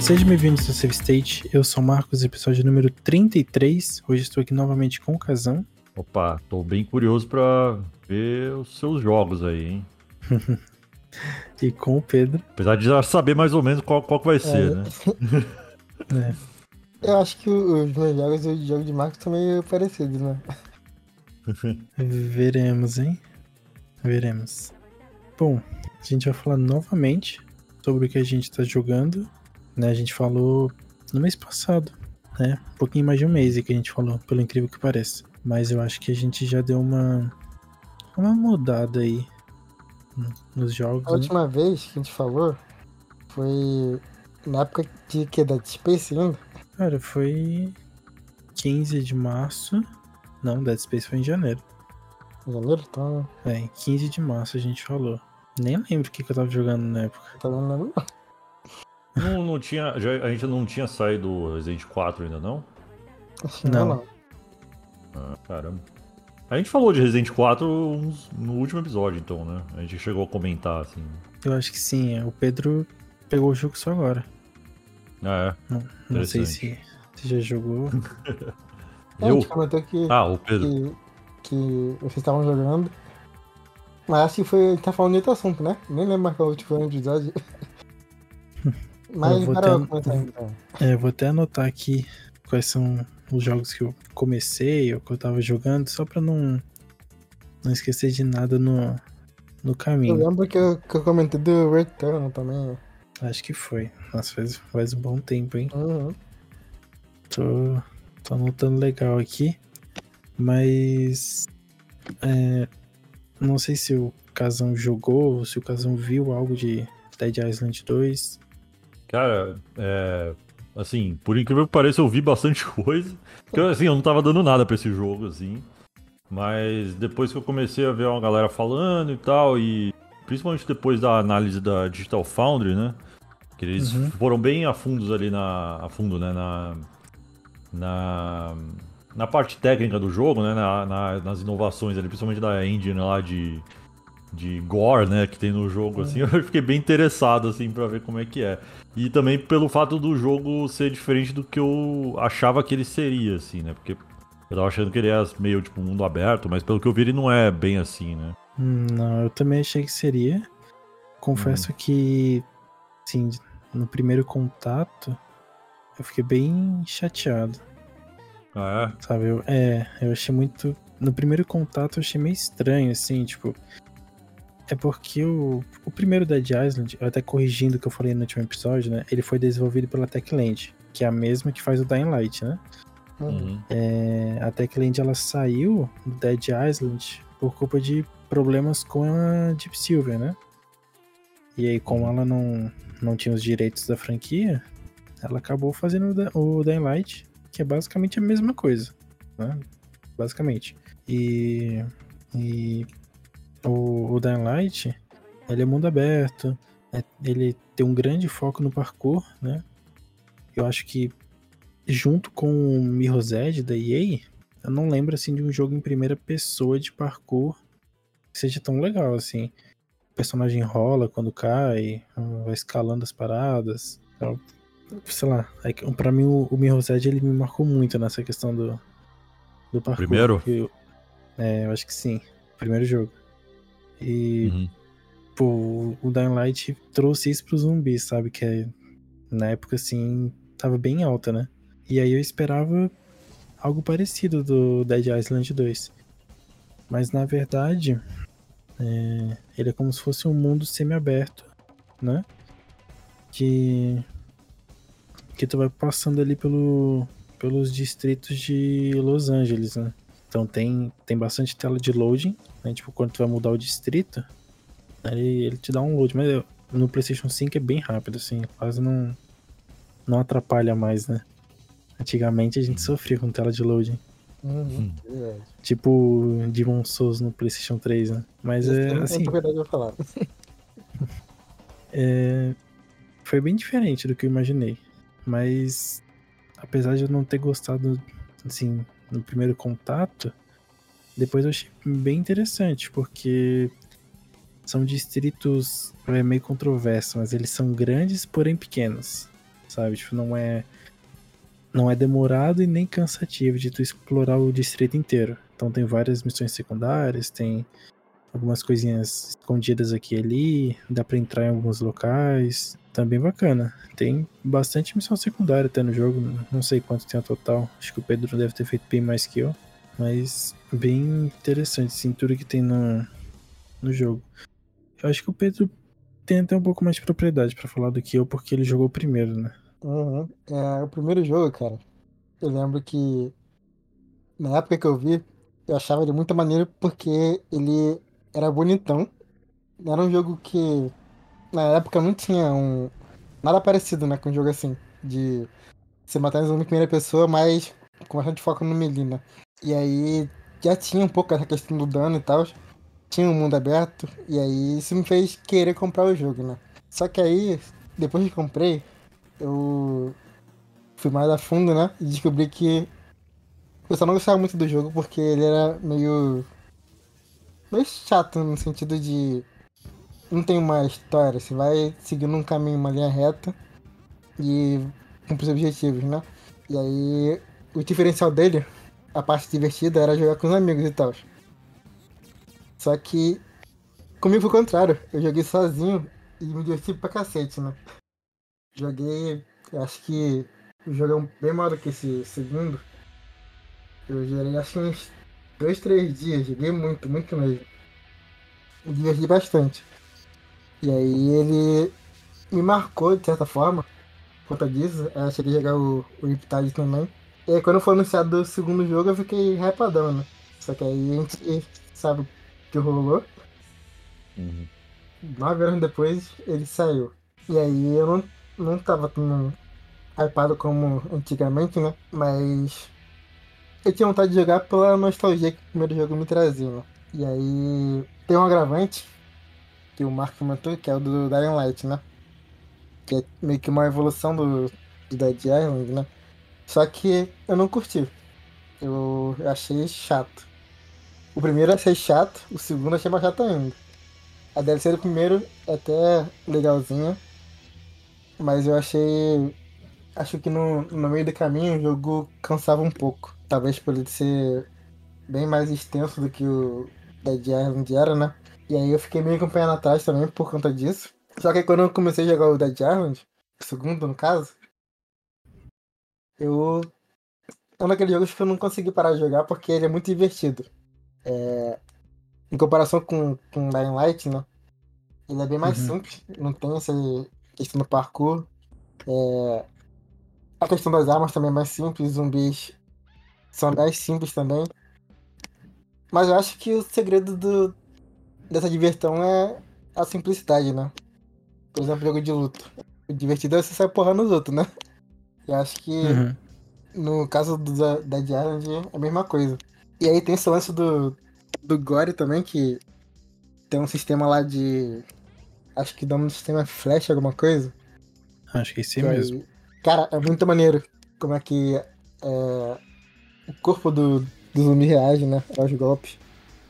Sejam bem-vindos ao Save State, eu sou o Marcos, episódio número 33. Hoje estou aqui novamente com o Kazan. Opa, tô bem curioso pra ver os seus jogos aí, hein? e com o Pedro. Apesar de já saber mais ou menos qual, qual que vai ser, é. né? é. Eu acho que os meus jogos e o jogo de Marcos são meio parecidos, né? Veremos, hein? Veremos. Bom, a gente vai falar novamente sobre o que a gente tá jogando né? A gente falou no mês passado, né? Um pouquinho mais de um mês que a gente falou, pelo incrível que pareça. Mas eu acho que a gente já deu uma uma mudada aí nos jogos. A né? última vez que a gente falou foi na época de que da Space ainda? Cara, foi 15 de março. Não, Dead Space foi em janeiro. Janeiro? Então. É, 15 de março a gente falou. Nem lembro o que, que eu tava jogando na época. Tá vendo? Não, não tinha. Já, a gente não tinha saído do Resident 4 ainda, não? Não. não. Ah, caramba. A gente falou de Resident 4 no último episódio, então, né? A gente chegou a comentar, assim. Eu acho que sim. É. O Pedro pegou o jogo só agora. Ah, é? Não, não sei se você já jogou. Eu? A gente comentou que, ah, o Pedro. que, que vocês estavam jogando. Mas acho que foi. A gente tá falando de outro assunto, né? Nem lembro mais qual o último episódio. Mas eu vou, até, então. é, vou até anotar aqui quais são os jogos que eu comecei ou que eu tava jogando, só pra não, não esquecer de nada no, no caminho. Eu lembro que eu, que eu comentei do Return também. Acho que foi. Nossa, faz, faz um bom tempo, hein? Uhum. Tô, tô anotando legal aqui. Mas. É, não sei se o Casão jogou ou se o Casão viu algo de Dead Island 2. Cara, é. Assim, por incrível que pareça, eu vi bastante coisa. Porque, assim, eu não tava dando nada pra esse jogo, assim. Mas depois que eu comecei a ver uma galera falando e tal, e principalmente depois da análise da Digital Foundry, né? Que eles uhum. foram bem a fundos ali na. a fundo, né? Na. Na. Na parte técnica do jogo, né? Na, na, nas inovações ali, principalmente da engine lá de. De gore, né? Que tem no jogo, assim. Eu fiquei bem interessado, assim, pra ver como é que é. E também pelo fato do jogo ser diferente do que eu achava que ele seria, assim, né? Porque eu tava achando que ele é meio tipo mundo aberto, mas pelo que eu vi ele não é bem assim, né? Não, eu também achei que seria. Confesso hum. que, assim, no primeiro contato, eu fiquei bem chateado. Ah, é? Sabe, eu, é, eu achei muito. No primeiro contato eu achei meio estranho, assim, tipo. É porque o, o primeiro Dead Island, até corrigindo o que eu falei no último episódio, né? Ele foi desenvolvido pela Techland, que é a mesma que faz o Dying Light, né? Uhum. É, a Techland ela saiu do Dead Island por culpa de problemas com a Deep Silver, né? E aí, como ela não, não tinha os direitos da franquia, ela acabou fazendo o Dying Light, que é basicamente a mesma coisa, né? Basicamente. E, e o, o Dying Light, ele é mundo aberto, é, ele tem um grande foco no parkour, né? Eu acho que junto com o Mirror's Edge da EA, eu não lembro assim de um jogo em primeira pessoa de parkour que seja tão legal assim. O personagem rola quando cai, vai escalando as paradas. Então, sei lá, é para mim o, o Mirror's Edge ele me marcou muito nessa questão do, do parkour. Primeiro? Eu, é, eu acho que sim. Primeiro jogo. E uhum. pô, o Dying Light trouxe isso pro zumbi, sabe? Que é, na época assim, tava bem alta, né? E aí eu esperava algo parecido do Dead Island 2. Mas na verdade, é, ele é como se fosse um mundo semi-aberto, né? Que que tu vai passando ali pelo, pelos distritos de Los Angeles, né? Então tem, tem bastante tela de loading, né? Tipo, quando tu vai mudar o distrito, ele, ele te dá um load, mas no PlayStation 5 é bem rápido, assim, quase não, não atrapalha mais, né? Antigamente a gente sofria com tela de loading. Uhum, tipo Demon Souls no PlayStation 3, né? Mas é assim. Verdade falar. é, foi bem diferente do que eu imaginei. Mas apesar de eu não ter gostado, assim, no primeiro contato, depois eu achei bem interessante, porque são distritos é meio controverso, mas eles são grandes, porém pequenos. Sabe? Tipo, não é não é demorado e nem cansativo de tu explorar o distrito inteiro. Então tem várias missões secundárias, tem algumas coisinhas escondidas aqui e ali, dá para entrar em alguns locais. Tá bem bacana. Tem bastante missão secundária até no jogo, não sei quanto tem a total. Acho que o Pedro deve ter feito bem mais que eu, mas bem interessante sim tudo que tem no, no jogo. Eu acho que o Pedro tem até um pouco mais de propriedade para falar do que eu, porque ele jogou primeiro, né? Uhum. É, o primeiro jogo, cara, eu lembro que na época que eu vi, eu achava ele muito maneiro porque ele era bonitão. Era um jogo que na época não tinha um nada parecido, né, com um jogo assim, de você matar em primeira pessoa, mas com bastante foco no melee, né? E aí já tinha um pouco essa questão do dano e tal. Tinha um mundo aberto, e aí isso me fez querer comprar o jogo, né? Só que aí, depois que comprei, eu fui mais a fundo, né? E descobri que eu só não gostava muito do jogo porque ele era meio. meio chato no sentido de. Não tem uma história, você vai seguindo um caminho, uma linha reta e cumprir os objetivos, né? E aí o diferencial dele, a parte divertida, era jogar com os amigos e tal. Só que comigo foi o contrário, eu joguei sozinho e me diverti pra cacete, né? Joguei, acho que jogo é bem maior do que esse segundo. Eu gerei acho que uns dois, três dias, joguei muito, muito mesmo. Me diverti bastante. E aí ele me marcou de certa forma, por conta disso. Eu cheguei a jogar o, o Riptide também. E aí quando foi anunciado o segundo jogo eu fiquei hypadão, né? Só que aí a gente sabe o que rolou. Uhum. Nove anos depois ele saiu. E aí eu não, não tava tão hypado como antigamente, né? Mas eu tinha vontade de jogar pela nostalgia que o primeiro jogo me trazia, né? E aí tem um agravante que o Mark comentou, que é o do Dying Light, né? Que é meio que uma evolução do, do Dead Island, né? Só que eu não curti. Eu achei chato. O primeiro eu achei chato, o segundo eu achei mais chato ainda. A DLC do primeiro é até legalzinha, mas eu achei. Acho que no, no meio do caminho o jogo cansava um pouco. Talvez por ele ser bem mais extenso do que o Dead Island era, né? E aí eu fiquei meio com o pé atrás também por conta disso. Só que quando eu comecei a jogar o Dead Island, o segundo no caso, eu. É um daqueles jogos que eu não consegui parar de jogar porque ele é muito divertido. É, Em comparação com, com Dying Light, né? Ele é bem mais Uhum. simples, não tem essa questão do parkour. É, A questão das armas também é mais simples, zumbis são mais simples também. Mas eu acho que o segredo do... dessa diversão é a simplicidade, né? Por exemplo, jogo de luta. O divertido é você sair porrando nos outros, né? Eu acho que Uhum. no caso do Da- Dead Island é a mesma coisa. E aí tem esse lance do, do Gore também, que tem um sistema lá de. Acho que nome do sistema Flash, alguma coisa. Acho que é esse E aí- mesmo. cara, é muito maneiro como é que é, o corpo do, do zumbi reage, né? Aos golpes.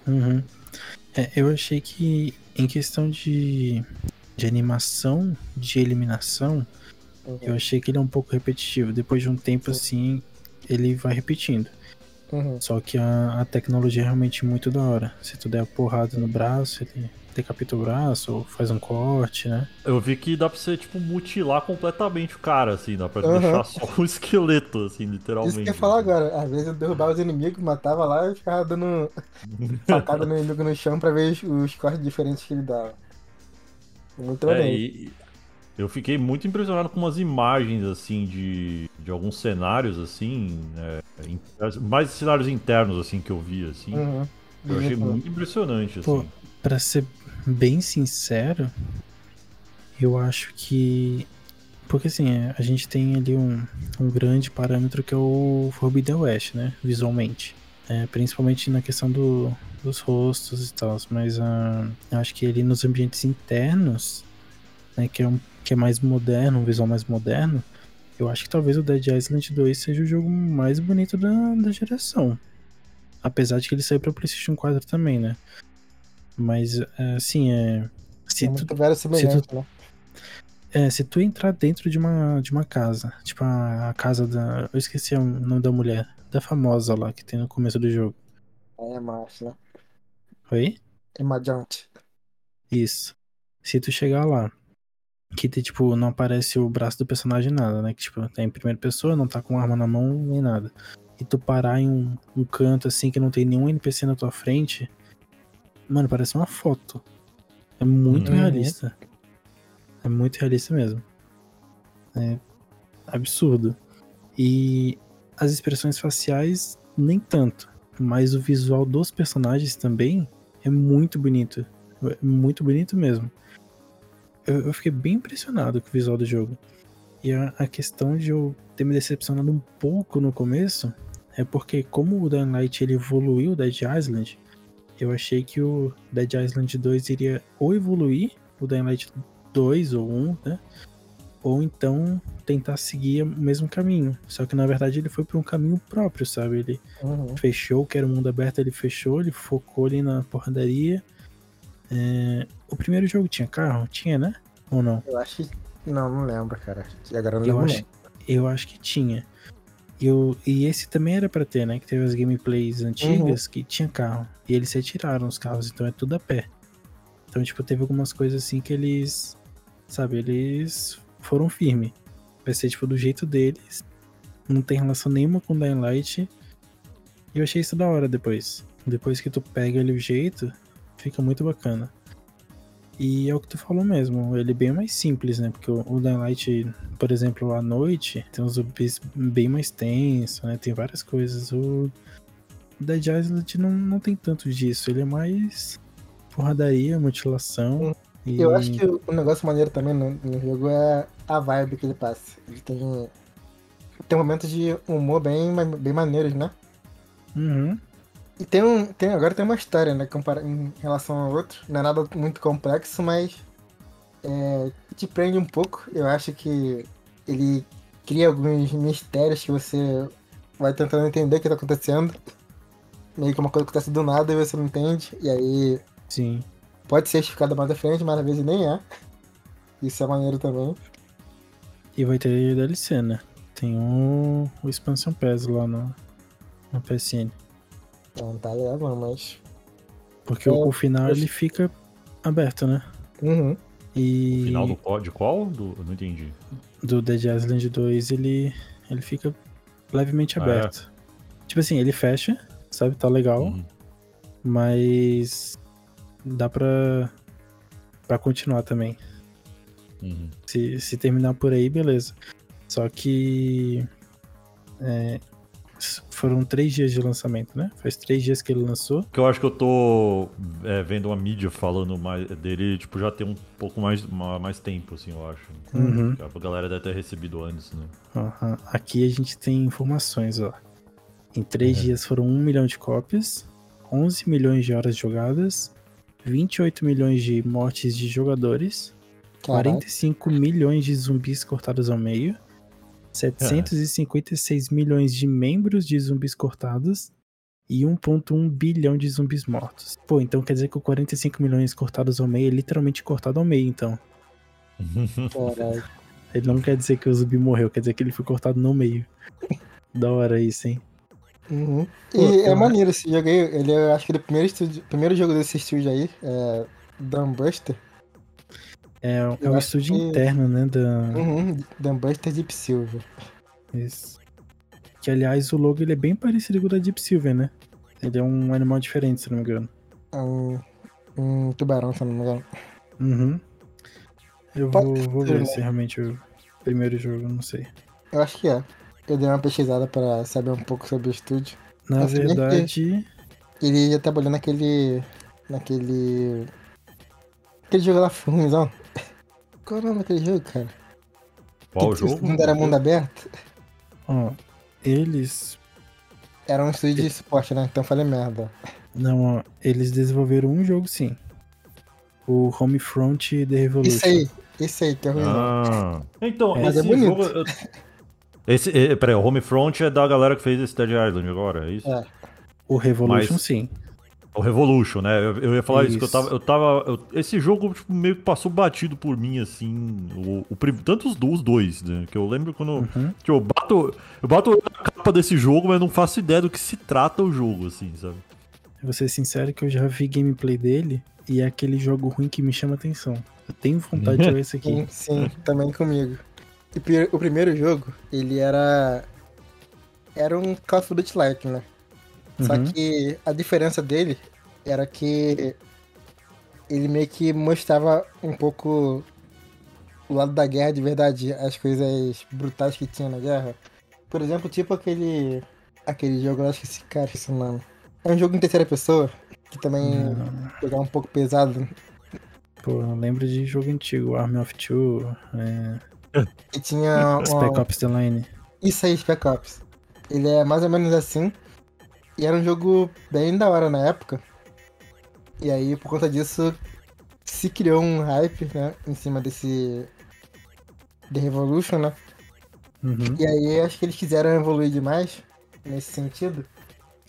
Uhum. É, eu achei que em questão de, de animação, de eliminação, eu achei que ele é um pouco repetitivo. Depois de um tempo assim, ele vai repetindo. Uhum. Só que a, a tecnologia é realmente muito da hora. Se tu der a porrada no braço, ele decapita o braço ou faz um corte, né? Eu vi que dá pra você, tipo, mutilar completamente o cara, assim, dá pra Aham. deixar só o esqueleto, assim, literalmente. Isso que eu ia falar agora. Às vezes eu derrubava os inimigos, matava lá e ficava dando facada no inimigo no chão pra ver os, os cortes diferentes que ele dava. Muito É, e eu fiquei muito impressionado com umas imagens, assim, de, de alguns cenários, assim, é, in- mais cenários internos, assim, que eu vi, assim. Uhum. Eu achei muito impressionante, Pô, assim. Pra ser bem sincero, eu acho que. Porque assim, é, a gente tem ali um, um grande parâmetro que é o Forbidden West, né? Visualmente. É, principalmente na questão do, dos rostos e tal. Mas ah, eu acho que ele nos ambientes internos, né, que, é um, que é mais moderno, um visual mais moderno, eu acho que talvez o Dead Island 2 seja o jogo mais bonito da, da geração. Apesar de que ele saiu pra PlayStation 4 também, né? Mas, é, assim, é, Se é tu, velho semelhante, né? é, se tu entrar dentro de uma, de uma casa, tipo a, a casa da. Eu esqueci o nome da mulher, da famosa lá que tem no começo do jogo. É macho, né? Oi? É Majante. Isso. Se tu chegar lá, que tipo, não aparece o braço do personagem nada, né? Que tipo, tá em primeira pessoa, não tá com arma na mão nem nada. E tu parar em um, um canto assim que não tem nenhum NPC na tua frente, mano, parece uma foto. É muito Uhum. realista. É muito realista mesmo. É absurdo. E as expressões faciais, nem tanto. Mas o visual dos personagens também é muito bonito. É muito bonito mesmo. Eu, eu fiquei bem impressionado com o visual do jogo. E a, a questão de eu ter me decepcionado um pouco no começo é porque, como o Dying Light ele evoluiu o Dead Island, eu achei que o Dead Island 2 iria ou evoluir o Dying Light 2 ou 1, né? Ou então tentar seguir o mesmo caminho. Só que na verdade ele foi por um caminho próprio, sabe? Ele Uhum. fechou, que era o mundo aberto, ele fechou, ele focou ali na porradaria. É, O primeiro jogo tinha carro? Tinha, né? Ou não? Eu acho que. Não, não lembro, cara. E agora não Eu lembro. acho, eu acho que tinha. E, o- e esse também era pra ter, né? Que teve as gameplays antigas que tinha carro. E eles retiraram os carros, então é tudo a pé. Então, tipo, teve algumas coisas assim que eles. Sabe, eles foram firme. Vai ser, tipo, do jeito deles. Não tem relação nenhuma com Dying Light. E eu achei isso da hora depois. Depois que tu pega ele o jeito, fica muito bacana. E é o que tu falou mesmo, ele é bem mais simples, né? Porque o, o Dying Light, por exemplo, à noite, tem uns zumbis bem mais tensos, né? Tem várias coisas. O Dead Island não, não tem tanto disso, ele é mais porradaria, mutilação. E... Eu acho que o negócio maneiro também no, no jogo é a vibe que ele passa. Ele tem. Tem momentos de humor bem, bem maneiros, né? Uhum. E tem um. Tem, agora tem uma história, né? compara- em relação ao outro. Não é nada muito complexo, mas. É, te prende um pouco. Eu acho que ele cria alguns mistérios que você vai tentando entender o que tá acontecendo. Meio que uma coisa que acontece do nada e você não entende. E aí Sim. pode ser explicado mais à frente, mas às vezes nem é. Isso é maneiro também. E vai ter DLC, né? Tem o, o Expansion Pass lá no, no PSN. Não tá não, mas. Porque É, o, o final mas- ele fica aberto, né? Uhum. E Final do qual? De qual? Do, eu não entendi. do Dead Island 2 ele, ele fica levemente Ah, é? aberto. Tipo assim, ele fecha, sabe? Tá legal, Uhum. mas dá pra, pra continuar também. Uhum. Se, se terminar por aí, beleza. Só que é, foram três dias de lançamento, né? Faz três dias que ele lançou. Que eu acho que eu tô é, vendo uma mídia falando mais dele, tipo, já tem um pouco mais, ma- mais tempo, assim, eu acho. Uhum. A galera deve ter recebido antes, né? Aham. Aqui a gente tem informações, ó. Em três É. dias foram 1 milhão de cópias, 11 milhões de horas jogadas, 28 milhões de mortes de jogadores, Caralho. 45 milhões de zumbis cortados ao meio, 756 milhões de membros de zumbis cortados e 1.1 bilhão de zumbis mortos. Pô, então quer dizer que o 45 milhões cortados ao meio é literalmente cortado ao meio, então. Caralho. Ele não quer dizer que o zumbi morreu, quer dizer que ele foi cortado no meio. da hora isso, hein? Uhum. Pô, E é eu- maneiro esse jogo aí. Ele é, acho que ele é o primeiro, estúdio, primeiro jogo desse estúdio aí. É. Dumbuster. É, é Eu um estúdio que- interno, né? Da... Uhum. Dumbuster Deep Silver. Isso. Que aliás o logo ele é bem parecido com o da Deep Silver, né? Ele é um animal diferente, se não me engano. É um. Um tubarão, se não me engano. Uhum. Eu Pode vou, vou ver né? se realmente o primeiro jogo, não sei. Eu acho que é. Eu dei uma pesquisada pra saber um pouco sobre o estúdio. Na Mas que- verdade, Ele já trabalhou naquele. Naquele. Aquele jogo lá, ruimzão. Qual é o nome daquele jogo, cara? Qual que jogo? Não era mundo aberto? ó, eles. Era um estúdio de suporte, né? Então eu falei merda. Não, ó, eles desenvolveram um jogo sim. O Homefront The Revolution. Isso aí, isso aí, que é. Ah. Então, É, esse é jogo. eu- Esse, é, peraí, o Homefront é da galera que fez esse Dead Island agora, é isso? É. O Revolution Mas- sim. O Revolution, né? Eu, eu ia falar isso, que eu Isso. tava. Eu tava eu- esse jogo tipo, meio que passou batido por mim, assim. O, o tanto os, os dois, né? Que eu lembro quando. Uhum. Tipo, eu bato, eu bato na capa desse jogo, mas não faço ideia do que se trata o jogo, assim, sabe? Vou ser sincero que eu já vi gameplay dele e é aquele jogo ruim que me chama atenção. Eu tenho vontade de jogar esse aqui. Sim, sim, também comigo. E o primeiro jogo, ele era. Era um Call of Duty like, né? Só Uhum. que a diferença dele era que ele meio que mostrava um pouco o lado da guerra de verdade, as coisas brutais que tinha na guerra. Por exemplo, tipo aquele. aquele jogo, eu acho que esse cara, esse nome. É um jogo em terceira pessoa, que também Não. um pouco pesado. Pô, eu lembro de jogo antigo, Army of Two, é, E tinha uma, Spec Ops The Line. Isso aí, Spec Ops. Ele é mais ou menos assim. E era um jogo bem da hora na época. E aí, por conta disso, se criou um hype, né? Em cima desse. The Revolution, né? Uhum. E aí, acho que eles quiseram evoluir demais nesse sentido.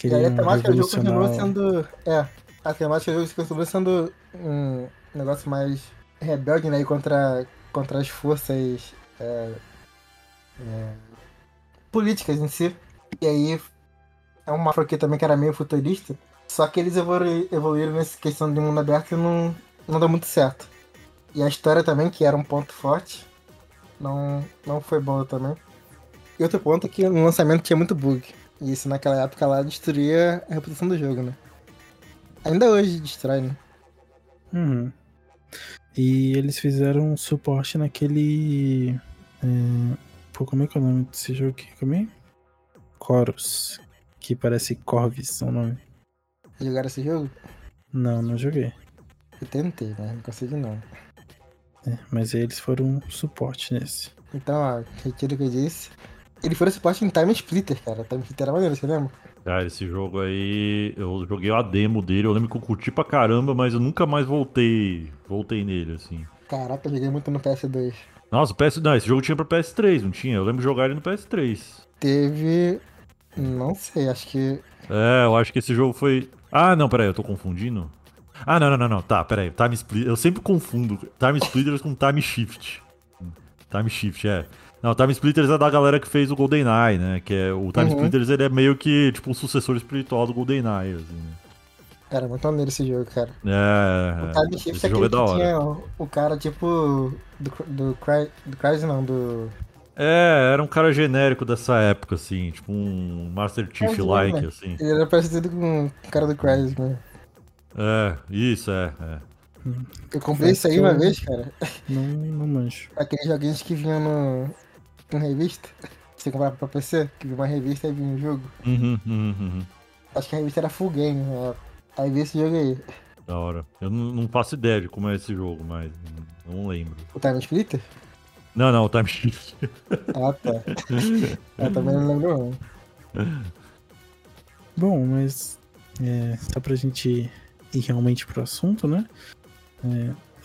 E aí, a temática do jogo continuou revolucionar. sendo. É, a temática do jogo continuou sendo um negócio mais rebelde, né? E contra, contra as forças. é, é, políticas em si. E aí, é uma franquia também que era meio futurista. Só que eles evolu- evoluíram nessa questão de mundo aberto e não, não deu muito certo. E a história também, que era um ponto forte, não, não foi boa também. E outro ponto é que no lançamento tinha muito bug. E isso naquela época lá destruía a reputação do jogo, né? Ainda hoje destrói, né? Uhum. E eles fizeram um suporte naquele. é, Pô, como é que é o nome desse jogo aqui? Como é? Chorus. Que parece Corvus, é o nome. Jogaram esse jogo? Não, não joguei. Eu tentei, mas não consegui não. É, mas eles foram um suporte nesse. Então, ó, retiro o que eu disse. Ele foi suporte em Time Splitter, cara. Time Splitter era maneiro, você lembra? Cara, esse jogo aí, eu joguei a demo dele, eu lembro que eu curti pra caramba, mas eu nunca mais voltei, voltei nele, assim. Caraca, eu joguei muito no PS2. Nossa, o PS, não, esse jogo tinha pra PS3, não tinha? Eu lembro de jogar ele no PS3. Teve. Não sei, acho que. É, eu acho que esse jogo foi. Ah, não, peraí, eu tô confundindo. Ah, não, não, não, não. Tá, peraí. Time Split. Eu sempre confundo Time Splitters com Time Shift. Time Shift, é. Não, Time Splitters é da galera que fez o GoldenEye, né? Que é o Time Uhum. Splitters ele é meio que tipo um sucessor espiritual do GoldenEye, assim. né? Era muito maneiro esse jogo, cara. É, O Time é. Shift Esse é jogo aquele é da que hora. tinha o, o cara tipo. Do, do, Cry, do Crysis não, do. É, era um cara genérico dessa época, assim, tipo um Master É, Chief-like, assim. Ele era parecido com o cara do Crysis, né? É, isso, é, é. Eu comprei isso aí uma vez, cara. Não, não manjo. Aqueles joguinhos que vinham no. em revista. Você comprava pra PC, que vinha uma revista e vinha um jogo. Uhum, uhum, uhum. Acho que a revista era Full Game, né? Aí vi esse jogo aí. Da hora. Eu não, não faço ideia de como é esse jogo, mas não lembro. O Time Splitter? Não, não, o Time Shift. Ah, tá. Eu também não lembro não. Bom, mas é, só pra gente ir realmente pro assunto, né?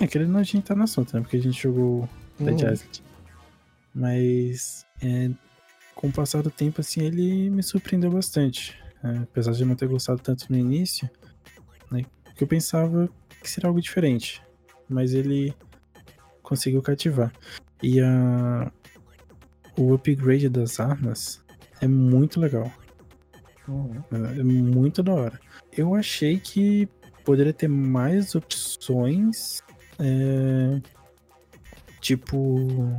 É, é querendo a gente tá no assunto, né? Porque a gente jogou Dead Uhum. Island. Mas é, com o passar do tempo, assim, ele me surpreendeu bastante. É, apesar de eu não ter gostado tanto no início, né? Porque eu pensava que seria algo diferente. Mas ele conseguiu cativar. E a, o upgrade das armas é muito legal. Uhum. É muito da hora. Eu achei que poderia ter mais opções, é, tipo,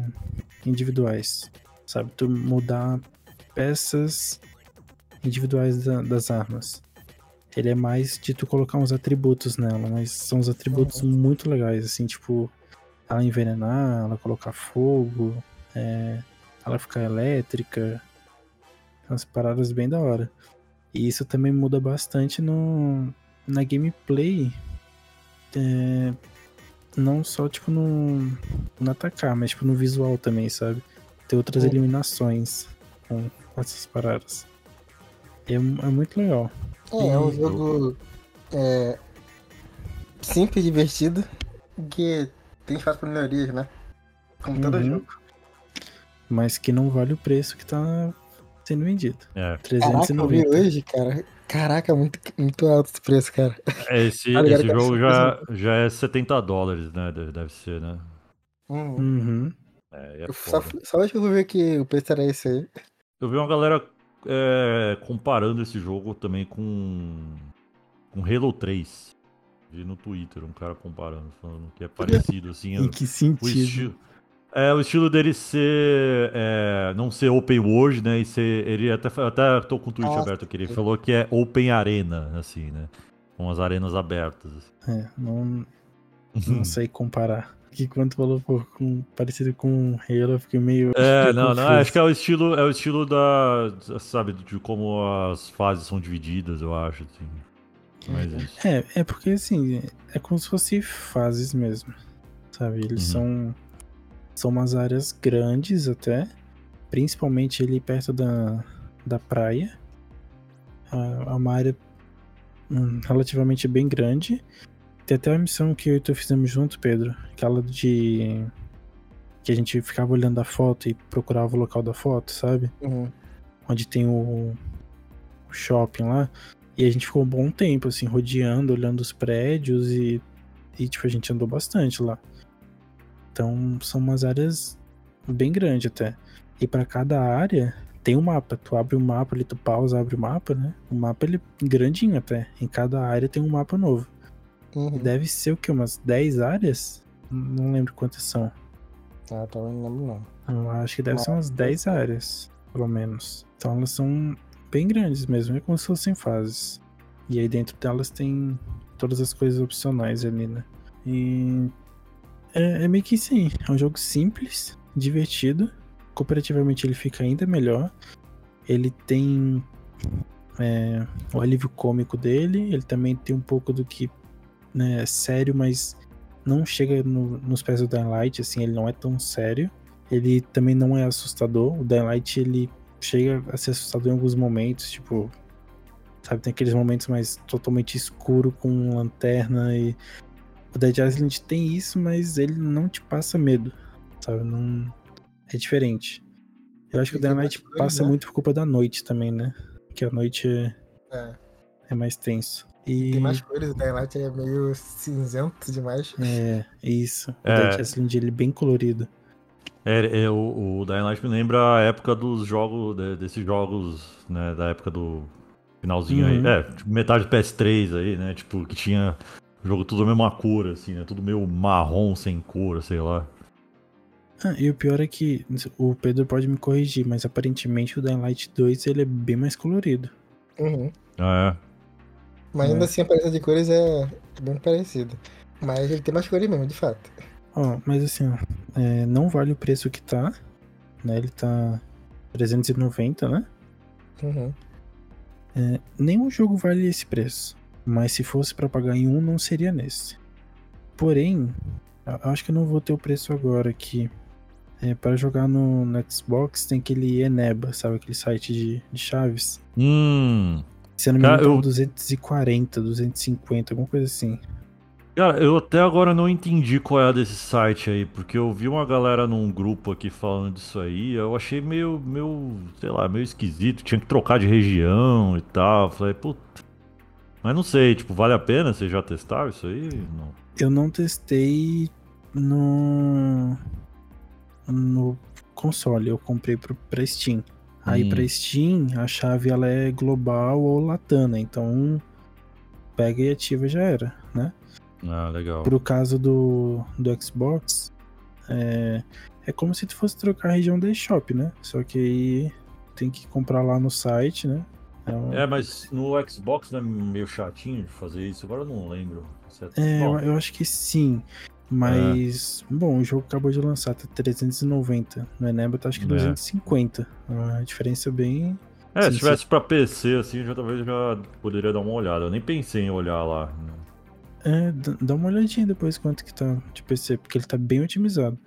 individuais. Sabe? Tu mudar peças individuais da- das armas. Ele é mais de tu colocar uns atributos nela, mas são uns atributos muito legais, assim, tipo, ela envenenar, ela colocar fogo, é, ela ficar elétrica. Umas paradas bem da hora. E isso também muda bastante no, na gameplay. é, não só, tipo, no, no atacar, mas, tipo, no visual também, sabe? Ter outras Uhum. eliminações com essas paradas. É, é muito legal. É, é um jogo é, simples, divertido, que tem espaço para melhorias, né? Como todo Uhum. jogo. Mas que não vale o preço que tá sendo vendido. É. Caraca, eu vi 390. hoje, cara, Caraca, muito, muito alto esse preço, cara. É, esse, ligado esse que é jogo já, surpresa. já é 70 dólares, né? Deve, ser, né? Hum. Uhum. É, é Eu só, só hoje eu vou ver que o preço era esse aí. Eu vi uma galera é, comparando esse jogo também com, com Halo 3. Vi no Twitter um cara comparando, falando que é parecido, assim. Em o- que o sentido? estilo. É, o estilo dele ser. é, não ser open world, né? E ser. Ele até, até tô com o tweet Ah, aberto aqui. Ele falou que é open arena, assim, né? Com as arenas abertas. assim. É, não, não sei comparar. Que quando falou pô, com, parecido com Halo, eu fiquei meio. É, não, não, acho que é o estilo, é o estilo da, sabe, de como as fases são divididas, eu acho, assim. Mas isso. É, é porque assim, é como se fosse fases mesmo. Sabe? Eles Uhum. são. São umas áreas grandes até. Principalmente ali perto da, da praia. É uma área hum, relativamente bem grande. Tem até a missão que eu e tu fizemos junto, Pedro. Aquela de. Que a gente ficava olhando a foto e procurava o local da foto, sabe? Uhum. onde tem o, o shopping lá. E a gente ficou um bom tempo, assim, rodeando, olhando os prédios e, e tipo, a gente andou bastante lá. Então, são umas áreas bem grandes até. E para cada área tem um mapa. Tu abre o mapa ali, tu pausa, abre o mapa, né? O mapa ele é grandinho até. Em cada área tem um mapa novo. Uhum. Deve ser o que? Umas 10 áreas? Não lembro quantas são. Ah, tá, não lembro não. Eu acho que deve ser Mas- umas 10 áreas, pelo menos. Então elas são bem grandes mesmo, é como se fossem fases. E aí dentro delas tem todas as coisas opcionais ali, né? E é, é meio que sim, é um jogo simples, divertido. Cooperativamente ele fica ainda melhor. Ele tem é, o alívio cômico dele, ele também tem um pouco do que né, é sério, mas não chega no- nos pés do Dying Light, assim, ele não é tão sério. Ele também não é assustador. O Dying Light, ele chega a ser assustador em alguns momentos, tipo, sabe, tem aqueles momentos mais totalmente escuro com lanterna e o Dead Island tem isso, mas ele não te passa medo, sabe? Não é diferente. Eu acho que o Dying Light coisa, passa né? muito por culpa da noite também, né? Que a noite é, É. é mais tenso. E Tem mais cores, o Dying Light é meio cinzento demais. é isso. O É. Dead Island ele é bem colorido. É, é, o, o Dying Light me lembra a época dos jogos, de- desses jogos, né, da época do finalzinho aí, Uhum. é, tipo, metade do PS3 aí, né, tipo, que tinha o jogo tudo a mesma cor, assim, né, tudo meio marrom, sem cor, sei lá. Ah, e o pior é que o Pedro pode me corrigir, mas aparentemente o Dying Light 2 ele é bem mais colorido. Uhum. Ah, é? Mas É. ainda assim a paleta de cores é bem parecida. Mas ele tem mais cores mesmo, de fato. Ó, mas assim, ó, é, não vale o preço que tá, né? Ele tá 390, né? Uhum. É, nenhum jogo vale esse preço. Mas se fosse pra pagar em um, não seria nesse. Porém, eu acho que eu não vou ter o preço agora aqui. É, para jogar no, no Xbox tem aquele Eneba, sabe? Aquele site de, de chaves. Hum. Se eu não me engano, tá eu- 240, 250, alguma coisa assim. Cara, eu até agora não entendi qual é a desse site aí, porque eu vi uma galera num grupo aqui falando disso aí, eu achei meio, meio, sei lá, meio esquisito, tinha que trocar de região e tal. Falei, puta. Mas não sei, tipo, vale a pena? Vocês já testaram isso aí? Não. Eu não testei no no console, eu comprei pro, pra Steam. Aí Hum. pra Steam, a chave ela é global ou latana, então pega e ativa já era? Ah, legal. Pro caso do, do Xbox, é, é como se tu fosse trocar a região da eShop, né? Só que aí tem que comprar lá no site, né? É, um- É, mas no Xbox não é meio chatinho de fazer isso, agora eu não lembro. Se é- É, eu, Bom, eu acho que sim. Mas, bom, o jogo acabou de lançar, tá 390. No Eneba tá acho que É. 250. A diferença é bem. É, se tivesse pra PC, assim, já talvez já poderia dar uma olhada. Eu nem pensei em olhar lá. É, dá uma olhadinha depois quanto que tá de PC, porque ele tá bem otimizado.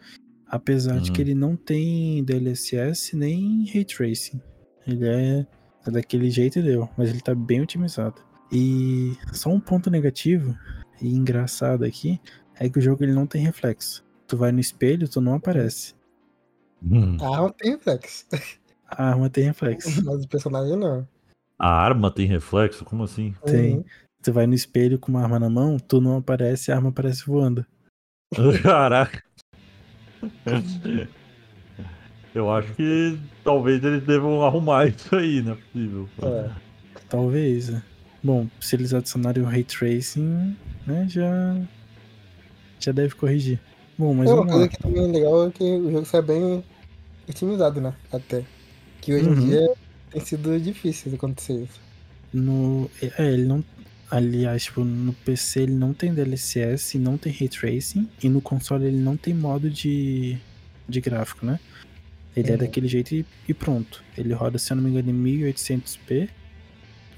Apesar de que Uhum. ele não tem DLSS nem Ray Tracing. Ele é, é daquele jeito e deu, mas ele tá bem otimizado. E só um ponto negativo e engraçado aqui é que o jogo ele não tem reflexo. Tu vai no espelho, tu não aparece. Hum. A arma tem reflexo, A arma tem reflexo. mas o personagem não. A arma tem reflexo? Como assim? Tem. Uhum. Tu vai no espelho com uma arma na mão, tu não aparece, a arma aparece voando. Caraca. Eu acho que talvez eles devam arrumar isso aí, não é possível. É. Talvez. né? Bom, se eles adicionarem o Ray Tracing, né, já. Já deve corrigir. Bom, mas É, uma coisa lá. que também é legal é que o jogo sai bem otimizado, né? Até. Que hoje Uhum. em dia tem sido difícil de acontecer isso. No, é, ele não. Aliás, tipo, no PC ele não tem DLSS, não tem Ray Tracing, e no console ele não tem modo de, de gráfico, né? Ele é Uhum. daquele jeito e, e pronto. Ele roda, se eu não me engano, em 1800p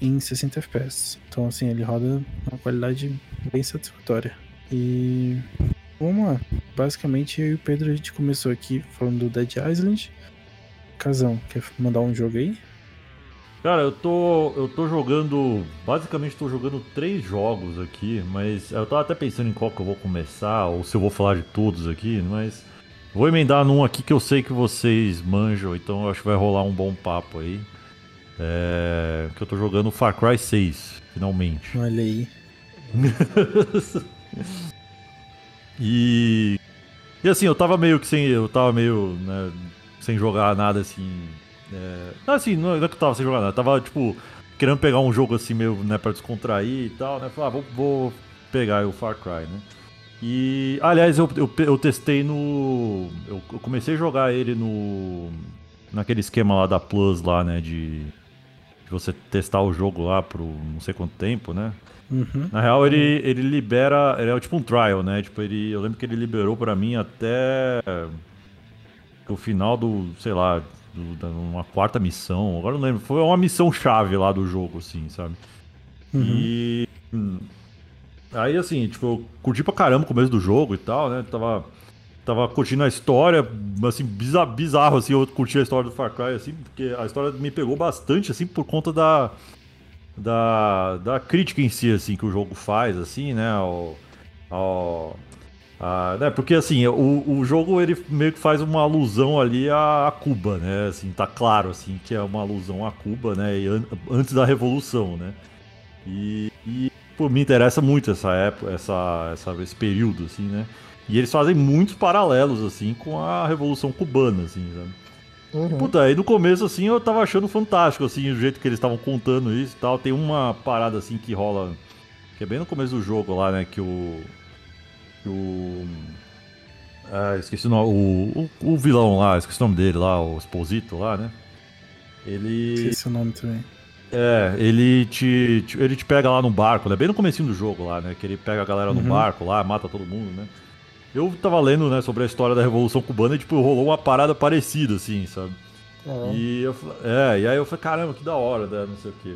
em 60 FPS. Então, assim, ele roda uma qualidade bem satisfatória. E vamos lá. Basicamente, eu e o Pedro a gente começou aqui falando do Dead Island. Casão, quer mandar um jogo aí? Cara, eu tô, eu tô jogando. Basicamente, tô jogando três jogos aqui, mas eu tava até pensando em qual que eu vou começar, ou se eu vou falar de todos aqui, mas. Vou emendar num aqui que eu sei que vocês manjam, então eu acho que vai rolar um bom papo aí. É. Que eu tô jogando Far Cry 6, finalmente. Olha aí. e. E assim, eu tava meio que sem. Eu tava meio. Né, sem jogar nada assim. É, assim, não é que eu tava sem jogar nada. Eu tava, tipo, querendo pegar um jogo assim meio, né, pra descontrair e tal, né? Falei, ah, vou, vou pegar o Far Cry, né? E, aliás, eu, eu, eu testei no. Eu, eu comecei a jogar ele no. Naquele esquema lá da Plus lá, né? De, de você testar o jogo lá por não sei quanto tempo, né? Uhum. Na real, ele, ele libera. Ele é tipo um trial, né? Tipo, ele, eu lembro que ele liberou pra mim até o final do, sei lá, do, da, uma quarta missão. Agora não lembro. Foi uma missão chave lá do jogo, assim, sabe? Uhum. E. hum, Aí, assim, tipo, eu curti pra caramba o começo do jogo e tal, né? Tava, tava curtindo a história, assim, biza- bizarro, assim, eu curti a história do Far Cry, assim, porque a história me pegou bastante, assim, por conta da, da, da crítica em si, assim, que o jogo faz, assim, né? Ao, ao, a- né? Porque, assim, o, o jogo, ele meio que faz uma alusão ali a, a Cuba, né? Assim, tá claro, assim, que é uma alusão a Cuba, né? E an- antes da Revolução, né? E, e pô, me interessa muito essa época, essa, essa, esse período, assim, né? E eles fazem muitos paralelos, assim, com a Revolução Cubana, assim, sabe? Uhum. Puta, aí no começo, assim, eu tava achando fantástico, assim, o jeito que eles estavam contando isso e tal. Tem uma parada, assim, que rola, que é bem no começo do jogo lá, né, que o... O... Ah, esqueci o nome, o, o, o vilão lá, esqueci o nome dele lá, o Exposito lá, né? Ele... Esqueci o nome também. É, ele te, te- ele te pega lá no barco, né? Bem no comecinho do jogo lá, né? Que ele pega a galera no Uhum. barco lá, mata todo mundo, né? Eu tava lendo, né, sobre a história da Revolução Cubana e, tipo, rolou uma parada parecida, assim, sabe? É. E eu é, e aí eu falei, caramba, que da hora, né? Não sei o quê.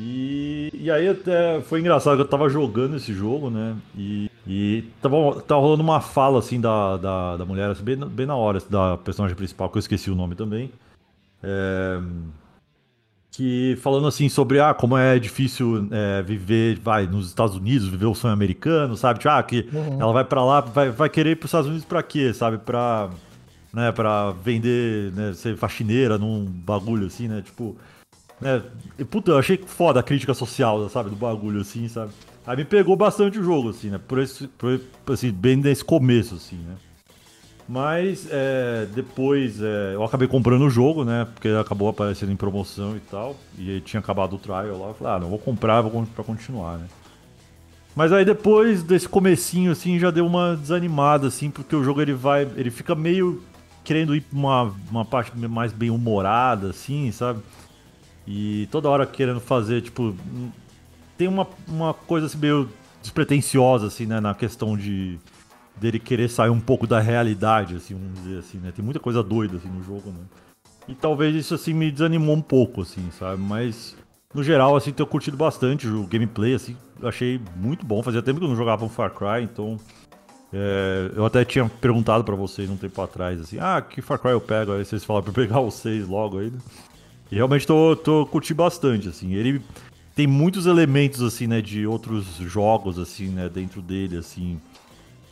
E, e aí até foi engraçado que eu tava jogando esse jogo, né? E, e tava, tava rolando uma fala assim da, da, da mulher, assim, bem, na- bem na hora, assim, da personagem principal, que eu esqueci o nome também. É, que falando assim sobre ah, como é difícil é, viver, vai, nos Estados Unidos, viver o sonho americano, sabe? Tipo, ah, que Uhum. ela vai pra lá, vai, vai querer ir pros Estados Unidos pra quê, sabe? Pra, né, pra vender, né, ser faxineira num bagulho assim, né? Tipo, né? E, puta, eu achei foda a crítica social, sabe? Do bagulho assim, sabe? Aí me pegou bastante o jogo, assim, né? Por esse, por, assim, bem nesse começo, assim, né? Mas é, depois é, eu acabei comprando o jogo, né? Porque acabou aparecendo em promoção e tal. E tinha acabado o trial lá. Eu falei, ah, não, vou comprar vou, pra continuar, né? Mas aí depois desse comecinho, assim, já deu uma desanimada, assim, porque o jogo ele vai. Ele fica meio querendo ir pra uma, uma parte mais bem humorada, assim, sabe? E toda hora querendo fazer, tipo. Tem uma, uma coisa assim meio despretensiosa, assim, né? Na questão de dele querer sair um pouco da realidade, assim, vamos dizer assim, né? Tem muita coisa doida assim no jogo, né? E talvez isso assim me desanimou um pouco, assim, sabe? Mas no geral, assim, tenho curtido bastante o gameplay, assim, achei muito bom. Fazia tempo que eu não jogava um Far Cry, então é, eu até tinha perguntado pra vocês um tempo atrás, assim, ah, que Far Cry eu pego? Aí vocês falaram pra eu pegar os seis logo aí. né? E realmente tô, tô curtindo bastante, assim. Ele tem muitos elementos, assim, né, de outros jogos, assim, né, dentro dele, assim.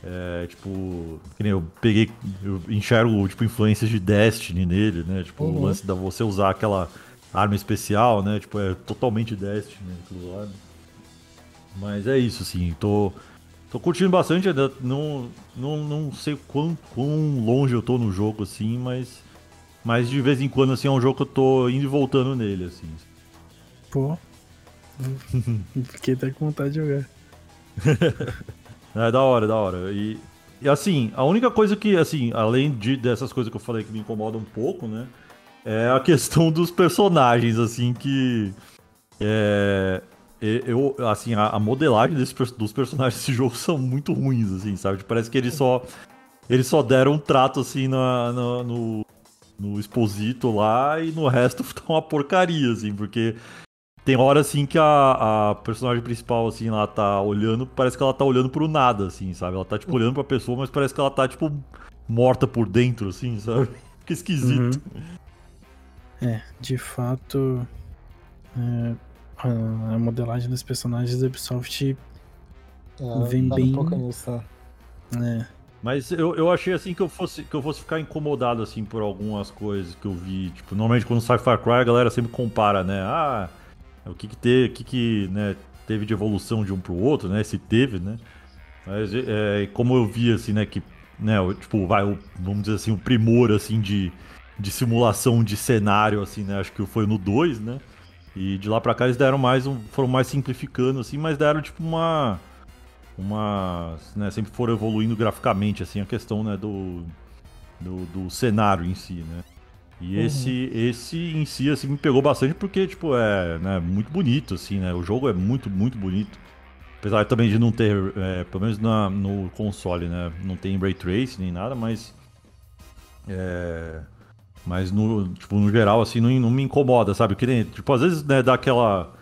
É, tipo, que nem eu peguei, eu enxergo, tipo, influências de Destiny nele, né? Tipo, o Uhum. lance da você usar aquela, arma especial, né? Tipo, é totalmente Destiny, né? Aquilo lá, né? Mas é isso, assim, tô, tô curtindo bastante, ainda não, não, não sei quão, quão longe eu tô no jogo, assim, mas, mas de vez em quando, assim, é um jogo que eu tô indo e voltando nele, assim. Pô, fiquei até com vontade de jogar. é da hora, da hora. E, e assim, a única coisa que, assim, além de, dessas coisas que eu falei que me incomodam um pouco, né, é a questão dos personagens, assim, que... É, eu, assim, a, a modelagem desse, dos personagens desse jogo são muito ruins, assim, sabe? Parece que eles só. Eles só deram um trato assim na, na no, no Exposito lá e no resto tá uma porcaria, assim, porque tem hora assim que a, a personagem principal, assim, lá tá olhando, parece que ela tá olhando pro nada, assim, sabe? Ela tá, tipo, olhando pra pessoa, mas parece que ela tá, tipo, morta por dentro, assim, sabe? Que esquisito. Uhum. É, de fato. É, a modelagem dos personagens da Ubisoft é, vem bem. Um pouco nisso, né? É. Mas eu, eu achei assim que eu fosse que eu fosse ficar incomodado assim por algumas coisas que eu vi. Tipo, normalmente quando sai Far Cry a galera sempre compara, né? Ah, o que que, te, o que, que né, teve de evolução de um pro outro, né? Se teve, né? Mas é, como eu vi assim, né, que né, tipo, vai, o, vamos dizer assim, o primor assim de, de simulação de cenário assim, né? Acho que foi no 2, né? E de lá pra cá eles deram mais um, foram mais simplificando assim, mas deram tipo uma uma, né, sempre foram evoluindo graficamente assim a questão, né, do do, do cenário em si, né? E uhum. esse esse em si assim me pegou bastante porque tipo é, né, muito bonito assim, né? O jogo é muito muito bonito. Apesar também de não ter, é, pelo menos na, no console, né, não tem ray tracing nem nada, mas é, mas no, tipo, no geral, assim, não, não me incomoda, sabe? Que nem, tipo, às vezes, né, dá aquela.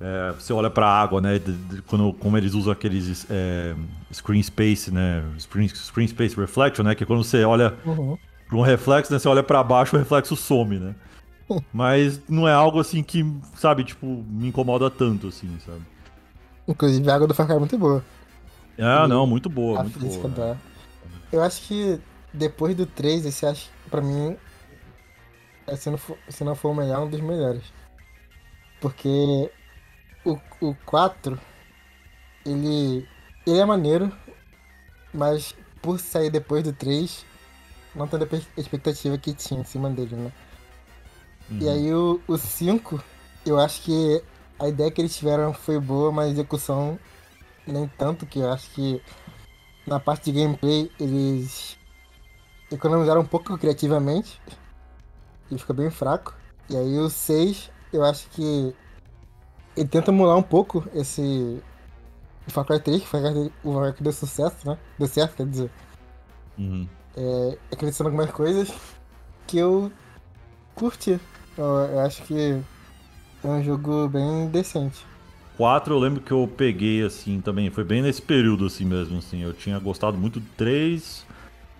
É, você olha pra água, né? De, de, quando, como eles usam aqueles é, screen space, né? Screen, screen space reflection, né? Que quando você olha uhum. pra um reflexo, né? Você olha pra baixo, o reflexo some, né? Mas não é algo assim que, sabe, tipo, me incomoda tanto, assim, sabe? Inclusive a água do Far é muito boa. Ah, não, muito boa. A muito boa, né? Eu acho que depois do 3, esse acho, pra mim, é, se, não for, se não for o melhor, um dos melhores. Porque o, o 4, ele, ele é maneiro, mas por sair depois do 3, não tendo a expectativa que tinha em cima dele, né? Uhum. E aí o, o 5, eu acho que a ideia que eles tiveram foi boa, mas a execução nem tanto, que eu acho que na parte de gameplay eles economizaram um pouco criativamente ele fica bem fraco. E aí o 6, eu acho que ele tenta emular um pouco esse o Far Cry 3, que foi o Far Cry que deu sucesso, né? Deu certo, quer dizer. Uhum. É, acrescentando algumas coisas que eu curti. Eu, eu acho que é um jogo bem decente. 4 eu lembro que eu peguei assim também, foi bem nesse período assim mesmo, assim. Eu tinha gostado muito do 3,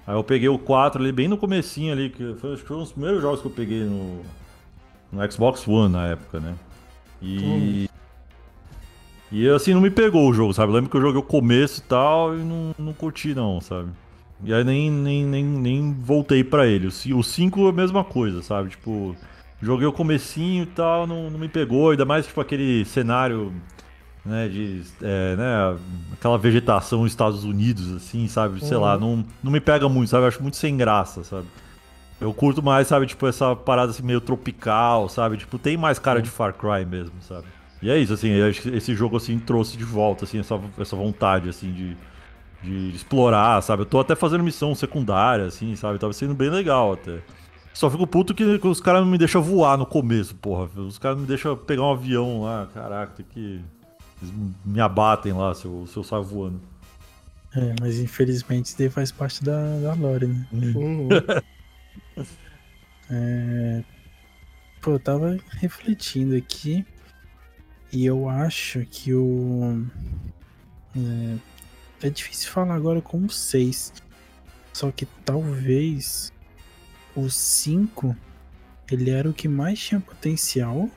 Aí eu peguei o 4 ali bem no comecinho ali, que foi, acho que foi um dos primeiros jogos que eu peguei no, no Xbox One na época, né? E. Hum. E assim, não me pegou o jogo, sabe? Eu lembro que eu joguei o começo e tal e não, não curti não, sabe? E aí nem, nem, nem, nem voltei para ele. O 5 é a mesma coisa, sabe? Tipo, joguei o comecinho e tal, não, não me pegou, ainda mais tipo aquele cenário né, de é, né, aquela vegetação nos Estados Unidos, assim, sabe? Sei uhum. lá, não, não me pega muito, sabe? Eu acho muito sem graça, sabe? Eu curto mais, sabe, tipo, essa parada assim meio tropical, sabe? Tipo, tem mais cara de Far Cry mesmo, sabe? E é isso, assim, esse jogo, assim, trouxe de volta, assim, essa, essa vontade, assim, de, de explorar, sabe? Eu tô até fazendo missão secundária, assim, sabe? Tava sendo bem legal até. Só fico puto que os caras não me deixam voar no começo, porra. Os caras não me deixam pegar um avião lá, caraca, que... Eles me abatem lá se eu, se eu saio voando. É, mas infelizmente isso daí faz parte da, da lore, né? Uhum. é... Pô, eu tava refletindo aqui e eu acho que o. É, é difícil falar agora como 6. Só que talvez o 5 ele era o que mais tinha potencial,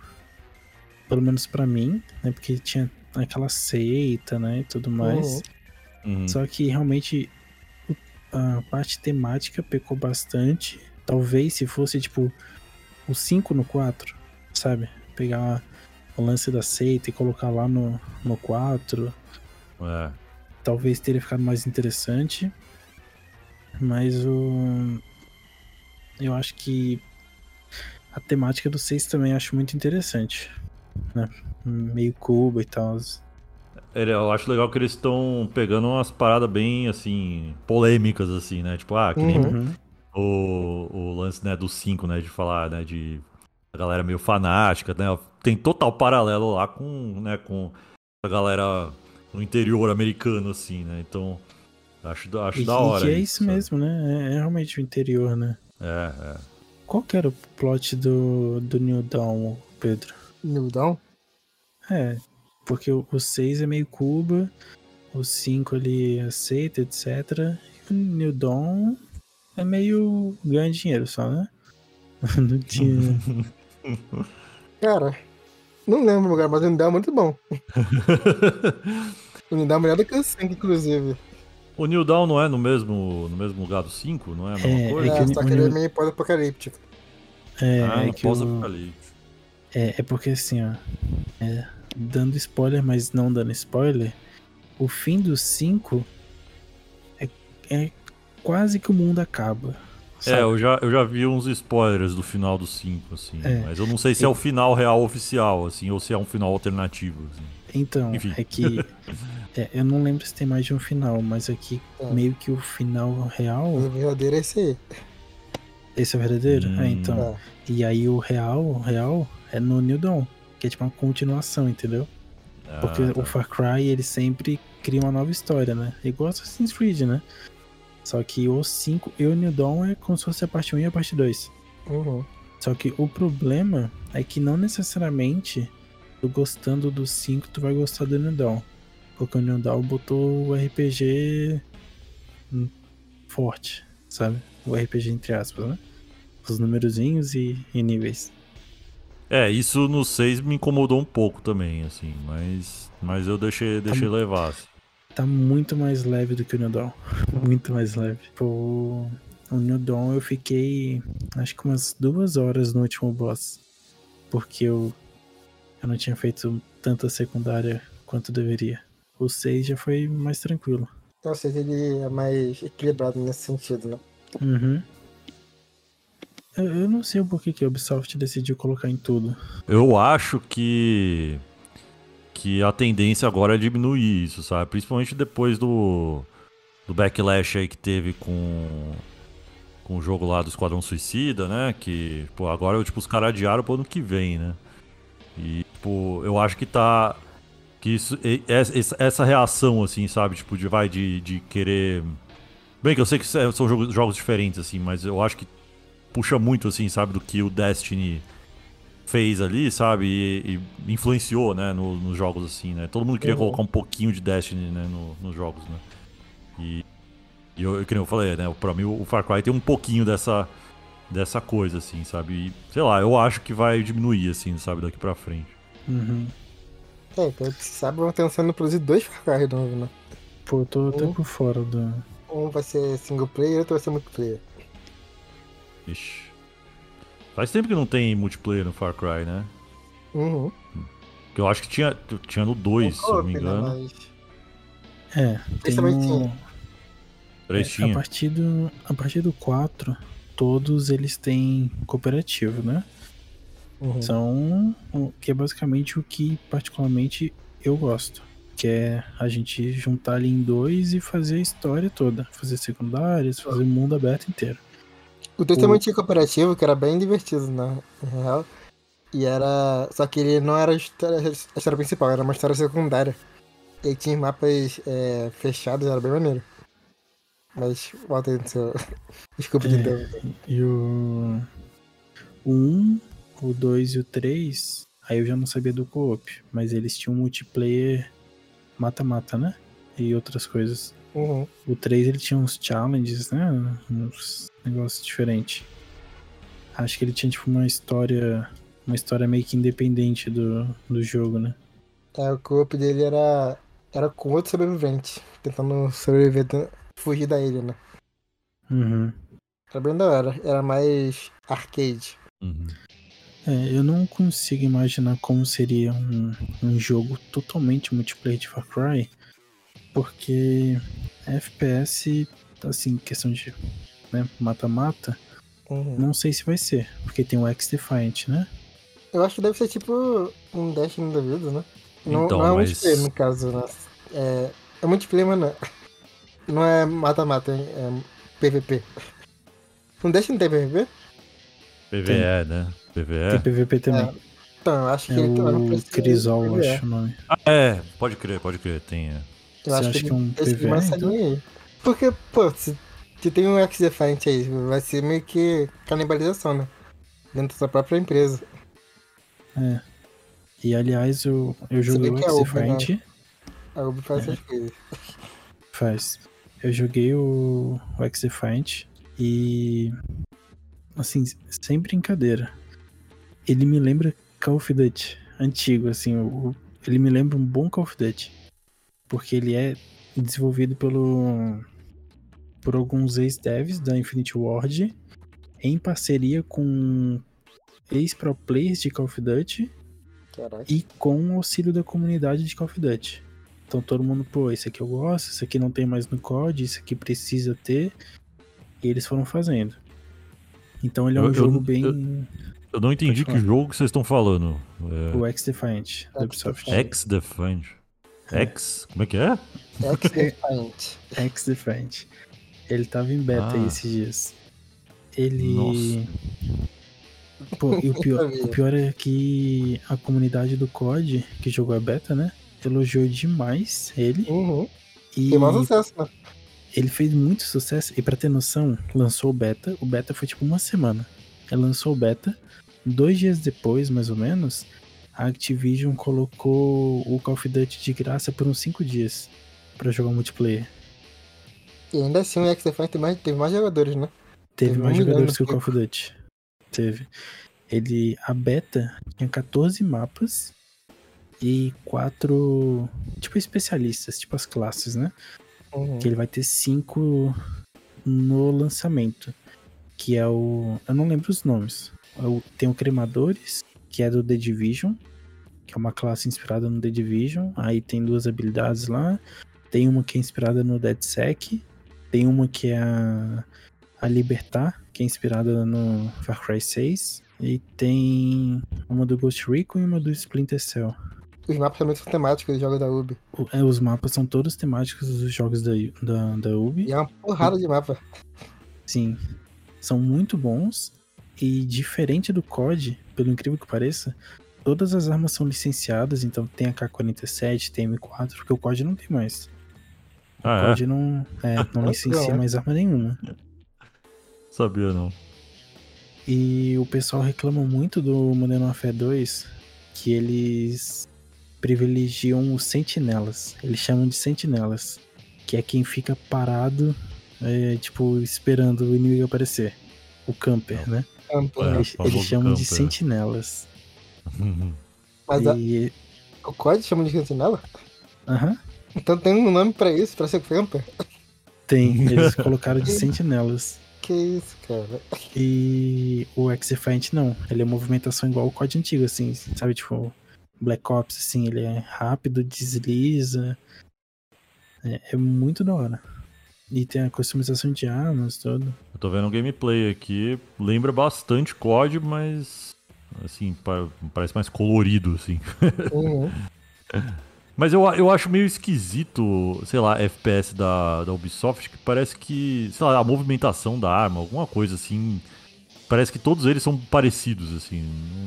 pelo menos para mim, né? Porque tinha aquela seita, né, e tudo mais. Uhum. uhum. Só que realmente a parte temática pecou bastante. Talvez se fosse tipo o 5 no 4, sabe? Pegar o lance da seita e colocar lá no, no 4. É. Talvez teria ficado mais interessante. Mas o. Eu acho que a temática do 6 também acho muito interessante. Né? Meio Cuba e tal. Eu acho legal que eles estão pegando umas paradas bem, assim, polêmicas, assim, né? Tipo, ah, que nem Uhum. O, o lance, né, do 5, né? De falar, né, de a galera meio fanática, né? Tem total paralelo lá com, né, com a galera no interior americano, assim, né? Então, acho, acho E, da e hora. que é isso sabe? mesmo, né? É, é realmente o interior, né? É, é. Qual que era o plot do, do New Dawn, Pedro? New Dawn? É, porque o 6 é meio Cuba, o 5 ele aceita, etc. E o New Dawn é meio ganha dinheiro só, né? Não tinha. Cara, não lembro o lugar, mas o New Dawn é muito bom. O New Dawn é melhor do que o 5, inclusive. o New Dawn não é no mesmo, no mesmo lugar do 5? Não é a mesma É, coisa? É, que o só que ele é meio pós-apocalíptico. É, ah, é posso o- é, é porque assim, ó. é, dando spoiler, mas não dando spoiler, o fim do 5 é, é quase que o mundo acaba. É, sabe? eu já, eu já vi uns spoilers do final do 5, assim. É. Mas eu não sei se é o final real oficial, assim, ou se é um final alternativo. Assim. Então, Enfim. é que. é, eu não lembro se tem mais de um final, mas aqui É. meio que o final real. O verdadeiro é esse aí. Esse é o verdadeiro? Hum. É, então. É. E aí o real, o real é no New Dawn, que é tipo uma continuação, entendeu? Porque Ah, tá. o Far Cry ele sempre cria uma nova história, né? Igual Assassin's Creed, né? Só que o 5 e o New Dawn é como se fosse a parte 1 e a parte 2. Uhum. Só que o problema é que não necessariamente tu gostando do 5 tu vai gostar do New Dawn. Porque o New Dawn botou o RPG hum, forte, sabe? O RPG entre aspas, né? Os numerozinhos e, e níveis. É, isso no 6 me incomodou um pouco também, assim, mas, mas eu deixei, deixei levar. assim. Tá muito mais leve do que o New Dawn. muito mais leve. O, o New Dawn eu fiquei acho que umas duas horas no último boss. Porque eu, eu não tinha feito tanta secundária quanto deveria. O 6 já foi mais tranquilo. Ou seja, ele é mais equilibrado nesse sentido, né? Uhum. Eu, eu não sei o porquê que a Ubisoft decidiu colocar em tudo. Eu acho que que a tendência agora é diminuir isso, sabe? Principalmente depois do do backlash aí que teve com com o jogo lá do Esquadrão Suicida, né? Que, pô, agora tipo os caras adiaram pro ano que vem, né? E, tipo, eu acho que tá que isso essa reação assim, sabe, tipo de vai de, de querer Bem que eu sei que são jogos, jogos diferentes assim, mas eu acho que puxa muito assim, sabe, do que o Destiny fez ali, sabe? E, e influenciou, né, no- nos jogos assim, né? Todo mundo queria Uhum. colocar um pouquinho de Destiny, né, no- nos jogos, né? E, e eu, que eu falei, né, pra mim o Far Cry tem um pouquinho dessa dessa coisa assim, sabe? E, sei lá, eu acho que vai diminuir assim, sabe, daqui pra frente. Uhum. É, que se sabe, vão pensando em produzir dois Far Cry de novo, né? Pô, eu tô até Uhum. por fora do. Um vai ser single player e outro vai ser multiplayer. Ixi. Faz tempo que não tem multiplayer no Far Cry, né? Uhum. Que eu acho que tinha, tinha no 2, se não me né, engano. mas- É, tem um- tinha. 3 É, a partir do a partir do 4, todos eles têm cooperativo, né? Uhum. São o que é basicamente o que particularmente eu gosto, que é a gente juntar ali em dois e fazer a história toda, fazer secundárias, fazer o mundo aberto inteiro. O 2 O- também tinha cooperativo, que era bem divertido, na na real. E era. Só que ele não era a história, a história principal, era uma história secundária. E tinha mapas é, fechados, era bem maneiro. Mas volta aí no seu. Desculpa de É. E o o 1, o 2 e o 3, aí eu já não sabia do co-op, mas eles tinham multiplayer mata-mata, né? E outras coisas. Uhum. O 3 ele tinha uns challenges, né? Uns negócios diferentes. Acho que ele tinha tipo uma história. Uma história meio que independente do, do jogo, né? É, o co-op dele era. Era com outro sobrevivente. Tentando sobreviver, ten- fugir da ilha, né? Uhum. Era bem da hora. Era mais arcade. Uhum. É, eu não consigo imaginar como seria um, um jogo totalmente multiplayer de Far Cry, porque FPS, assim, questão de né, mata-mata, Uhum. não sei se vai ser, porque tem o X-Defiant, né? Eu acho que deve ser tipo um Destiny da vida, né? Não, Então, não é mas- multiplayer no caso, né? É, é multiplayer, mas não é. Não é mata-mata, é PVP. No Destiny tem PVP? PVE, né? Tem PVE. PVP também. Então, eu acho que É, ele tá no Crisol, acho o nome. Ah, é, pode crer, pode crer, tem. é. Eu Você acho acha que, que é um então? salinha aí. Porque, pô, se, se tem um X-Defiant aí, vai ser meio que canibalização, né? Dentro da própria empresa. É. E aliás, eu, eu joguei o é X-Defiant. A Ubi faz É. essas coisas. Faz. Eu joguei o, o X-Defiant e. Assim, sem brincadeira. Ele me lembra Call of Duty antigo, assim. o- ele me lembra um bom Call of Duty. Porque ele é desenvolvido pelo. por alguns ex-devs da Infinity Ward em parceria com ex-pro players de Call of Duty Caraca. e com o auxílio da comunidade de Call of Duty. Então todo mundo, pô, esse aqui eu gosto, esse aqui não tem mais no COD, esse aqui precisa ter. E eles foram fazendo. Então ele é um Eu- eu jogo não- bem. Eu não entendi que jogo que vocês estão falando. O X-Defiant, da Ubisoft. É. X-Defiant. X? Como é que é? X-Defiant. X-Defiant. Ele tava em beta aí Ah. esses dias. Ele. Pô, e o pior, o pior é que a comunidade do COD, que jogou a beta, né? Elogiou demais ele. Uhum. E Tem mais sucesso, né? ele fez muito sucesso. E pra ter noção, lançou o beta. O beta foi tipo uma semana. Ele lançou o beta. Dois dias depois, mais ou menos, a Activision colocou o Call of Duty de graça por uns cinco dias pra jogar multiplayer. E ainda assim o X-Defiant teve mais, teve mais jogadores, né? Teve Teve mais jogadores que o Call of Duty. Teve. Ele. A beta tinha 14 mapas e quatro. Tipo especialistas, tipo as classes, né? Uhum. Que ele vai ter cinco no lançamento. Que é o. Eu não lembro os nomes. É Tem o Cremadores, que é do The Division. Que é uma classe inspirada no The Division. Aí tem duas habilidades lá. Tem uma que é inspirada no DeadSec. Tem uma que é a, a Libertar, que é inspirada no Far Cry 6. E tem uma do Ghost Recon e uma do Splinter Cell. Os mapas também são temáticos dos jogos da Ubi. O- é, os mapas são todos temáticos dos jogos da, da, da Ubi. E é uma porrada de mapa. Sim, são muito bons e diferente do COD, pelo incrível que pareça, todas as armas são licenciadas, então tem a K-47, tem M4, porque o COD não tem mais. O Ah, é? COD não, é, não licencia Não. mais arma nenhuma. Sabia não. E o pessoal reclama muito do Modern Warfare 2 que eles privilegiam os sentinelas. Eles chamam de sentinelas, que é quem fica parado, é, tipo, esperando o inimigo aparecer. O camper, né? Campo, É, né? eles, eles chamam de camper. sentinelas. Mas a- E. o COD chama de sentinela? Aham. Então tem um nome pra isso, pra ser camper? Tem, eles colocaram de sentinelas. Que isso, cara. E o X-Defiant não. Ele é movimentação igual o COD antigo, assim, sabe? Tipo, Black Ops, assim, ele é rápido, desliza. É, é muito da hora. E tem a customização de armas, tudo. Eu tô vendo um gameplay aqui, lembra bastante COD, mas assim, pa- parece mais colorido, assim. Uhum. Mas eu, eu acho meio esquisito, sei lá, FPS da, da Ubisoft, que parece que, sei lá, a movimentação da arma, alguma coisa assim. Parece que todos eles são parecidos, assim.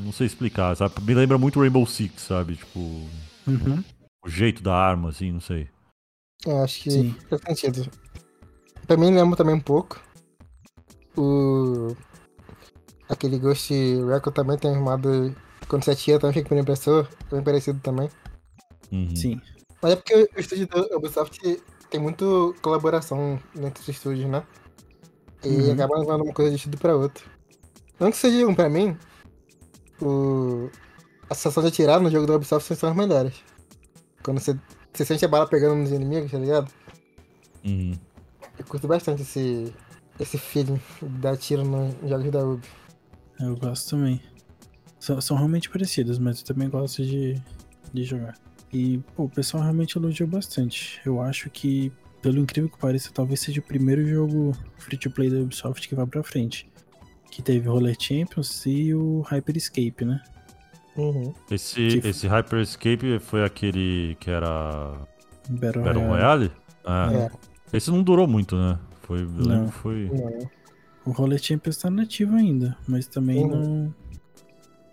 Não sei explicar, sabe? Me lembra muito Rainbow Six, sabe? Tipo, Uhum. o jeito da arma, assim, não sei. Eu acho que Sim. faz sentido. Pra mim lembra também um pouco. O. Aquele Ghost Recon também tem armado. Quando você atira também fica primeira pessoa. Bem parecido também. Uhum. Sim. Mas é porque o estúdio da Ubisoft tem muito colaboração entre os estúdios, né? E Uhum. acaba levando uma coisa de estúdio pra outra. Não que seja um pra mim, o... a sensação de atirar no jogo da Ubisoft são as melhores. Quando você, você sente a bala pegando nos inimigos, tá ligado? Uhum. Eu curto bastante esse, esse feeling de dar tiro no- nos jogos da Ubi. Eu gosto também. São, são realmente parecidos, mas eu também gosto de, de jogar. E, pô, o pessoal realmente elogiou bastante. Eu acho que, pelo incrível que pareça, talvez seja o primeiro jogo free-to-play da Ubisoft que vai pra frente. Que teve o Roller Champions e o Hyper Escape, né? Uhum. Esse, Que- esse Hyper Escape foi aquele que era Battle, Battle Royale. Royale? Ah, É, Esse não durou muito, né? Foi, eu Não. lembro que foi. não. O Roller Champions tá nativo ainda, mas também Uhum.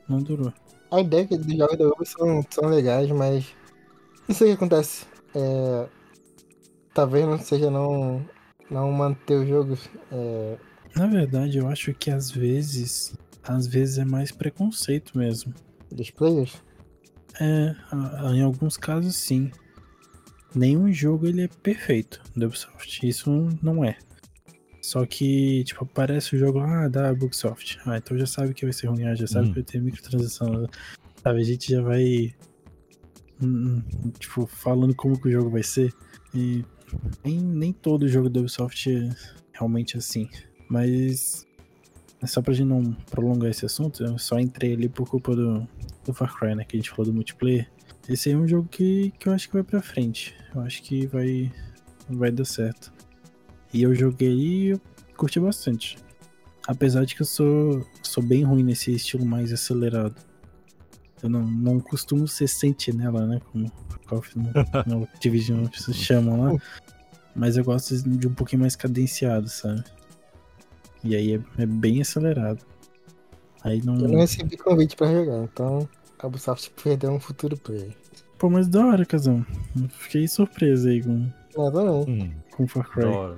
não, não durou. A ideia que dos jogos da Ubi são, são legais, mas não sei o que acontece. É, talvez não seja não, não manter o jogo. É, Na verdade, eu acho que às vezes, às vezes é mais preconceito mesmo. dos players. É, em alguns casos sim. Nenhum jogo ele é perfeito da Ubisoft. Isso não é. Só que, tipo, aparece o jogo ah, da Ubisoft. Ah, então já sabe que vai ser ruim, ah, já sabe Uhum. que vai ter microtransação. Sabe, a gente já vai. hum, hum, Tipo, falando como que o jogo vai ser. E nem, nem todo jogo da Ubisoft é realmente assim. Mas. É só pra gente não prolongar esse assunto, eu só entrei ali por culpa do, do Far Cry, né? Que a gente falou do multiplayer. Esse aí é um jogo que, que eu acho que vai pra frente. Eu acho que vai, vai dar certo. E eu joguei e eu curti bastante. Apesar de que eu sou, sou bem ruim nesse estilo mais acelerado. Eu não, não costumo ser sentinela, né? Como o Call of no Division se chamam lá. Mas eu gosto de um pouquinho mais cadenciado, sabe? E aí é, é bem acelerado. Aí não. Eu não recebi convite pra jogar, então a Ubisoft perdeu um futuro player. Pô, mas da hora, Casão. Fiquei surpreso aí com, Nada não. Hum, com Far Cry. da hora.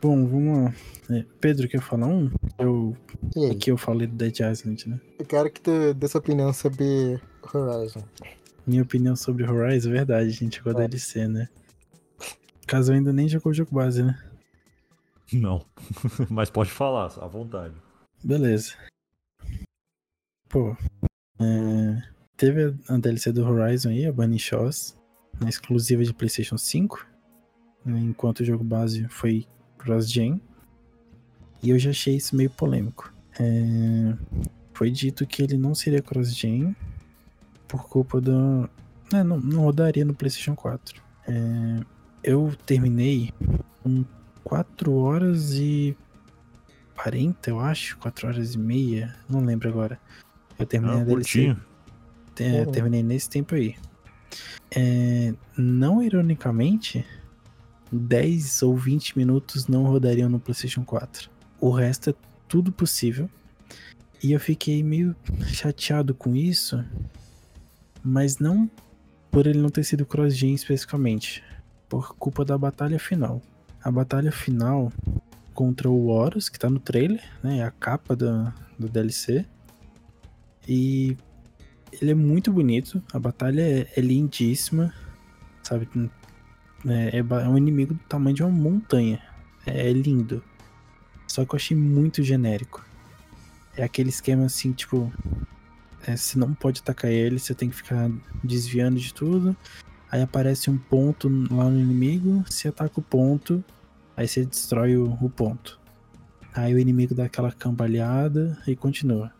Bom, vamos lá. É, Pedro, quer falar um? Eu, E aí? aqui eu falei do Dead Island, né? Eu quero que tu dê sua opinião sobre Horizon. Minha opinião sobre Horizon, é verdade, a gente jogou É. DLC, né? Caso ainda nem jogou o jogo base, né? Não. Mas pode falar, à vontade. Beleza. Pô, é, teve a DLC do Horizon aí, a Bunny Shows, na exclusiva de PlayStation 5, né, enquanto o jogo base foi cross-gen. E eu já achei isso meio polêmico. É, foi dito que ele não seria cross-gen por culpa do. É, não, não rodaria no PlayStation 4. É, eu terminei com 4 horas e 40, eu acho, 4 horas e meia, não lembro agora. Eu terminei Ah, a DLC. curtinho. É, Uhum. terminei nesse tempo aí. É, não ironicamente, 10 ou 20 minutos não rodariam no PlayStation 4. O resto é tudo possível. E eu fiquei meio chateado com isso, mas não por ele não ter sido cross-gen especificamente, por culpa da batalha final. A batalha final contra o Horus, que tá no trailer, né? É a capa do, do DLC. E ele é muito bonito, a batalha é, é lindíssima, sabe? É, é é um inimigo do tamanho de uma montanha. É, é lindo. Só que eu achei muito genérico. É aquele esquema assim, tipo. é, você não pode atacar ele, você tem que ficar desviando de tudo. Aí aparece um ponto lá no inimigo, você ataca o ponto, aí você destrói o, o ponto. Aí o inimigo dá aquela cambalhada e continua.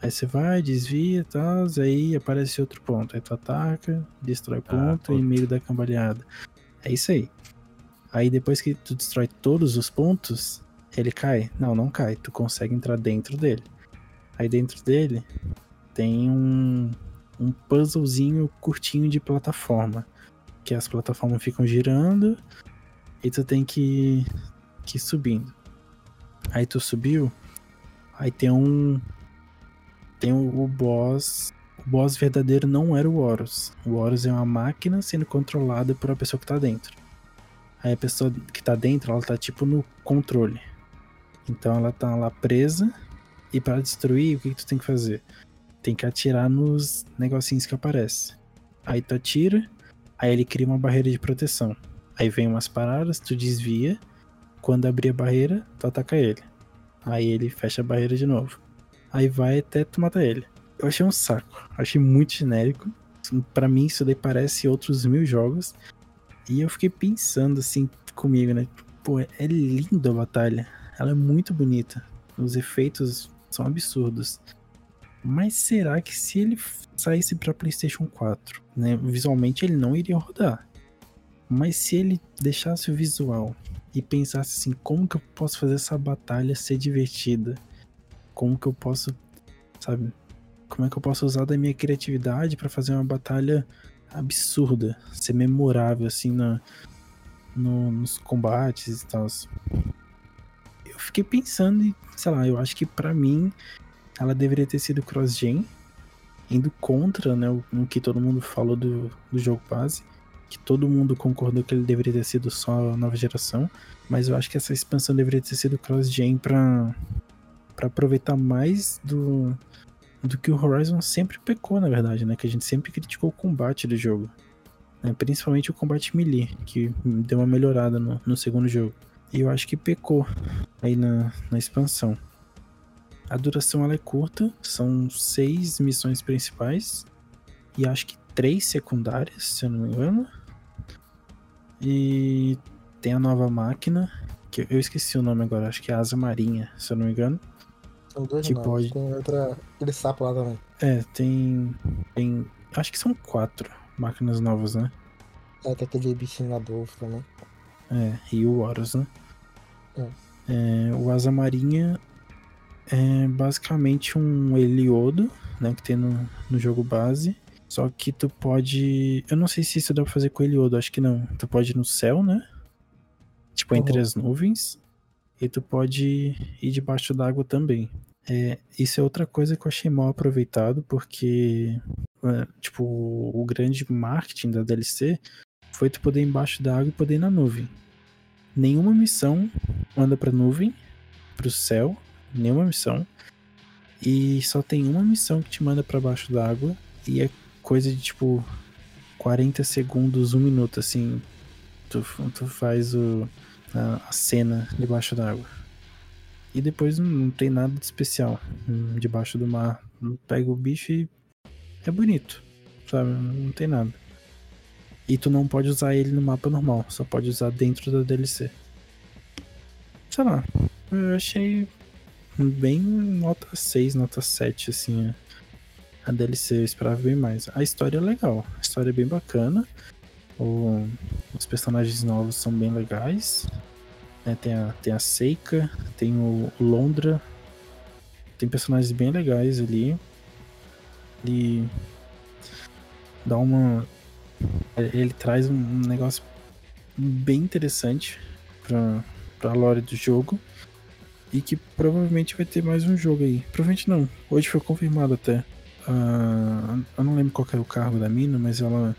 Aí você vai, desvia e tal, aí aparece outro ponto. Aí tu ataca, destrói Ah, ponto, o inimigo dá cambalhada. É isso aí. Aí depois que tu destrói todos os pontos, ele cai? Não, não cai. Tu consegue entrar dentro dele. Aí dentro dele tem um, um puzzlezinho curtinho de plataforma. Que as plataformas ficam girando e tu tem que, que ir subindo. Aí tu subiu, aí tem um. Tem o, o boss. O boss verdadeiro não era o Horus. O Horus é uma máquina sendo controlada por uma pessoa que tá dentro. Aí a pessoa que tá dentro, ela tá tipo no controle. Então ela tá lá presa. E para destruir, o que, que tu tem que fazer? Tem que atirar nos negocinhos que aparecem. Aí tu atira, aí ele cria uma barreira de proteção. Aí vem umas paradas, tu desvia. Quando abrir a barreira, tu ataca ele. Aí ele fecha a barreira de novo. Aí vai até tu matar ele. Eu achei um saco. Achei muito genérico. Pra mim, isso daí parece outros mil jogos. E eu fiquei pensando assim comigo, né? Pô, é lindo a batalha. Ela é muito bonita. Os efeitos são absurdos. Mas será que se ele saísse para PlayStation 4, né, visualmente ele não iria rodar. Mas se ele deixasse o visual e pensasse assim, como que eu posso fazer essa batalha ser divertida? Como que eu posso, sabe? Como é que eu posso usar da minha criatividade para fazer uma batalha absurda, ser memorável assim na, no, nos combates e tal. Eu fiquei pensando e, sei lá, eu acho que para mim ela deveria ter sido cross-gen, indo contra né, o, o, que todo mundo falou do, do jogo base, que todo mundo concordou que ele deveria ter sido só nova geração, mas eu acho que essa expansão deveria ter sido cross-gen pra, pra aproveitar mais do, do que o Horizon sempre pecou, na verdade, né? Que a gente sempre criticou o combate do jogo. Né? Principalmente o combate melee, que deu uma melhorada no, no segundo jogo. E eu acho que pecou aí na, na expansão. A duração ela é curta, são seis missões principais e acho que três secundárias, se eu não me engano. E tem a nova máquina, que eu esqueci o nome agora, acho que é Asa Marinha, se eu não me engano. São dois que novos, pode... tem outra, aquele sapo lá também. É, tem, tem, acho que são quatro máquinas novas, né? É, tem aquele bichinho lá do também. É, e o Horus, né? É. É, o Asa Marinha é basicamente um Heliodo, né, que tem no, no jogo base. Só que tu pode. Eu não sei se isso dá pra fazer com Heliodo, acho que não. Tu pode ir no céu, né? Tipo, uhum. entre as nuvens. E tu pode ir debaixo d'água também. É, isso é outra coisa que eu achei mal aproveitado, porque, é, tipo, o grande marketing da DLC foi tu poder ir embaixo da água e poder ir na nuvem. Nenhuma missão manda pra nuvem, pro céu, nenhuma missão. E só tem uma missão que te manda para baixo d'água e é coisa de tipo 40 segundos, um minuto, assim. Tu, tu faz o, a, a cena debaixo d'água. E depois não, tem nada de especial hum, debaixo do mar. Pega o bicho e é bonito, sabe? Não tem nada. E tu não pode usar ele no mapa normal, só pode usar dentro da DLC. Sei lá, eu achei bem nota 6, nota 7, assim. A DLC eu esperava bem mais. A história é legal, a história é bem bacana. O, os personagens novos são bem legais. É, tem, a, tem a Seika, tem o Londra. Tem personagens bem legais ali. E dá uma. Ele traz um negócio bem interessante pra, pra lore do jogo. E que provavelmente vai ter mais um jogo aí. Provavelmente não. Hoje foi confirmado até. Uh, eu não lembro qual é o cargo da mina, mas ela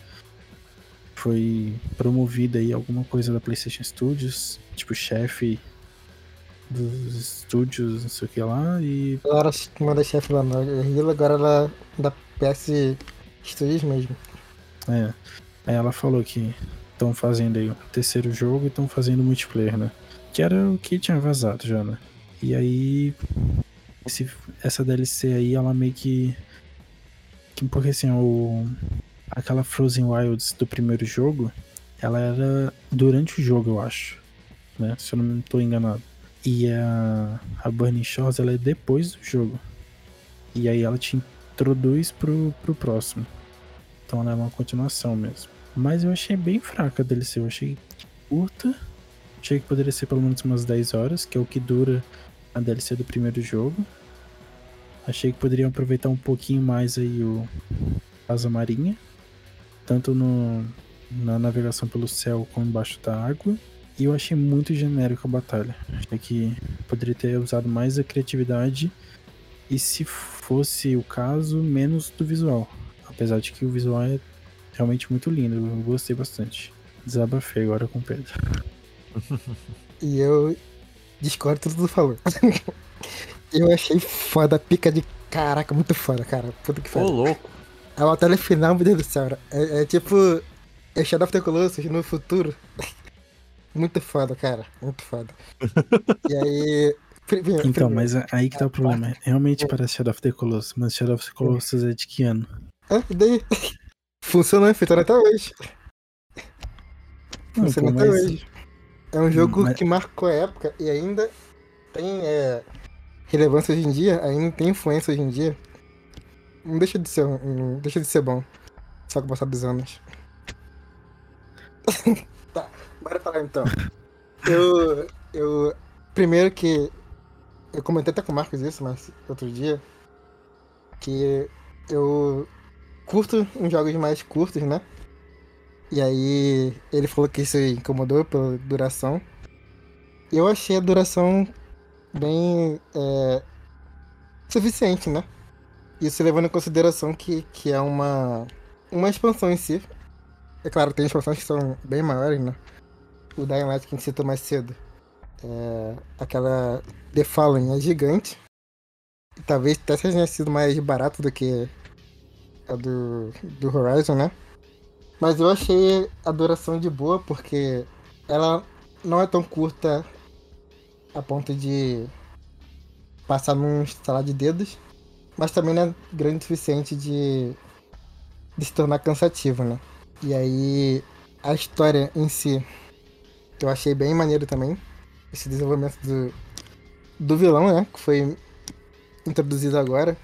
foi promovida aí alguma coisa da PlayStation Studios, tipo chefe dos estúdios, não sei o que lá, e. Ela era manda chefe lá na Hilo, agora ela é da PS Studios mesmo. É. Aí ela falou que estão fazendo aí o terceiro jogo e estão fazendo multiplayer, né? Que era o que tinha vazado já, né? E aí, esse, essa DLC aí, ela meio que porque assim, o, aquela Frozen Wilds do primeiro jogo, ela era durante o jogo, eu acho. Né? Se eu não estou enganado. E a, a Burning Shores, ela é depois do jogo. E aí ela te introduz pro, pro próximo. Então ela é uma continuação mesmo. Mas eu achei bem fraca a DLC, eu achei curta. Achei que poderia ser pelo menos umas 10 horas, que é o que dura a DLC do primeiro jogo. Achei que poderiam aproveitar um pouquinho mais aí o Asa Marinha, tanto no, na navegação pelo céu como embaixo da água. E eu achei muito genérico a batalha. Achei que poderia ter usado mais a criatividade e, se fosse o caso, menos do visual. Apesar de que o visual é realmente muito lindo, eu gostei bastante. Desabafei agora com o Pedro. e eu discordo tudo que tu falou. eu achei foda, pica de caraca, muito foda, cara. Puta que foda. Ô, louco. A batalha final, meu Deus do céu. É, é tipo. É Shadow of the Colossus no futuro. muito foda, cara. Muito foda. e aí. Primeiro, então, primeiro. mas aí que tá o problema. Realmente parece Shadow of the Colossus, mas Shadow of the Colossus é de que ano? Ah, e daí? Funciona, funciona até hoje. Funciona até hoje. É um jogo Mas... que marcou a época e ainda tem é, relevância hoje em dia, ainda tem influência hoje em dia. Não deixa de ser, não deixa de ser bom. Só com o passar dos anos. tá, bora falar então. Eu, eu, primeiro que, eu comentei até com o Marcos isso, mas outro dia, que eu curto uns jogos mais curtos, né? E aí ele falou que isso incomodou pela duração. Eu achei a duração bem é, suficiente, né? Isso levando em consideração que, que é uma, uma expansão em si. É claro, tem expansões que são bem maiores, né? O Dying Light que a gente citou mais cedo. É, aquela The Fallen é gigante. E talvez até tenha sido mais barato do que a do, do Horizon, né? Mas eu achei a duração de boa porque ela não é tão curta a ponto de passar num estalar de dedos, mas também não é grande o suficiente de, de se tornar cansativo, né? E aí a história em si eu achei bem maneiro também. Esse desenvolvimento do, do vilão, né? Que foi introduzido agora.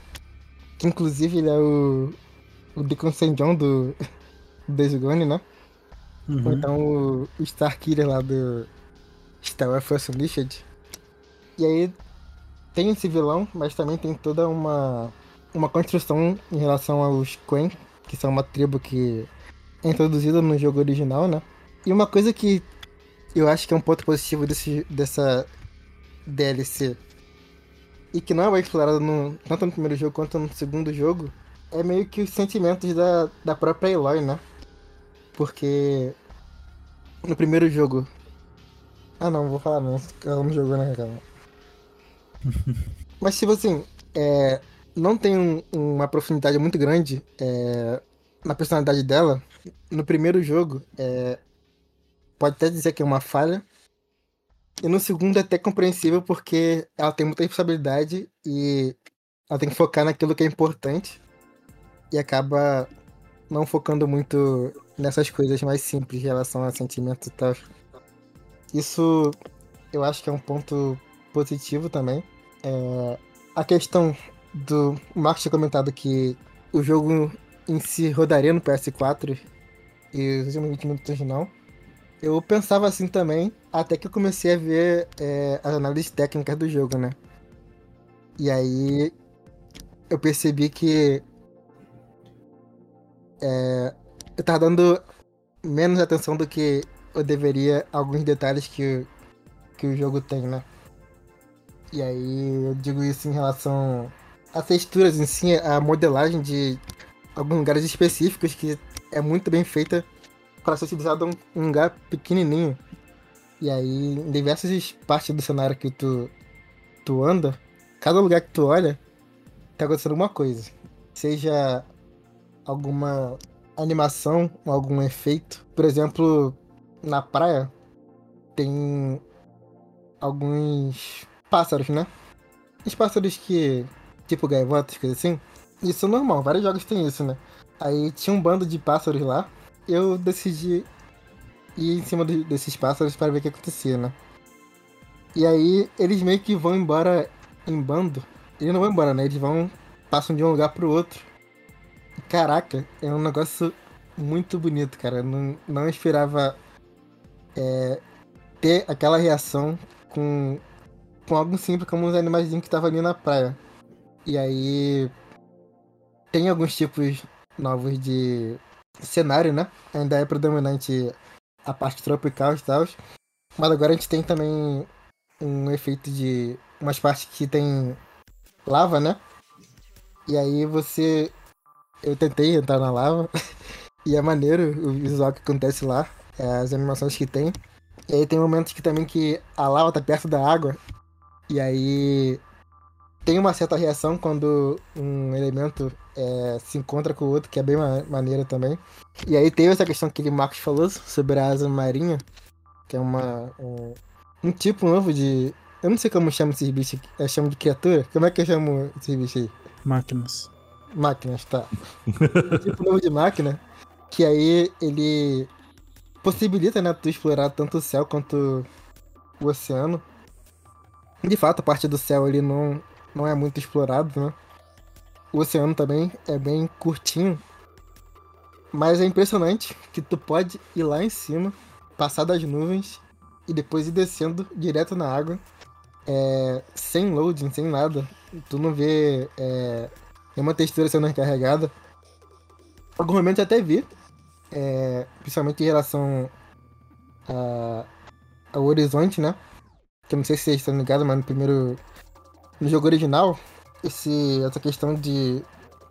Que inclusive ele é o, o Deacon St. John do, Days Gone, né? Uhum. Ou então o, o Starkiller lá do Star Wars Force Unleashed. E aí tem esse vilão, mas também tem toda uma, uma construção em relação aos Quen, que são uma tribo que é introduzida no jogo original, né? E uma coisa que eu acho que é um ponto positivo desse, dessa DLC e que não é explorado no, tanto no primeiro jogo quanto no segundo jogo é meio que os sentimentos da, da própria Eloy, né? Porque no primeiro jogo. Ah não, vou falar não. Ela não jogou na cama. Mas tipo assim, é, não tem um, uma profundidade muito grande é, na personalidade dela. No primeiro jogo, é, pode até dizer que é uma falha. E no segundo é até compreensível porque ela tem muita responsabilidade e ela tem que focar naquilo que é importante. E acaba não focando muito nessas coisas mais simples em relação a sentimentos e tal. Isso eu acho que é um ponto positivo também. É, a questão do. O Marcos tinha comentado que o jogo em si rodaria no PS4 e os últimos 20 minutos não. Eu pensava assim também, até que eu comecei a ver é, as análises técnicas do jogo, né? E aí eu percebi que é, eu tava dando menos atenção do que eu deveria a alguns detalhes que, que o jogo tem, né? E aí eu digo isso em relação às texturas em si, a modelagem de alguns lugares específicos que é muito bem feita para ser utilizado em um lugar pequenininho. E aí, em diversas partes do cenário que tu, tu anda, cada lugar que tu olha, tá acontecendo alguma coisa. Seja alguma animação, algum efeito. Por exemplo, na praia tem alguns pássaros, né? Os pássaros que. tipo gaivotas, coisa assim. Isso é normal, vários jogos têm isso, né? Aí tinha um bando de pássaros lá. Eu decidi ir em cima desses pássaros para ver o que acontecia, né? E aí eles meio que vão embora em bando. Eles não vão embora, né? Eles vão. passam de um lugar pro outro. Caraca, é um negócio muito bonito, cara. Eu não, não esperava é, ter aquela reação com, com algo simples como os animais que estavam ali na praia. E aí tem alguns tipos novos de cenário, né? Ainda é predominante a parte tropical e tal. Mas agora a gente tem também um efeito de umas partes que tem lava, né? E aí você eu tentei entrar na lava. e é maneiro o visual que acontece lá. É, as animações que tem. E aí tem momentos que também que a lava tá perto da água. E aí tem uma certa reação quando um elemento é, se encontra com o outro, que é bem ma maneiro também. E aí tem essa questão que o Marcos falou sobre a asa marinha, que é uma um, um tipo novo de. Eu não sei como chama esses bichos. Eu chamo de criatura? Como é que eu chamo esses bichos aí? Máquinas máquinas, tá? um tipo novo de máquina, que aí ele possibilita, né, tu explorar tanto o céu quanto o oceano. De fato, a parte do céu ali não, não é muito explorado, né? o oceano também é bem curtinho. Mas é impressionante que tu pode ir lá em cima, passar das nuvens e depois ir descendo direto na água. É, sem loading, sem nada. Tu não vê é, nenhuma textura sendo recarregada. Alguns momentos eu até vi, é, principalmente em relação a, ao horizonte, né? Que eu não sei se vocês estão ligados, mas no primeiro. No jogo original, esse, essa questão de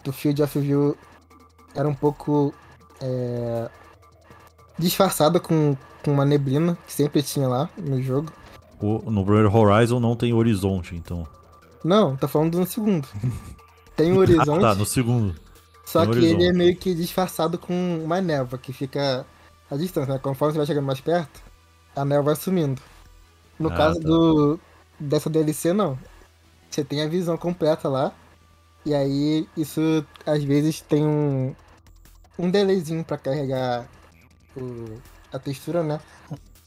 do Field of View era um pouco é, disfarçada com, com uma neblina que sempre tinha lá no jogo. O- no primeiro Horizon não tem horizonte, então. Não, tá falando no segundo. Tem o horizonte, Ah, tá, no segundo. só tem que ele é horizonte. meio que disfarçado com uma névoa que fica à distância, né? Conforme você vai chegando mais perto, a névoa vai sumindo. No Ah, caso tá. do dessa DLC, não. Você tem a visão completa lá. E aí, isso às vezes tem um, um delayzinho pra carregar o- a textura, né?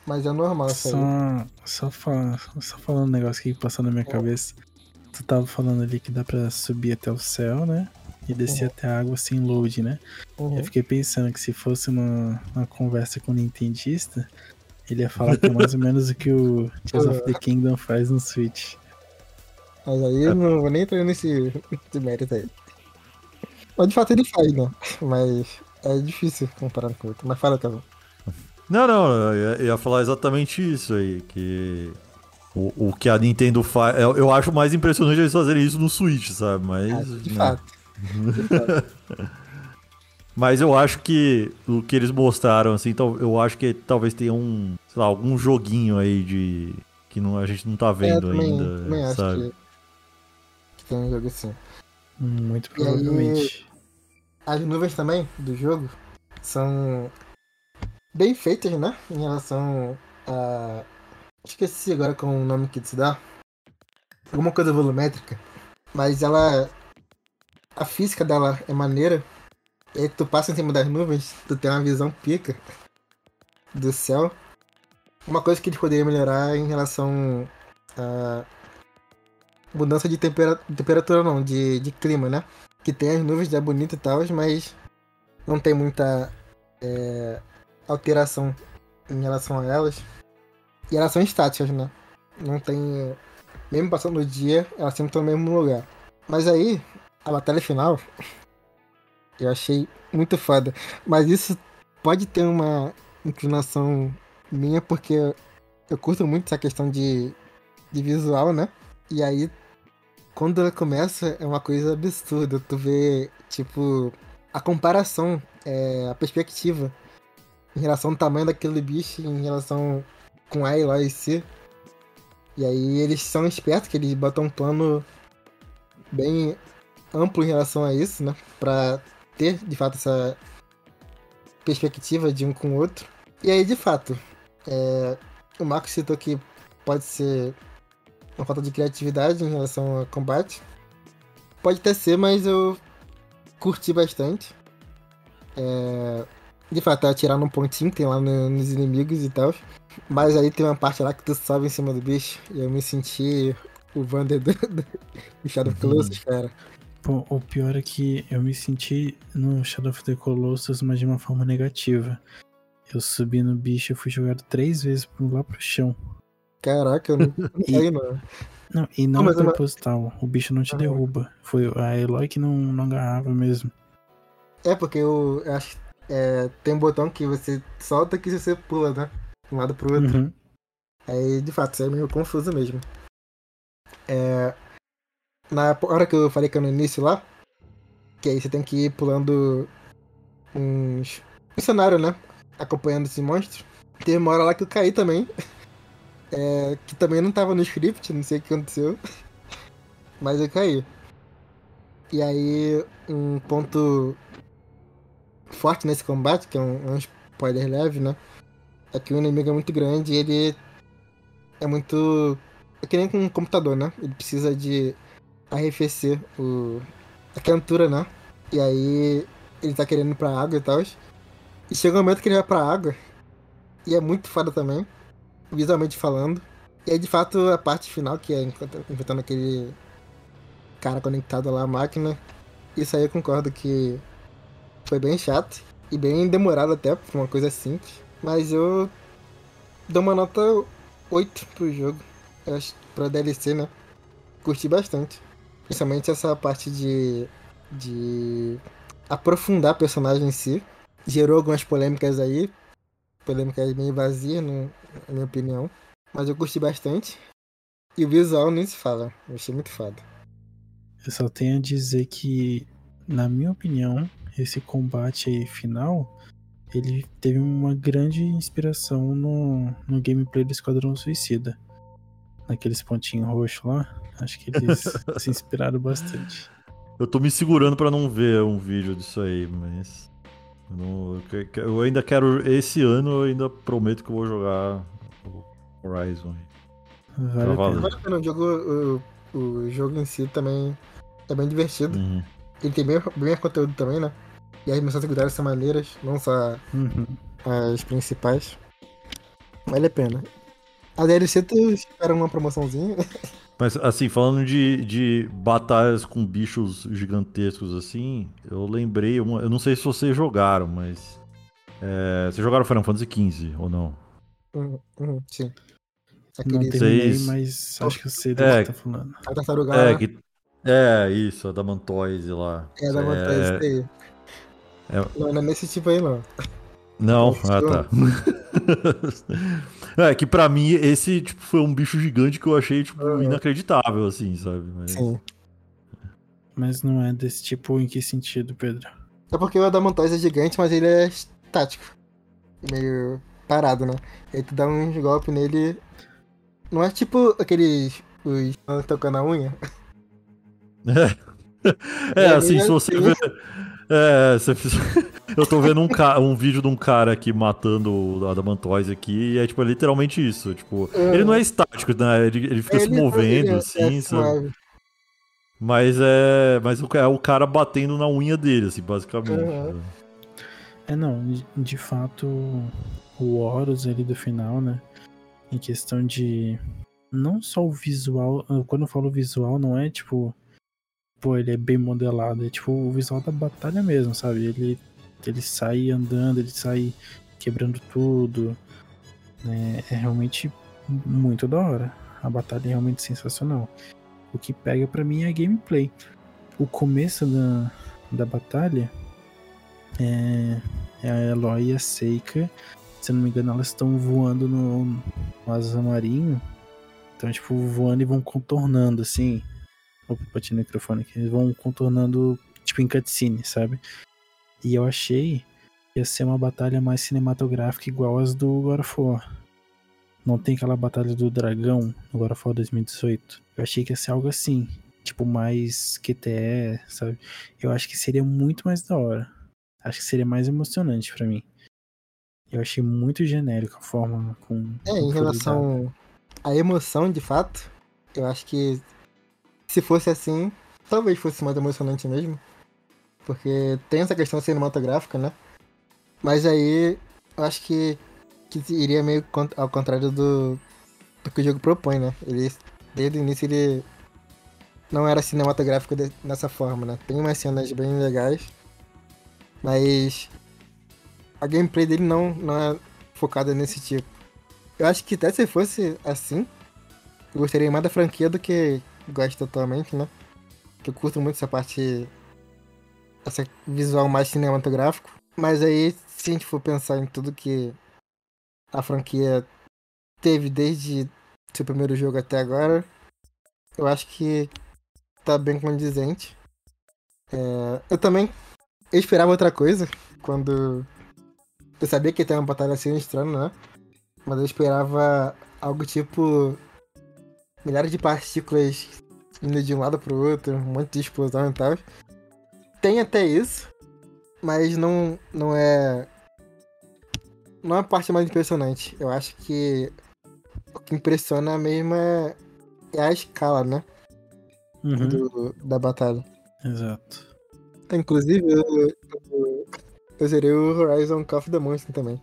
Mas é normal isso aí. Só, só, fala, só falando um negócio que passou na minha cabeça. Tu tava falando ali que dá pra subir até o céu, né? E descer Uhum. até a água sem load, né? Uhum. Eu fiquei pensando que se fosse uma, uma conversa com o Nintendista, ele ia falar que é mais ou menos o que o Tears of the Kingdom faz no Switch. Mas aí eu não vou nem entrar nesse, nesse mérito aí. Mas de fato ele faz, né? Mas é difícil comparar com o outro. Mas fala, Kevin. Não, não, eu ia, ia falar exatamente isso aí, que o, o que a Nintendo faz. Eu, eu acho mais impressionante eles fazerem isso no Switch, sabe? Mas. Ah, de né. fato. De fato. Mas eu acho que o que eles mostraram, assim, eu acho que talvez tenha um, sei lá, algum joguinho aí de. que não, a gente não tá É, vendo também, ainda, também acho sabe? que, que tem um jogo assim. Muito E aí- provavelmente. As nuvens também do jogo são bem feitas, né? Em relação a. Esqueci agora qual o nome que se dá. Alguma coisa volumétrica. Mas ela. A física dela é maneira. E aí tu passa em cima das nuvens, tu tem uma visão pica do céu. Uma coisa que eles poderiam melhorar em relação a mudança de tempera- temperatura não, de, de clima, né? que tem as nuvens é bonito e tal, mas não tem muita é, alteração em relação a elas. E elas são estáticas, né? Não tem. Mesmo passando o dia, elas sempre estão no mesmo lugar. Mas aí, a batalha final, eu achei muito foda. Mas isso pode ter uma inclinação minha, porque eu curto muito essa questão de, de visual, né? E aí quando ela começa, é uma coisa absurda. Tu vê, tipo, a comparação, é, a perspectiva em relação ao tamanho daquele bicho, em relação com a lá em si. E aí eles são espertos, que eles botam um plano bem amplo em relação a isso, né? Pra ter, de fato, essa perspectiva de um com o outro. E aí, de fato, é, o Marcos citou que pode ser uma falta de criatividade em relação ao combate. Pode até ser, mas eu curti bastante. É, De fato, é atirar num pontinho que tem lá no- nos inimigos e tal. Mas aí tem uma parte lá que tu sobe em cima do bicho e eu me senti o Vander do, do do Shadow the Colossus, cara. Pô, o pior é que eu me senti no Shadow of the Colossus, mas de uma forma negativa. Eu subi no bicho e fui jogado três vezes lá pro chão. Caraca, eu não, não E- caí não. Não, e não Não, é mas proposital. O bicho não te Aham. derruba. Foi a Eloy que não, não agarrava mesmo. É porque eu, acho que é, tem um botão que você solta que você pula, né? De um lado pro outro. Uhum. Aí, de fato, isso é meio confuso mesmo. É, na hora que eu falei que é no início lá, que aí você tem que ir pulando uns, um cenário, né? Acompanhando esse monstro. Teve uma hora lá que eu caí também. É, que também não tava no script, não sei o que aconteceu. Mas eu caí. E aí, um ponto forte nesse combate, que é um, um spoiler leve, né? É que o inimigo é muito grande e ele é muito. É que nem com um computador, né? Ele precisa de arrefecer o... a cantura, né? E aí ele tá querendo ir pra água e tal. E chega um momento que ele vai pra água. E é muito foda também, visualmente falando. E aí de fato a parte final, que é enfrentando aquele cara conectado lá à máquina, isso aí eu concordo que foi bem chato e bem demorado até, por uma coisa simples. Mas eu dou uma nota 8 pro jogo. Pra DLC, né? Curti bastante. Principalmente essa parte de. de aprofundar o personagem em si. Gerou algumas polêmicas aí. Polêmicas meio vazias, né, na minha opinião. Mas eu curti bastante. E o visual nem se fala. Eu achei muito foda. Eu só tenho a dizer que, na minha opinião, esse combate aí final, ele teve uma grande inspiração no, no gameplay do Esquadrão Suicida. Naqueles pontinhos roxos lá. Acho que eles se inspiraram bastante. Eu tô me segurando pra não ver um vídeo disso aí, mas. eu não- eu ainda quero. Esse ano eu ainda prometo que eu vou jogar o Horizon. aí. Vale a pena. O jogo, o, o jogo em si também é bem divertido. Uhum. Ele tem bem, bem mais conteúdo também, né? E as missões secundárias são maneiras, não só Uhum. as principais. Vale a pena. A DLC tu espera uma promoçãozinha. Mas assim, falando de, de batalhas com bichos gigantescos assim, eu lembrei, uma, eu não sei se vocês jogaram, mas. É, vocês jogaram Final Fantasy XV ou não? Uhum, uhum, sim. Não terminei, Vocês- mas acho que eu sei do É. que tá falando. a tartaruga É, que, é isso, a da Mantoise lá. é da montanha isso aí. é- Não, não é nesse tipo aí não. Não, ah tá. é que pra mim esse tipo, foi um bicho gigante que eu achei tipo, Uhum. inacreditável, assim, sabe? Mas- Sim. Mas não é desse tipo em que sentido, Pedro? É porque o Adamantoise é gigante, mas ele é estático. Meio parado, né? Aí tu dá uns golpes nele. Não é tipo aqueles. Os. tocando a unha. É, É, assim, se você assim. ver. É, você fiz- eu tô vendo um, ca... um vídeo de um cara aqui matando o Adamantoise aqui, e é tipo é literalmente isso. Tipo, É. ele não é estático, né? Ele, ele fica se Ele- movendo, ele é- assim, é sabe? Mas é. Mas é o cara batendo na unha dele, assim, basicamente. Uhum. né? É, não, de, de fato, o Horus ali do final, né? Em questão de. Não só o visual. Quando eu falo visual, não é tipo. Pô, ele é bem modelado. É tipo o visual da batalha mesmo, sabe? Ele, ele sai andando, ele sai quebrando tudo. né? É realmente muito da hora. A batalha é realmente sensacional. O que pega pra mim é a gameplay. O começo da, da batalha é, é a Eloy e a Seika. Se não me engano, elas estão voando no, no asa marinho. Então, tipo, voando e vão contornando, assim. Opa, bati no microfone aqui. Eles vão contornando, tipo, em cutscene, sabe? E eu achei que ia ser uma batalha mais cinematográfica igual as do God of War. Não tem aquela batalha do dragão no God of War 2018. Eu achei que ia ser algo assim. Tipo, mais QTE, sabe? Eu acho que seria muito mais da hora. Acho que seria mais emocionante pra mim. Eu achei muito genérico a forma com. É, em relação à emoção, de fato, eu acho que se fosse assim, talvez fosse mais emocionante mesmo. Porque tem essa questão cinematográfica, né? Mas aí eu acho que, que iria meio ao contrário do, do que o jogo propõe, né? Ele, desde o início ele não era cinematográfico de- dessa forma, né? Tem umas cenas bem legais, mas a gameplay dele não, não é focada nesse tipo. Eu acho que até se fosse assim, eu gostaria mais da franquia do que gosto atualmente, né? Que eu curto muito essa parte. Essa visual mais cinematográfico. Mas aí, se a gente for pensar em tudo que a franquia teve desde seu primeiro jogo até agora, eu acho que tá bem condizente. É, eu também esperava outra coisa quando eu sabia que ia ter uma batalha assim estranha, né? Mas eu esperava algo tipo. Milhares de partículas indo de um lado pro outro, um monte de explosão e tal. Tem até isso, mas não, não é. Não é a parte mais impressionante. Eu acho que o que impressiona mesmo é, é a escala, né? Uhum, do- da batalha. Exato. Inclusive, eu, eu, eu zerei o Horizon Call of the Mountain também.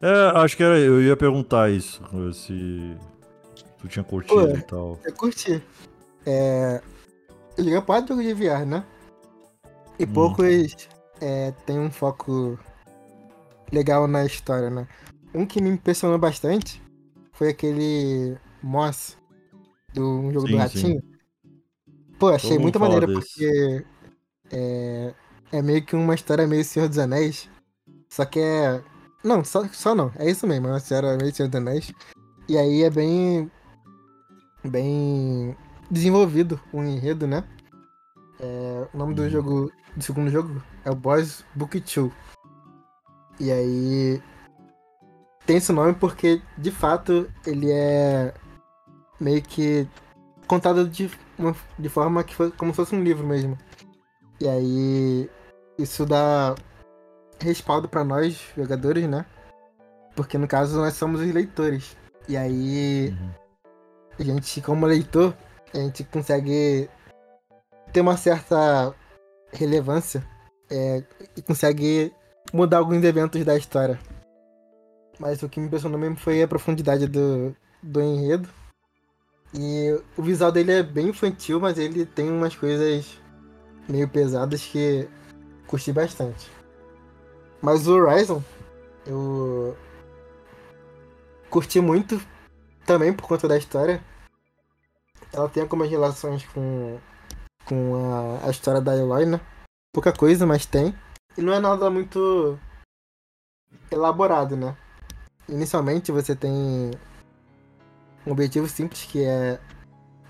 É, acho que era, eu ia perguntar isso, se tu tinha curtido e tal. Eu curti. É... Eu joguei a parte do jogo de VR, né? E Hum. poucos é, têm um foco legal na história, né? Um que me impressionou bastante foi aquele Moss, do um jogo Sim, do sim. Ratinho. Pô, achei mundo muito maneiro porque é, é meio que uma história meio Senhor dos Anéis. Só que é. Não, só, só não. É isso mesmo, é uma história meio Senhor dos Anéis. E aí é bem. Bem desenvolvido o enredo, né? É, o nome do Uhum. jogo. Do segundo jogo é o Boys Book 2. E aí. Tem esse nome porque, de fato, ele é meio que contado de, uma, de forma que foi como se fosse um livro mesmo. E aí. Isso dá respaldo pra nós, jogadores, né? Porque no caso nós somos os leitores. E aí. Uhum. A gente, como leitor, a gente consegue ter uma certa relevância é, e consegue mudar alguns eventos da história. Mas o que me impressionou mesmo foi a profundidade do, do enredo. E o visual dele é bem infantil, mas ele tem umas coisas meio pesadas que curti bastante. Mas o Horizon, eu curti muito também por conta da história. Ela tem algumas relações com, com a, a história da Eloy, né? Pouca coisa, mas tem. E não é nada muito elaborado, né? Inicialmente você tem um objetivo simples que é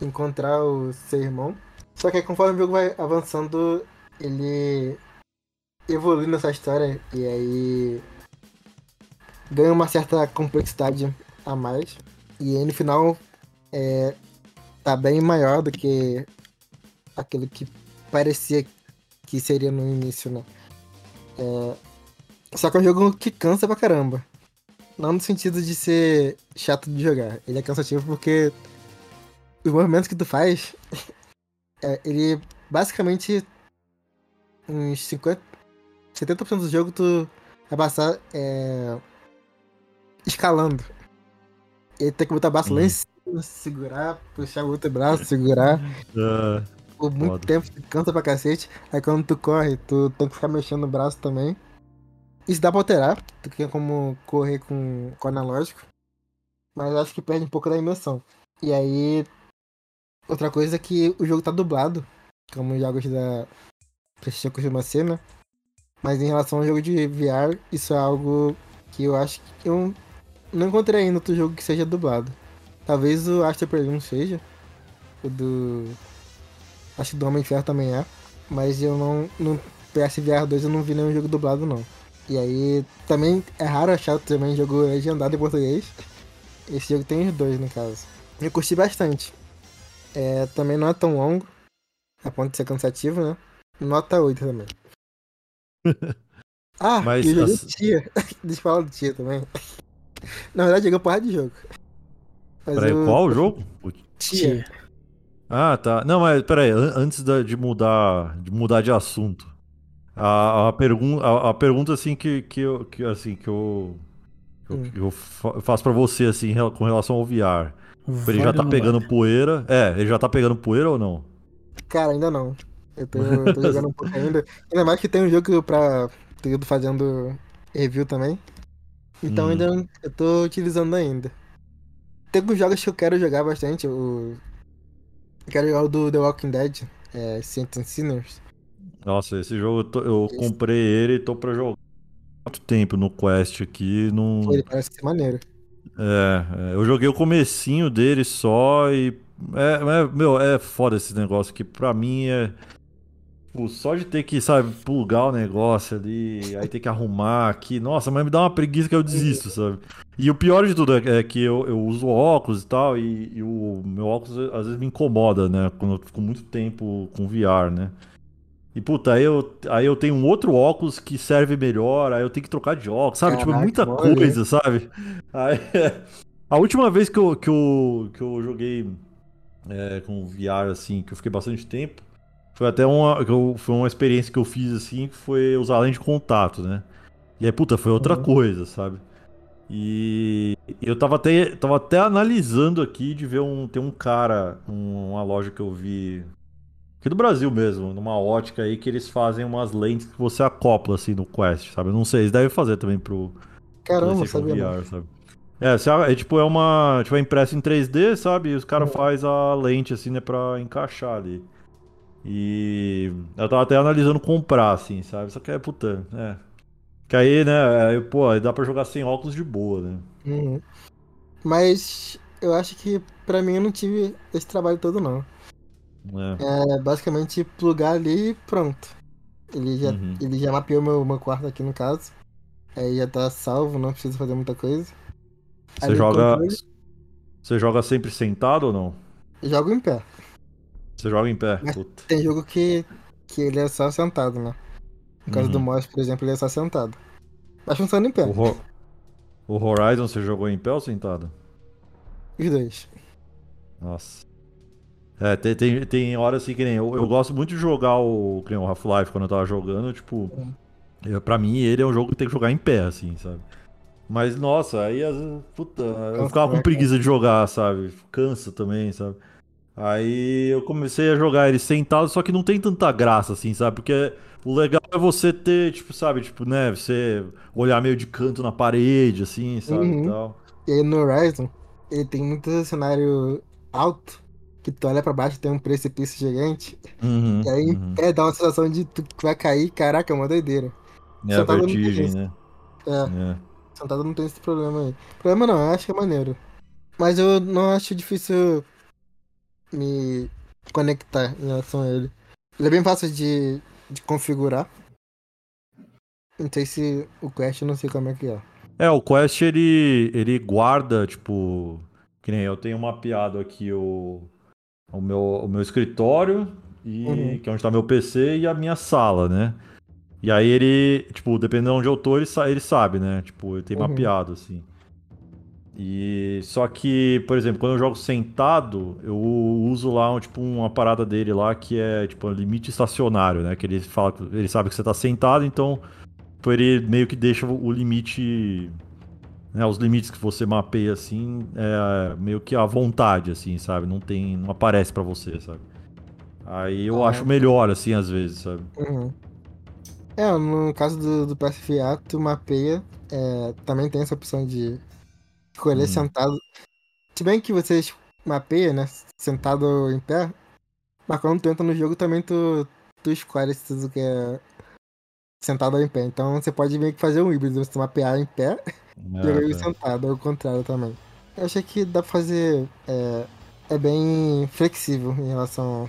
encontrar o seu irmão. Só que conforme o jogo vai avançando, ele evolui nessa história e aí ganha uma certa complexidade a mais. E aí no final é, tá bem maior do que aquilo que parecia que seria no início, né? É, só que é um jogo que cansa pra caramba. Não no sentido de ser chato de jogar. Ele é cansativo porque os movimentos que tu faz, é, ele basicamente uns 50, 70% do jogo tu vai passar é, escalando. E aí tem que botar o braço lá em Hum. cima, segurar, puxar o outro braço, segurar. Ah, Por muito Foda. tempo, tu cansa pra cacete. Aí quando tu corre, tu tem que ficar mexendo o braço também. Isso dá pra alterar, tu tem como correr com, com analógico. Mas acho que perde um pouco da imersão. E aí. Outra coisa é que o jogo tá dublado. Como os jogos da PlayStation costuma ser, né? Mas em relação ao jogo de VR, isso é algo que eu acho que eu não encontrei ainda outro jogo que seja dublado. Talvez o Astro Playroom seja. O do. Acho que do Homem de Ferro também é. Mas eu não. No PSVR 2 eu não vi nenhum jogo dublado não. E aí também é raro achar também jogo legendado em português. Esse jogo tem os dois no caso. Eu curti bastante. É, também não é tão longo. A ponto de ser cansativo, né? Nota 8 também. Ah, Mas e as- Tia. Deixa eu falar do Tia também. Na verdade, joguei porrada de jogo. Mas peraí, eu- qual o jogo? Tia. Ah, tá. Não, mas peraí, an- antes de mudar de mudar de assunto. A, a, pergun a, a pergunta assim que, que eu que, assim que eu Hum. eu fa- eu faço pra você assim com relação ao VR. Ele já tá pegando poeira? É, ele já tá pegando poeira ou não? Cara, ainda não. Eu tô, eu tô jogando um pouco ainda. Ainda mais que tem um jogo pra. Tô ido fazendo review também. Então Hum. ainda eu tô utilizando ainda. Tem alguns jogos que eu quero jogar bastante. O... Eu quero jogar o do The Walking Dead, é, Saints and Sinners. Nossa, esse jogo eu, tô- eu comprei ele e tô pra jogar muito tempo no Quest aqui, não Pô, Ele parece ser maneiro. É, é, eu joguei o comecinho dele só e. É, é, meu, é foda esse negócio que pra mim é. Pô, só de ter que, sabe, plugar o negócio ali, aí ter que arrumar aqui. Nossa, mas me dá uma preguiça que eu desisto, sabe? E o pior de tudo é, é que eu, eu uso óculos e tal, e, e o meu óculos às vezes me incomoda, né? Quando eu fico muito tempo com VR, né? E puta, aí eu, aí eu tenho um outro óculos que serve melhor, aí eu tenho que trocar de óculos, sabe? tipo, é Caraca, muita hein? coisa, sabe? Aí, a última vez que eu, que eu, que eu joguei é, com VR, assim, que eu fiquei bastante tempo, foi até uma, eu- foi uma experiência que eu fiz, assim, que foi usar a lente de contato, né? E aí, puta, foi outra Uhum. coisa, sabe? E eu tava até, tava até analisando aqui de ver um. Tem um cara, um- uma loja que eu vi Aqui do Brasil mesmo, numa ótica aí que eles fazem umas lentes que você acopla assim no Quest, sabe? Eu não sei, eles devem fazer também pro Caramba, sabia. VR, sabe? É, é tipo, é uma. Tipo, é impresso em 3D, sabe? E os caras Uhum. fazem a lente assim, né, pra encaixar ali. E eu tava até analisando comprar, assim, sabe? Só que é, puta, é. Que aí, né, aí, pô, aí dá pra jogar sem óculos de boa, né? Uhum. Mas eu acho que pra mim eu não tive esse trabalho todo, não. É. É basicamente plugar ali e pronto. Ele já, Uhum. ele já mapeou meu, meu quarto aqui no caso. Aí já tá salvo, não preciso fazer muita coisa. Você Ali joga. Você joga sempre sentado ou não? Jogo em pé. Você joga em pé? Mas. Tem jogo que, que ele é só sentado, né? No caso do Uhum. Moss, por exemplo, ele é só sentado. Mas funciona em pé, O, Ho- o Horizon você jogou em pé ou sentado? os dois. Nossa. É, tem, tem, tem horas assim que nem. Eu, eu gosto muito de jogar o, o Half-Life quando eu tava jogando, tipo. Uhum. Eu, pra mim, ele é um jogo que tem que jogar em pé, assim, sabe? Mas, nossa, aí. Puta, eu ficava né, com preguiça de jogar, sabe? Cansa também, sabe? Aí eu comecei a jogar ele sentado, só que não tem tanta graça, assim, sabe? Porque o legal é você ter, tipo, sabe, tipo, né? Você olhar meio de canto na parede, assim, sabe? Uhum. E tal. E aí no Horizon, ele tem muito cenário alto, que tu olha pra baixo e tem um precipício gigante. Uhum, E aí uhum. pé dá uma sensação de tu vai cair, caraca, é uma doideira. É a Sentado não tem vertigem, né? É, É. sentado não tem esse problema aí. Problema não, eu acho que é maneiro. Mas eu não acho difícil me conectar em relação a ele. Ele é bem fácil de, de configurar. Não sei se o Quest, eu não sei como é que é. É, o Quest ele, ele guarda, tipo, que nem eu tenho mapeado aqui o, o, meu, o meu escritório, e, Uhum. que é onde tá meu PC, e a minha sala, né? E aí ele, tipo, dependendo de onde eu tô, ele, sa- ele sabe, né? Tipo, ele tem Uhum. mapeado, assim. E só que, por exemplo, quando eu jogo sentado, eu uso lá, um, tipo, uma parada dele lá que é, tipo, limite estacionário, né? Que ele fala, que- ele sabe que você tá sentado, então Tipo, ele meio que deixa o limite. Né, os limites que você mapeia assim, é meio que à vontade, assim, sabe? Não tem. Não aparece pra você, sabe? Aí eu Ah. acho melhor, assim, às vezes, sabe? Uhum. É, no caso do, do PSFA, tu mapeia, é, também tem essa opção de escolher Uhum. sentado. Se bem que você mapeia, né, sentado em pé, mas quando tu entra no jogo também tu, tu escolhe se tu quer sentado ou em pé. Então você pode meio que fazer um híbrido, você mapear em pé e jogar É, sentado, ou o contrário também. Eu achei que dá pra fazer, é, é bem flexível em relação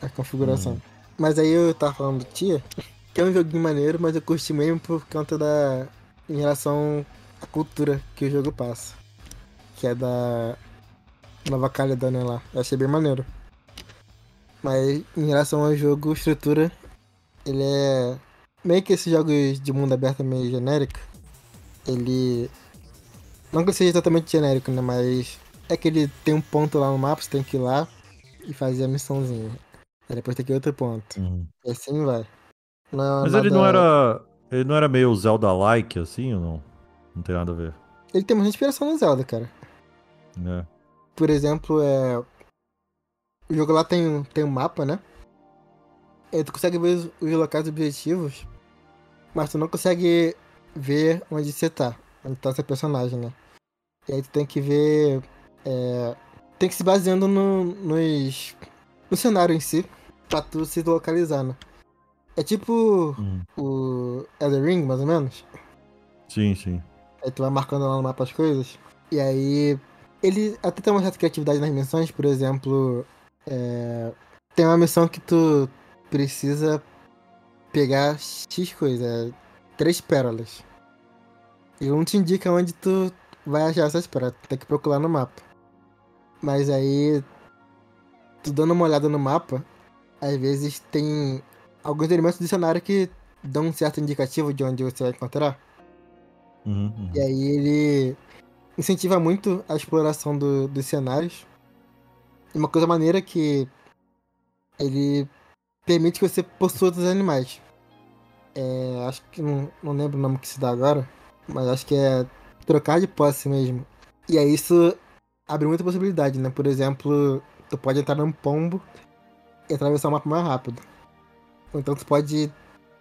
à configuração. Uhum. Mas aí eu tava falando do Tia, que é um joguinho maneiro, mas eu curti mesmo por conta da. em relação à cultura que o jogo passa. Que é da Nova Caledônia lá. Eu achei bem maneiro. Mas em relação ao jogo, estrutura, ele é. Meio que esses jogos de mundo aberto meio genérico. Ele. Não que ele seja totalmente genérico, né? Mas é que ele tem um ponto lá no mapa, você tem que ir lá e fazer a missãozinha. Aí depois tem que ir outro ponto. Uhum. E assim vai. Não é Mas nada- ele não era. Ele não era meio Zelda-like, assim, ou não? Não tem nada a ver. Ele tem muita inspiração no Zelda, cara. Né? Por exemplo, é. O jogo lá tem, um- tem um mapa, né? E tu consegue ver os, os locais objetivos, mas tu não consegue ver onde você tá. Onde tá seu personagem, né? E aí tu tem que ver. é, tem que se baseando no, nos. no cenário em si, pra tu se localizar, né? É tipo Uhum. o Elden Ring, mais ou menos. Sim, sim. Aí tu vai marcando lá no mapa as coisas. E aí. Ele até tem uma certa criatividade nas missões, por exemplo. é, tem uma missão que tu precisa pegar X coisa, é, três pérolas. E não te indica onde tu vai achar essas pérolas, tu tem que procurar no mapa. Mas aí. Tu dando uma olhada no mapa, às vezes tem alguns elementos do cenário que dão um certo indicativo de onde você vai encontrar. Uhum, uhum. E aí ele incentiva muito a exploração do- dos cenários. E uma coisa maneira é que ele permite que você possua outros animais. É, acho que não, não lembro o nome que se dá agora, mas acho que é trocar de posse mesmo. E aí isso abre muita possibilidade, né? Por exemplo, tu pode entrar num pombo e atravessar o mapa mais rápido. Ou então tu pode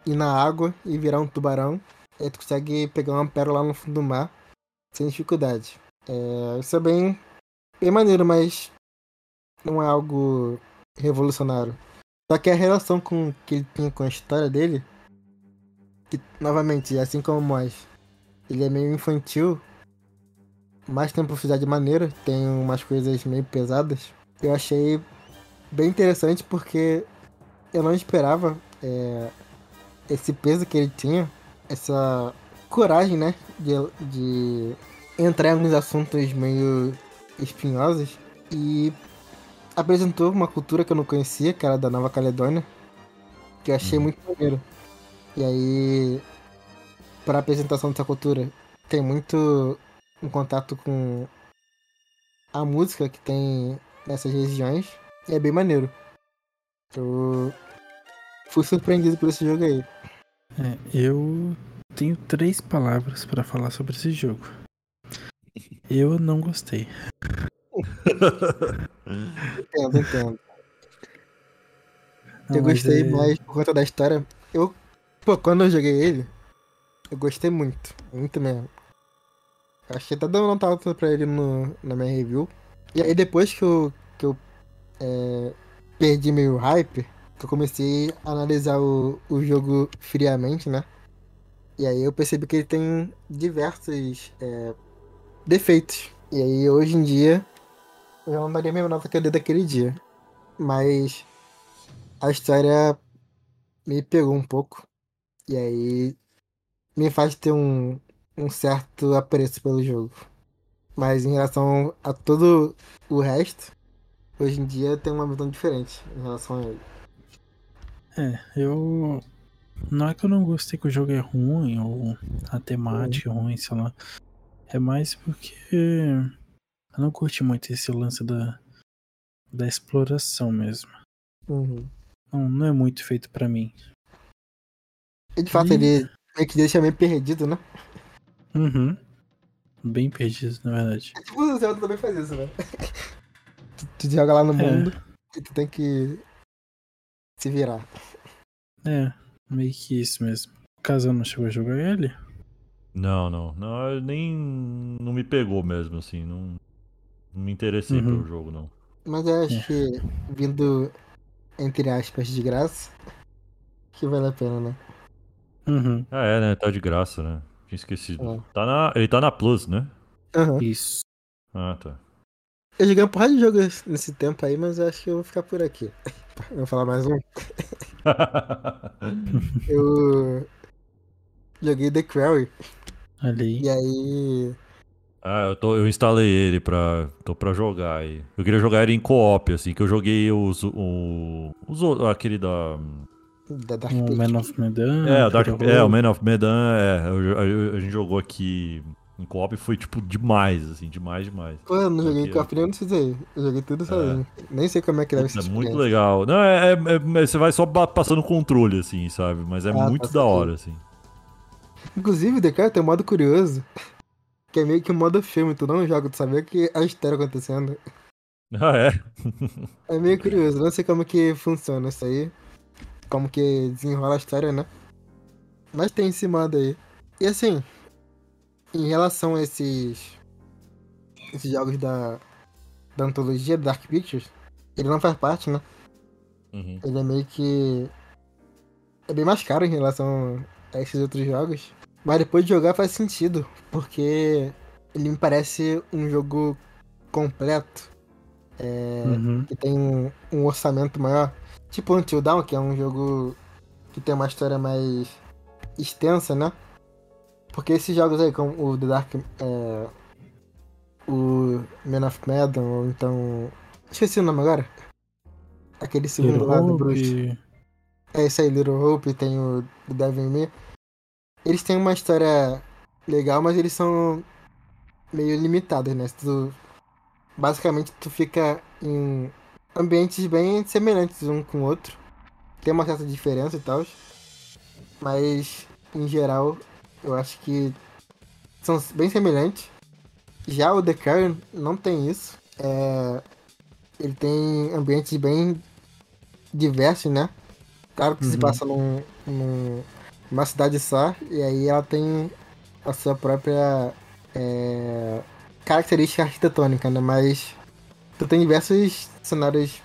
ir na água e virar um tubarão. E tu consegue pegar uma pérola lá no fundo do mar sem dificuldade. É, isso é bem, bem maneiro, mas não é algo revolucionário. Só que a relação com que ele tinha com a história dele, que novamente, assim como Moz, ele é meio infantil, mais tem profundidade maneira, tem umas coisas meio pesadas. Eu achei bem interessante porque eu não esperava é, esse peso que ele tinha, essa coragem, né, de, de entrar em alguns assuntos meio espinhosos e apresentou uma cultura que eu não conhecia, que era da Nova Caledônia, que eu achei Uhum. muito maneiro. E aí, para apresentação dessa cultura, tem muito um contato com a música que tem nessas regiões, e é bem maneiro. Eu fui surpreendido por esse jogo aí. É, eu tenho três palavras pra falar sobre esse jogo. Eu não gostei. Entendo, entendo. Não, eu gostei é- mais por conta da história. Eu, pô, quando eu joguei ele, eu gostei muito. Muito mesmo. Eu achei até dando nota alta pra ele no, na minha review. E aí depois que eu, que eu é, perdi meio hype, que eu comecei a analisar o, o jogo friamente, né? E aí eu percebi que ele tem diversos é, defeitos. E aí hoje em dia eu não daria a mesma nota que eu dei daquele dia. Mas a história me pegou um pouco. E aí me faz ter um, um certo apreço pelo jogo. Mas em relação a todo o resto, hoje em dia tenho uma visão diferente em relação a ele. É, eu. Não é que eu não gostei que o jogo é ruim ou a temática é ruim, sei lá. É mais porque eu não curti muito esse lance da, da exploração mesmo. Uhum. Não, não é muito feito pra mim. E de fato Ih. ele meio que deixa meio perdido, né? Uhum. Bem perdido, na verdade. Tipo o Zelda também faz isso, né? tu, tu joga lá no É. mundo e tu tem que se virar. É, meio que isso mesmo. O Casal não chegou a jogar ele? Não, não. Não, nem. Não me pegou mesmo, assim. Não, não me interessei Uhum. pelo jogo, não. Mas eu acho É. que vindo, entre aspas, de graça, que vale a pena, né? Uhum. Ah, é, né? Tá de graça, né? Tinha esquecido. É. Tá na... Ele tá na Plus, né? Aham. Isso. Ah, tá. Eu joguei uma porrada de jogos nesse tempo aí, mas eu acho que eu vou ficar por aqui. Vou falar mais um. Eu joguei The Quarry, aí. e aí. ah, eu, tô, eu instalei ele pra. tô pra jogar aí. Eu queria jogar ele em co-op, assim, que eu joguei os. O, os aquele da. Da Dark O. Man of Medan. É, o Dark, é, o. Man of Medan, é. eu- eu- a gente jogou aqui em co-op e foi, tipo, demais, assim, demais, demais. Pô, eu não joguei Porque- a nem não aí. Eu joguei tudo sozinho. Nem sei como é que deve ser. É muito legal. Não, é, é- é- você vai só passando controle, assim, sabe? Mas é Ah, muito tá da certo. hora, assim. Inclusive, The Quarry tem um modo curioso. Que é meio que um modo filme, tu não joga, tu sabia que a história acontecendo. Ah, é? É meio curioso, não sei como que funciona isso aí. Como que desenrola a história, né? Mas tem esse modo aí. E assim, em relação a esses. Esses jogos da. Da antologia Dark Pictures, ele não faz parte, né? Uhum. Ele é meio que. É bem mais caro em relação a esses outros jogos. Mas depois de jogar faz sentido, porque ele me parece um jogo completo. É, Uhum. que tem um, um orçamento maior. Tipo Until Dawn, que é um jogo que tem uma história mais extensa, né? Porque esses jogos aí, como o The Dark. É, o Man of Medan, ou então. Esqueci o nome agora. Aquele segundo Hero lado do Hope, bruxo. É isso aí, Little Hope, tem o o Devil Me. Eles têm uma história legal, mas eles são meio limitados, né? Tu, basicamente, tu fica em ambientes bem semelhantes um com o outro. Tem uma certa diferença e tal. Mas, em geral, eu acho que são bem semelhantes. Já o The Karen não tem isso. É, ele tem ambientes bem diversos, né? Claro que se Uhum. passa num, num- numa cidade só, e aí ela tem a sua própria é, característica arquitetônica, né? Mas tu tem diversos cenários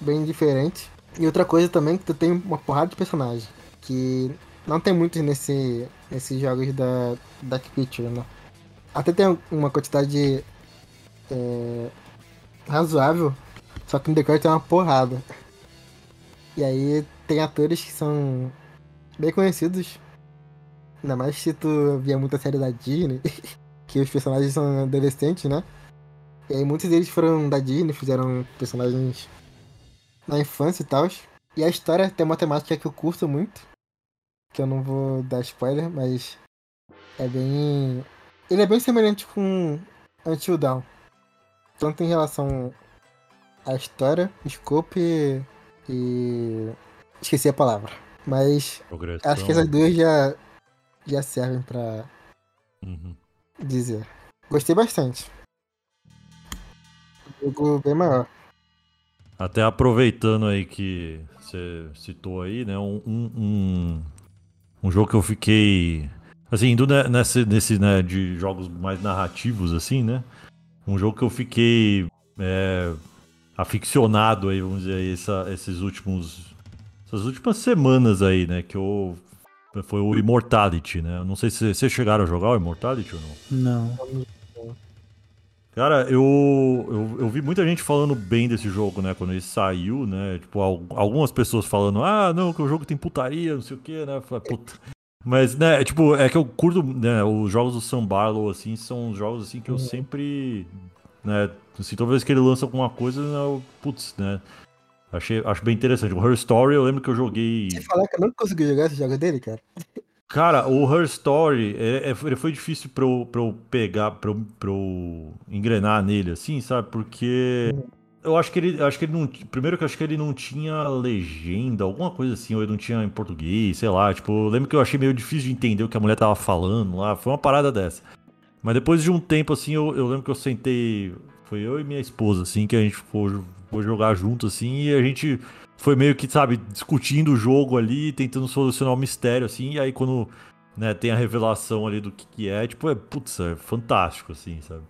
bem diferentes. E outra coisa também que tu tem uma porrada de personagens, que não tem muitos nesse, nesses jogos da Dark Picture, né? Até tem uma quantidade é, razoável, só que no Decoy tem uma porrada. E aí tem atores que são bem conhecidos. Ainda mais se tu via muita série da Disney, que os personagens são adolescentes, né? E aí muitos deles foram da Disney, fizeram personagens na infância e tal. E a história tem uma temática que eu curto muito. Que eu não vou dar spoiler, mas é bem. Ele é bem semelhante com Until Dawn. Tanto em relação à história, escopo e. e... Esqueci a palavra. Mas Progressão. acho que essas duas já, já servem pra Uhum. dizer. Gostei bastante. Jogo bem maior. Até aproveitando aí que você citou aí, né? Um, um, um, jogo que eu fiquei. Assim, indo ne- nesse, nesse, né, de jogos mais narrativos, assim, né? Um jogo que eu fiquei é, aficionado aí, vamos dizer, aí, essa, esses últimos. Essas últimas semanas aí, né? Que eu. Foi o Immortality, né? Eu não sei se vocês chegaram a jogar o Immortality ou não. Não. Cara, eu, eu, eu vi muita gente falando bem desse jogo, né? Quando ele saiu, né? Tipo, al- algumas pessoas falando, ah, não, que o jogo tem putaria, não sei o quê, né? Falei, puta. Mas, né, é, tipo, é que eu curto, né? Os jogos do Sam Barlow, assim, são jogos, assim, que eu sempre, né? Assim, toda vez que ele lança alguma coisa, né, eu, putz, né? Achei, acho bem interessante. O Her Story, eu lembro que eu joguei. Você falar que eu não consegui jogar esse jogo dele, cara. Cara, o Her Story, é, é- foi- foi difícil pra eu, pra eu pegar, pra eu, pra eu engrenar nele, assim, sabe? Porque eu acho que ele, acho que ele não, primeiro que eu acho que ele não tinha legenda, alguma coisa assim, ou ele não tinha em português, sei lá, tipo, eu lembro que eu achei meio difícil de entender o que a mulher tava falando lá, foi uma parada dessa. Mas depois de um tempo, assim, eu, eu lembro que eu sentei, foi eu e minha esposa, assim, que a gente foi, foi jogar junto, assim, e a gente foi meio que, sabe, discutindo o jogo ali, tentando solucionar o mistério, assim, e aí quando né, tem a revelação ali do que, que é, tipo, é, putz, é fantástico, assim, sabe?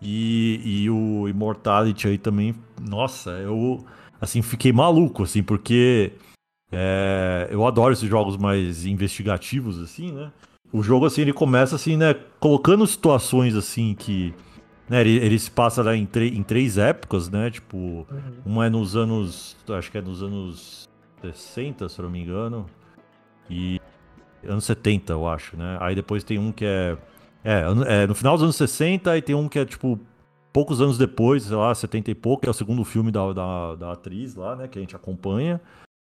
E, e o Immortality aí também, nossa, eu, assim, fiquei maluco, assim, porque é, eu adoro esses jogos mais investigativos, assim, né? O jogo, assim, ele começa, assim, né, colocando situações, assim, que... Né, ele, ele se passa lá em, em três épocas, né? Tipo, uma é nos anos. Acho que é nos anos 60, se não me engano. E. Anos 70, eu acho, né? Aí depois tem um que é. É, é no final dos anos 60 e tem um que é, tipo, poucos anos depois, sei lá, 70 e pouco, que é o segundo filme da, da, da atriz lá, né? Que a gente acompanha.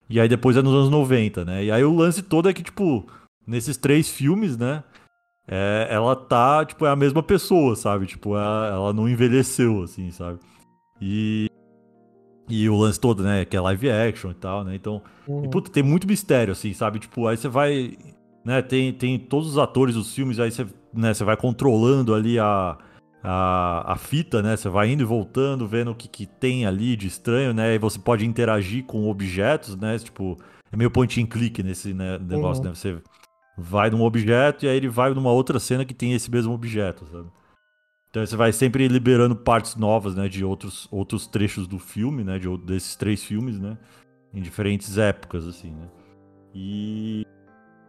E aí depois é nos anos 90, né? E aí o lance todo é que, tipo, nesses três filmes, né? É, ela tá, tipo, é a mesma pessoa, sabe? Tipo, ela, ela não envelheceu, assim, sabe? E. E o lance todo, né? Que é live action e tal, né? Então. E, puta, tem muito mistério, assim, sabe? Tipo, aí você vai. Né, tem, tem todos os atores dos filmes, aí você, né, você vai controlando ali a, a, a fita, né? Você vai indo e voltando, vendo o que, que tem ali de estranho, né? E você pode interagir com objetos, né? Tipo, é meio point and click nesse né, negócio, Uhum. né? Você vai num objeto e aí ele vai numa outra cena que tem esse mesmo objeto, sabe? Então você vai sempre liberando partes novas, né, de outros, outros trechos do filme, né, de, desses três filmes, né, em diferentes épocas, assim, né. E,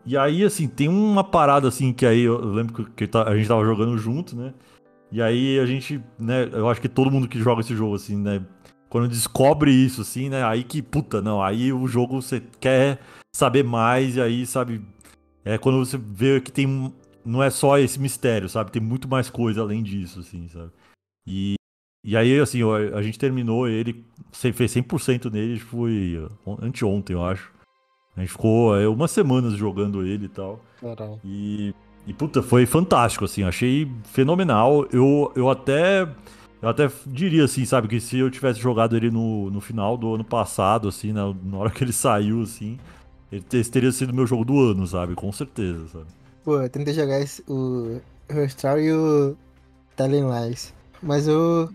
e aí, assim, tem uma parada, assim, que aí eu lembro que, que tá- a gente tava jogando junto, né, e aí a gente, né, eu acho que todo mundo que joga esse jogo, assim, né, quando descobre isso, assim, né, aí que, puta, não, aí o jogo você quer saber mais, e aí, sabe, é quando você vê que tem não é só esse mistério, sabe? Tem muito mais coisa além disso, assim, sabe? E, e aí, assim, a gente terminou ele, fez 100% nele, foi on- anteontem, eu acho. A gente ficou é, umas semanas jogando ele e tal. Caralho. E, e puta, foi fantástico, assim, achei fenomenal. Eu, eu até. Eu até diria, assim, sabe, que se eu tivesse jogado ele no, no final do ano passado, assim, na, na hora que ele saiu, assim, esse teria sido meu jogo do ano, sabe? Com certeza, sabe? Pô, eu tentei jogar esse, o Her Story e o Telling Lies. Mas eu,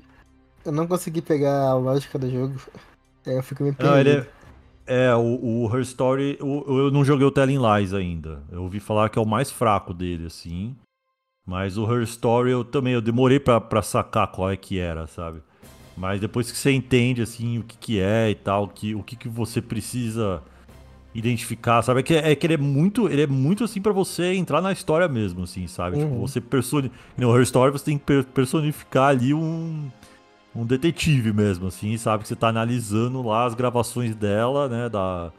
eu não consegui pegar a lógica do jogo. Aí eu fico meio Não, ele perdido. é, É, o, o Her Story, o- eu não joguei o Telling Lies ainda. Eu ouvi falar que é o mais fraco dele, assim. Mas o Her Story eu também, eu demorei pra, pra sacar qual é que era, sabe? Mas depois que você entende, assim, o que que é e tal, que, o que que você precisa identificar, sabe? É que, é que ele é muito, ele é muito, assim, pra você entrar na história mesmo, assim, sabe? Tipo, Uhum. você personificar... No Her Story você tem que per- personificar ali um um detetive mesmo, assim, sabe? Que você tá analisando lá as gravações dela, né, da,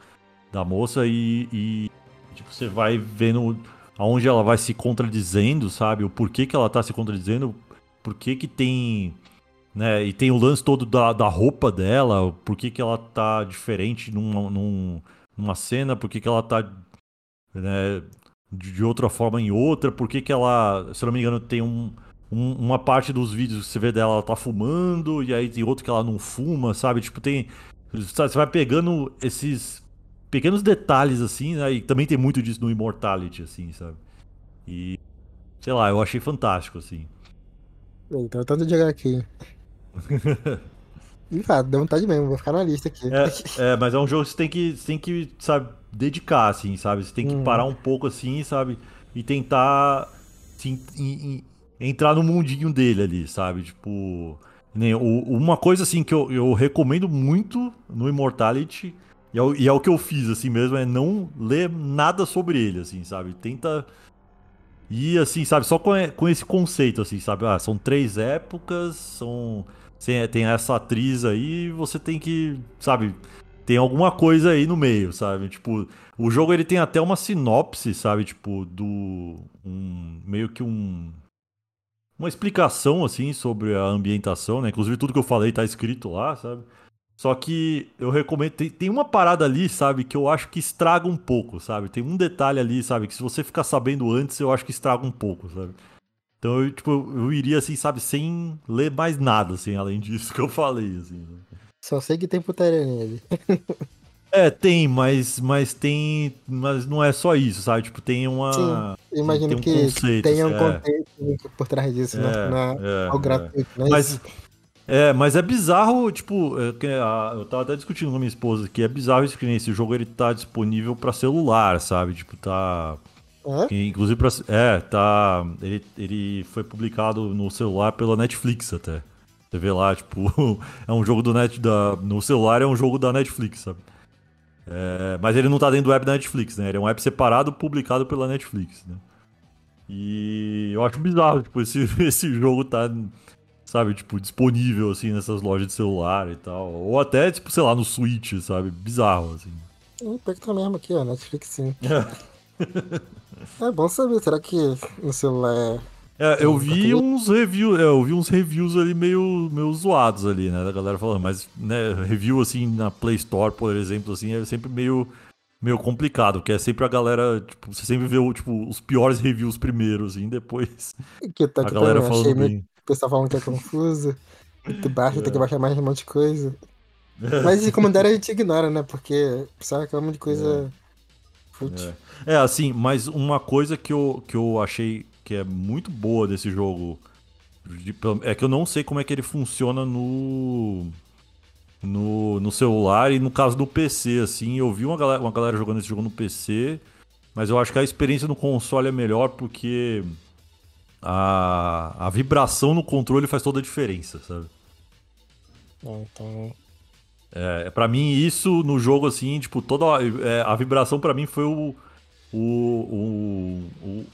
da moça e, e, tipo, você vai vendo aonde ela vai se contradizendo, sabe? O porquê que ela tá se contradizendo, por que que tem, né, e tem o lance todo da, da roupa dela, porquê que ela tá diferente numa, num- numa cena, por que que ela tá, né, de outra forma em outra, por que que ela, se eu não me engano, tem um, um- uma parte dos vídeos que você vê dela, ela tá fumando, e aí tem outro que ela não fuma, sabe? Tipo, tem. sabe, Você vai pegando esses pequenos detalhes, assim, né? E também tem muito disso no Immortality, assim, sabe? E. Sei lá, eu achei fantástico, assim. Então, tanto de jogar cara, deu vontade mesmo, vou ficar na lista aqui. É, é, mas é um jogo que você tem que, você tem que, sabe, dedicar, assim, sabe? Você tem que Uhum. parar um pouco, assim, sabe? E tentar se, em- em- entrar no mundinho dele ali, sabe? Tipo. nem- uma coisa, assim, que eu, eu recomendo muito no Immortality, e é, o- e é o que eu fiz, assim mesmo, é não ler nada sobre ele, assim, sabe? Tenta. ir assim, sabe? Só com, com esse conceito, assim, sabe? Ah, são três épocas, são. Tem, essa atriz aí, você tem que, sabe, tem alguma coisa aí no meio, sabe? Tipo, o jogo ele tem até uma sinopse, sabe? Tipo, do. Um, meio que um. Uma explicação, assim, sobre a ambientação, né? Inclusive, tudo que eu falei tá escrito lá, sabe? Só que eu recomendo. Tem, tem uma parada ali, sabe, que eu acho que estraga um pouco, sabe? Tem um detalhe ali, sabe, que se você ficar sabendo antes, eu acho que estraga um pouco, sabe? Então eu, tipo, eu iria, assim, sabe, sem ler mais nada, assim, além disso que eu falei, assim. né? Só sei que tem putaria nele. É, tem, mas, mas tem. Mas não é só isso, sabe? Tipo, tem uma. Sim, Imagino tem um que conceito, tenha um é. contexto por trás disso, né? É, Não é é, algo é. gratuito, né? Mas, é, mas é bizarro, tipo, é eu tava até discutindo com a minha esposa que é bizarro isso que esse jogo ele tá disponível pra celular, sabe? Tipo, tá. Que, Inclusive pra. É, tá. Ele, ele foi publicado no celular pela Netflix até. Você vê lá, tipo, é um jogo do Net. Da, no celular é um jogo da Netflix, sabe? É, mas ele não tá dentro do app da Netflix, né? Ele é um app separado publicado pela Netflix, né? E eu acho bizarro, tipo, esse, esse jogo tá, sabe, tipo, disponível, assim, nessas lojas de celular e tal. Ou até, tipo, sei lá, no Switch, sabe? Bizarro, assim. Hum, tá mesmo aqui, ó, Netflix sim. É bom saber, será que no celular é. É, eu vi tá uns reviews, é, eu vi uns reviews ali meio, meio zoados ali, né, da galera falando, mas, né, review assim na Play Store, por exemplo, assim, é sempre meio, meio complicado, porque é sempre a galera, tipo, você sempre vê tipo, os piores reviews primeiro, assim, depois Que tá a aqui galera achei falando meio bem. O pessoal falando que é confuso. Tu baixa, tem que É. baixar mais um monte de coisa. Mas como der, a gente ignora, né? Porque o pessoal reclama de coisa fútil. É, assim, mas uma coisa que eu, que eu achei que é muito boa desse jogo de- é que eu não sei como é que ele funciona no, no, no celular e no caso do PC, assim. Eu vi uma galera, uma galera jogando esse jogo no PC, mas eu acho que a experiência no console é melhor porque a, a vibração no controle faz toda a diferença, sabe? É, então. É, para mim, isso no jogo, assim, tipo, toda a, é, a vibração pra mim foi o, o, o,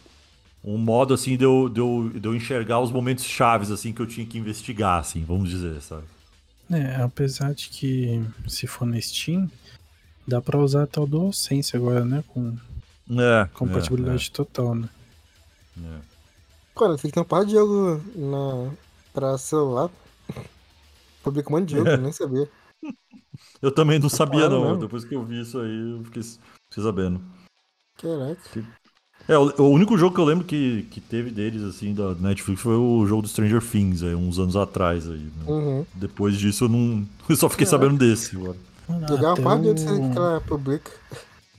o, um modo, assim, de eu, de, eu, de eu enxergar os momentos chaves, assim, que eu tinha que investigar, assim, vamos dizer, sabe? É, apesar de que se for na Steam, dá pra usar até o DualSense agora, né? Com É, compatibilidade total, né? é, é. Cara, tem que ter um par de jogo na... pra celular. Publica um monte de jogo, eu nem sabia. Eu também não sabia, falando não. mesmo. Depois que eu vi isso aí, eu fiquei, fiquei sabendo. Caraca. É, o, o único jogo que eu lembro que, que teve deles, assim, da Netflix foi o jogo do Stranger Things, aí, uns anos atrás aí. né? Uhum. Depois disso eu não. Eu só fiquei É. sabendo desse agora. Jogar até, um par de outros que o, ela publica.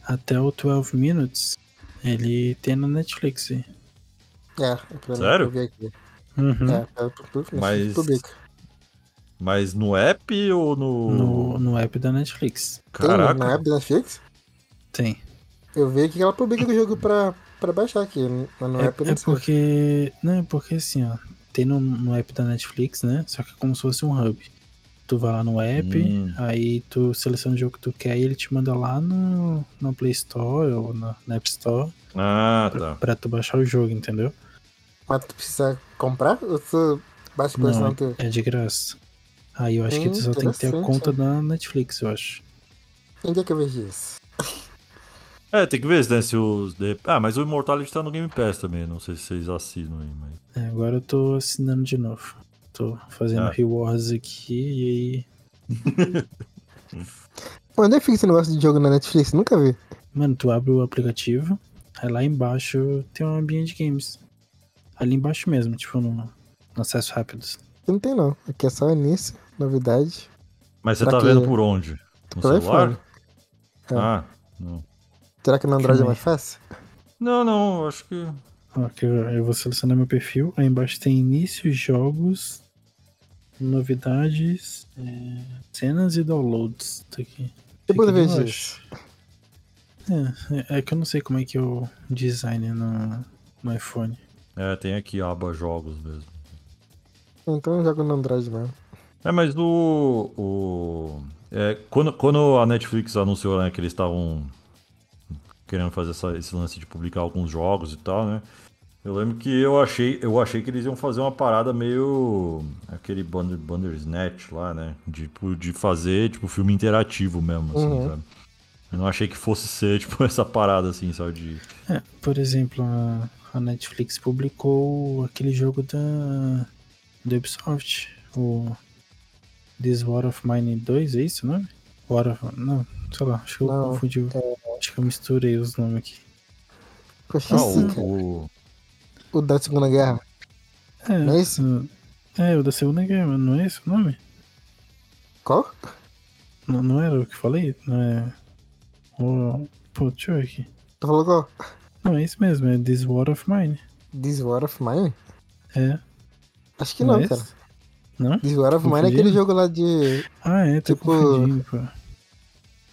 até o 12 Minutes, ele tem na Netflix. É, é Sério? eu ver aqui. Uhum. É, é, Mas- publica. Mas no app ou no. No, no app da Netflix. Caraca. Tem na app da Netflix? Tem. Eu vi que ela publica do jogo pra, pra baixar aqui. Mas no É, app eu é não sei. porque. Não, é porque assim, ó. Tem no, no app da Netflix, né? Só que é como se fosse um hub. Tu vai lá no app, Hum. aí tu seleciona o jogo que tu quer e ele te manda lá no, no Play Store ou na, na App Store Ah, pra, tá. pra tu baixar o jogo, entendeu? Mas tu precisa comprar? Ou tu baixa o Não, não teu? é de graça. Aí eu acho que Hum, tu só tem que ter a conta da Netflix, eu acho. Onde é que eu vejo isso? É, tem que ver né, se os. Ah, mas o Immortality tá no Game Pass também. Não sei se vocês assinam aí, mas. É, agora eu tô assinando de novo. Tô fazendo Ah. rewards aqui e aí. Onde é que fica esse negócio de jogo na Netflix? Nunca vi. Mano, tu abre o aplicativo, aí lá embaixo tem um ambiente games. Ali embaixo mesmo, tipo no, no acesso rápido. Aqui não tem não. Aqui é só início, novidade. Mas você Pra tá quê? vendo por onde? No Pelo celular? iPhone. É. Ah, não. Será que no Android é mais fácil? Não, não, acho que. Ó, que eu, vou selecionar meu perfil. Aí embaixo tem início, jogos, novidades, é, cenas e downloads. Tá aqui. Eu vou Aqui ver embaixo. isso. É, é, que eu não sei como é que é o design no, no iPhone. É, tem aqui a aba jogos mesmo. Então eu jogo no Android mesmo. É, mas o. o é, quando, quando a Netflix anunciou né, que eles estavam querendo fazer essa- esse lance de publicar alguns jogos e tal, né? Eu lembro que eu achei, eu achei que eles iam fazer uma parada meio. aquele Bander, Bandersnatch lá, né? Tipo, de fazer, tipo, filme interativo mesmo, assim, Uhum. sabe? Eu não achei que fosse ser, tipo, essa parada, assim, sabe? De... É, por exemplo, a, a Netflix publicou aquele jogo da, da Ubisoft, o This War of Mine 2, é isso o nome? War of, não, sei lá, acho que eu Não, confundi. Acho que eu misturei os nomes aqui. Ah, o, o- O da Segunda Guerra. É, Não é isso? É, o da Segunda Guerra, não é esse o nome? Qual? Não, não era o que falei? Não é. O, pô, deixa eu ver aqui. Tu falou qual? Não, é isso mesmo, é This War of Mine. This War of Mine? É. Acho que não, é cara. Não? This War of Mine é aquele jogo lá de. Ah, é, Tipo-.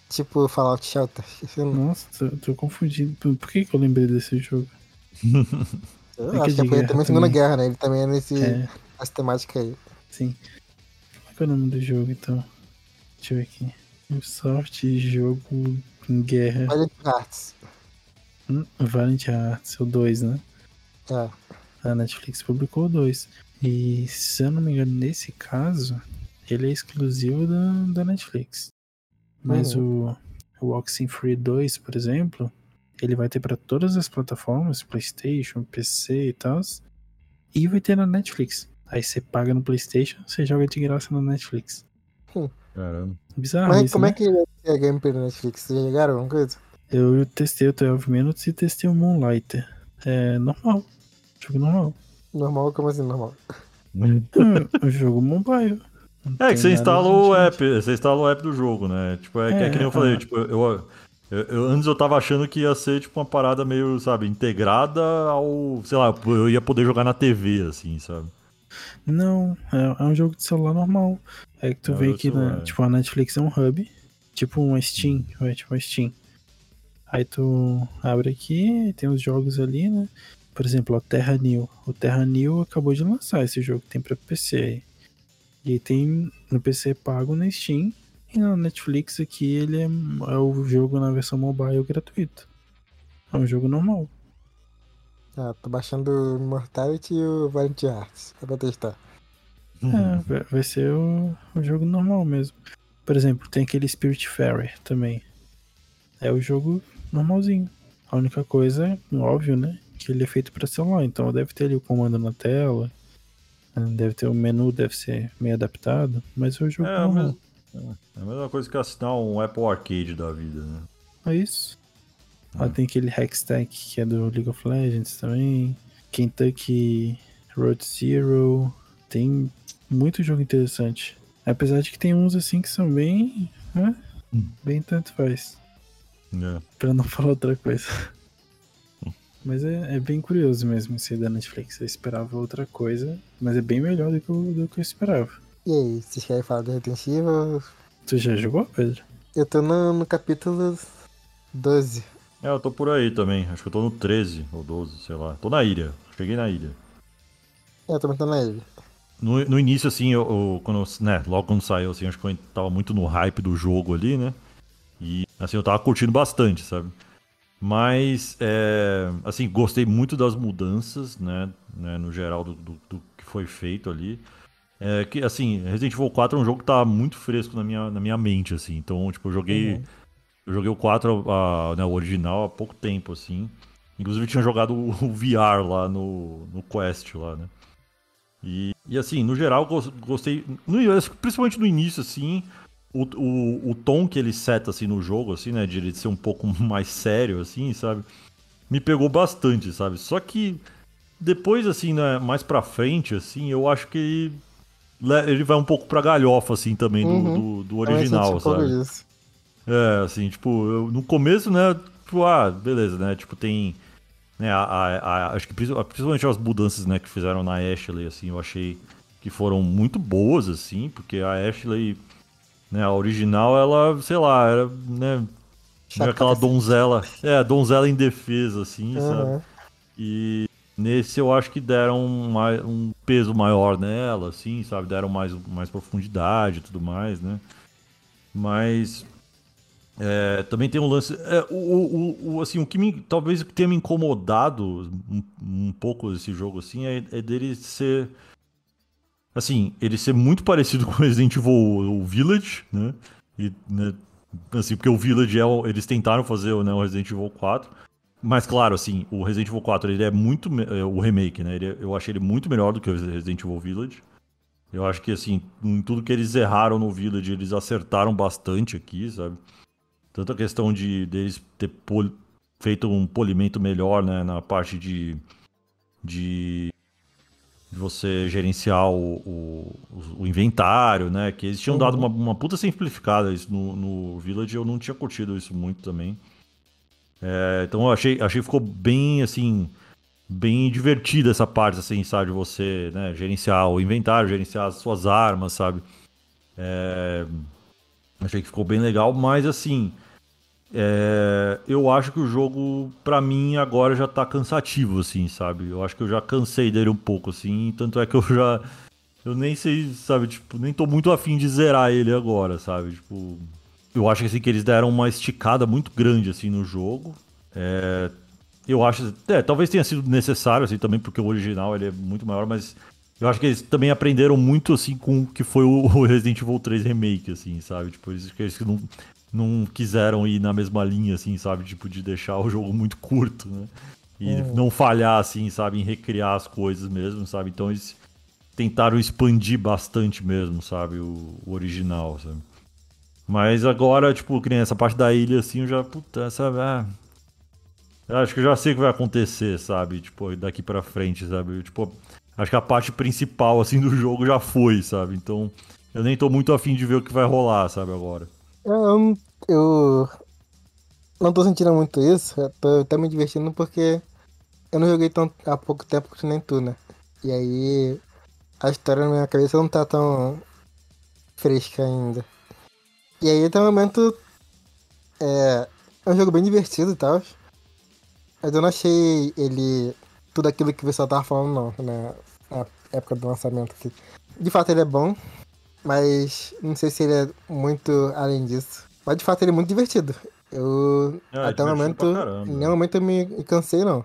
Tipo Fallout Shelter. Nossa, tô, tô confundindo. Por, por que, que eu lembrei desse jogo? Eu É acho que é porque guerra também Segunda também. Guerra, né? Ele também é nesse, É, nessa temática aí. sim. Qual é que é o nome do jogo, então? Deixa eu ver aqui. Ubisoft, jogo em guerra. Valiant Hearts. Hum, Valiant Hearts, o 2, né? É. A Netflix publicou o 2. E se eu não me engano, nesse caso, ele é exclusivo da, da Netflix. Mas o, o Oxenfree 2, por exemplo, ele vai ter para todas as plataformas, PlayStation, PC e tal. E vai ter na Netflix. Aí você paga no PlayStation, você joga de graça na Netflix. Caramba. Bizarro Mas isso, como né? é que vai ser a gameplay da Netflix? Vocês já jogaram alguma coisa? Eu testei o 12 Minutes e testei o Moonlighter. É normal. Jogo normal. Normal, como assim normal? É, o jogo mobile. Não É que você instala o app, você instala o app do jogo, né? Tipo, é, que- é É, que nem eu falei, ah. tipo, eu, eu- eu- antes eu tava achando que ia ser tipo uma parada meio, sabe, integrada ao, sei lá, eu ia poder jogar na TV, assim, sabe? Não, é, é um jogo de celular normal. É que tu É vê que na, celular. tipo, a Netflix é um hub, tipo uma Steam, vai, tipo uma Steam. Aí tu abre aqui, tem os jogos ali, né? Por exemplo, o Terra New. O Terra New acabou de lançar esse jogo, tem pra PC. E aí tem no PC pago na Steam. E na Netflix aqui ele é, é o jogo na versão mobile gratuito. É um jogo normal. Ah, tô baixando o Immortality e o Valiant Hearts. É pra testar. É, vai- ser o, o jogo normal mesmo. Por exemplo, tem aquele Spirit Fairy também. É o jogo normalzinho. A única coisa, óbvio, né? Que ele é feito para celular, então deve ter ali o comando na tela. Deve ter o menu, deve ser meio adaptado, mas é o jogo É, normal. mas- É a mesma coisa que assinar um Apple Arcade da vida, né? É isso. É. Lá tem aquele Hextech que é do League of Legends também. Kentucky Road Zero. Tem muito jogo interessante. Apesar de que tem uns assim que são bem. né, Hum. Bem tanto faz. É. Pra não falar outra coisa. Mas é, é bem curioso mesmo esse da Netflix. Eu esperava outra coisa, mas é bem melhor do que eu, do que eu esperava. E aí, vocês querem falar do Resident Evil? Tu já jogou, Pedro? Eu tô no, no capítulo 12. É, eu tô por aí também. Acho que eu tô no 13 ou 12, sei lá. Tô na ilha. Cheguei na ilha. É, eu também tô na ilha. No, no início, assim, eu, eu- quando, eu- né, logo quando saiu, assim, acho que eu tava muito no hype do jogo ali, né? E, assim, eu tava curtindo bastante, sabe? Mas, é, assim, gostei muito das mudanças, né? né, no geral, do, do- do que foi feito ali. É que, assim, Resident Evil 4 é um jogo que tá muito fresco na minha, na minha mente, assim. Então, tipo, eu joguei... Uhum. Eu joguei o 4, a- né, o original, há pouco tempo, assim. Inclusive, eu tinha jogado o, VR lá no, no Quest, lá, né? E, e assim, no geral, gos- gostei. no- principalmente no início, assim, o, o, o tom que ele seta assim, no jogo, assim, né? De ele ser um pouco mais sério, assim, sabe? Me pegou bastante, sabe? Só que depois, assim, né, mais pra frente, assim, eu acho que ele, le- ele vai um pouco pra galhofa, assim, também, do, Uhum. do, do original, sabe? disso. É, assim, tipo, eu- no começo, né, tipo, ah, beleza, né, tipo, tem, né, a, a- a- acho que princi- principalmente as mudanças, né, que fizeram na Ashley, assim, eu achei que foram muito boas, assim, porque a Ashley, né, a original, ela, sei lá, era, né, meio aquela donzela, é, donzela indefesa, assim, sabe? Aham. E nesse eu acho que deram um, um peso maior nela, assim, sabe? Deram mais, mais profundidade e tudo mais, né? Mas é, também tem um lance. é, o, o, o- assim, o que me, talvez tenha me incomodado um, um pouco desse jogo assim é, é dele ser. Assim, ele ser muito parecido com Resident Evil o Village, né? E, né, assim, porque o Village é. o- Eles tentaram fazer né, o Resident Evil 4. Mas claro, assim, o Resident Evil 4 ele é muito. é, o remake, né? ele é- eu achei ele muito melhor do que o Resident Evil Village. Eu acho que, assim, em tudo que eles erraram no Village, eles acertaram bastante aqui, sabe? Tanto a questão de deles ter feito um polimento melhor, né? Na parte de. de de você gerenciar o, o, o inventário, né? Que eles tinham Uhum. dado uma, uma puta simplificada isso no, no Village, eu não tinha curtido isso muito também. É, então eu achei, achei que ficou bem, assim, bem divertida essa parte, assim, sabe? De você né, gerenciar o inventário, gerenciar as suas armas, sabe? É, achei que ficou bem legal, mas assim, é, eu acho que o jogo, pra mim, agora já tá cansativo, assim, sabe? Eu acho que eu já cansei dele um pouco, assim, tanto é que eu já. Eu nem sei, sabe, tipo, nem tô muito afim de zerar ele agora, sabe? Tipo. Eu acho assim, que eles deram uma esticada muito grande, assim, no jogo. É, eu acho. É, talvez tenha sido necessário, assim, também, porque o original ele é muito maior, mas. Eu acho que eles também aprenderam muito, assim, com o que foi o Resident Evil 3 Remake, assim, sabe? Tipo, eles, eles não, não quiseram ir na mesma linha, assim, sabe? Tipo, de deixar o jogo muito curto, né? E Hum. não falhar, assim, sabe? Em recriar as coisas mesmo, sabe? Então eles tentaram expandir bastante mesmo, sabe? O, o original, sabe? Mas agora, tipo, que essa parte da ilha, assim, eu já, puta, essa. Ah, acho que eu já sei o que vai acontecer, sabe? Tipo, daqui pra frente, sabe? Tipo, acho que a parte principal, assim, do jogo já foi, sabe? Então, eu nem tô muito afim de ver o que vai rolar, sabe, agora. Eu, eu não tô sentindo muito isso, eu tô até me divertindo porque eu não joguei tão, há pouco tempo que nem tu, né? E aí a história na minha cabeça não tá tão fresca ainda. E aí até o momento é, é um jogo bem divertido e tal. Mas eu não achei ele tudo aquilo que o pessoal tava falando não, na, na época do lançamento. Assim. De fato ele é bom, mas não sei se ele é muito além disso. Mas de fato ele é muito divertido. Eu É, até o momento, em nenhum momento eu me cansei não.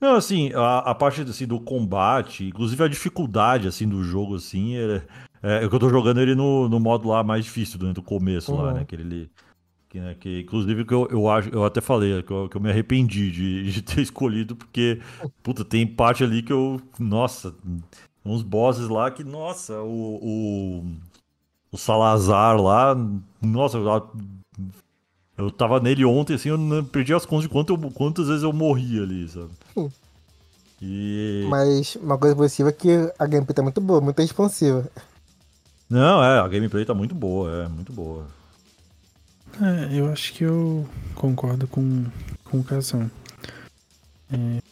Não, assim, a, a parte assim, do combate, inclusive a dificuldade assim do jogo, assim, é, é, que eu tô jogando ele no, no modo lá mais difícil, do, do começo lá, Uhum. né? Aquele. Que, né, que, inclusive que eu, eu acho, eu até falei que eu, que eu me arrependi de, de ter escolhido, porque, puta, tem parte ali que eu. Nossa, uns bosses lá que, nossa, o. o, o Salazar lá, nossa, eu, eu tava nele ontem, assim, eu não perdi as contas de quanto eu- quantas vezes eu morri ali, sabe? Hum. E. Mas uma coisa positiva é que a gameplay tá muito boa, muito responsiva. Não, é, a gameplay tá muito boa, é, muito boa. É, eu acho que eu concordo com, com o Casão. É,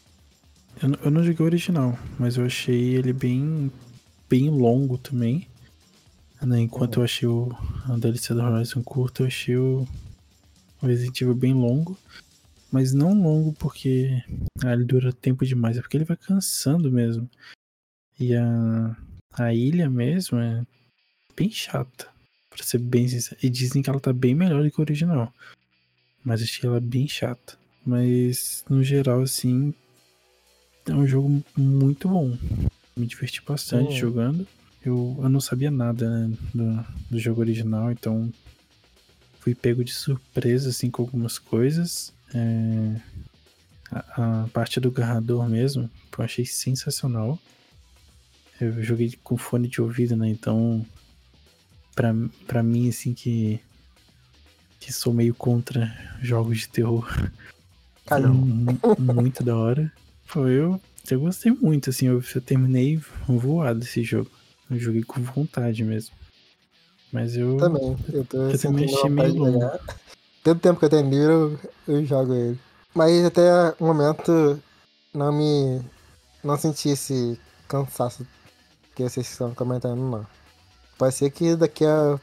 eu, eu não joguei o original, mas eu achei ele bem, bem longo também. Né, enquanto eu achei o a DLC do Horizon curto, eu achei o, o Resident Evil bem longo. Mas não longo porque ah, ele dura tempo demais, é porque ele vai cansando mesmo. E a, a ilha mesmo é bem chata, pra ser bem sincero. E dizem que ela tá bem melhor do que o original. Mas achei ela bem chata. Mas no geral, assim, é um jogo muito bom. Me diverti bastante Hum. jogando. Eu, eu não sabia nada né, do, do jogo original, então fui pego de surpresa assim com algumas coisas. É, a, a parte do garrador mesmo, eu achei sensacional. Eu joguei com fone de ouvido, né? Então, pra, pra mim, assim, que, que sou meio contra jogos de terror, mu- muito da hora. Foi, eu, eu gostei muito, assim, eu, eu terminei voado esse jogo. Eu joguei com vontade mesmo. Mas eu. Também. Eu tô Eu também achei meio longo. Todo tempo que eu tenho livre, eu, eu jogo ele. Mas até o momento não me. Não senti esse cansaço que vocês estão comentando, não. Pode ser que daqui a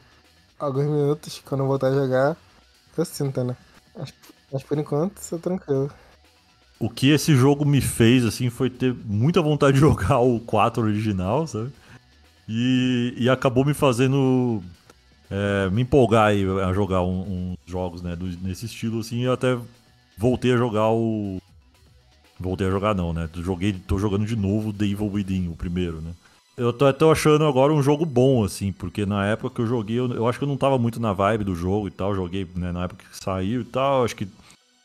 alguns minutos, quando eu voltar a jogar, eu sinta, né? Mas, mas por enquanto, tô tranquilo. O que esse jogo me fez, assim, foi ter muita vontade de jogar o 4 original, sabe? E, e acabou me fazendo é, me empolgar aí a jogar um- uns jogos, né, nesse estilo, assim, e eu até voltei a jogar o... Voltei a jogar não, né? Joguei, tô jogando de novo The Evil Within, o primeiro, né? Eu tô até achando agora um jogo bom, assim, porque na época que eu joguei, eu, eu acho que eu não tava muito na vibe do jogo e tal, joguei né, na época que saiu e tal, acho que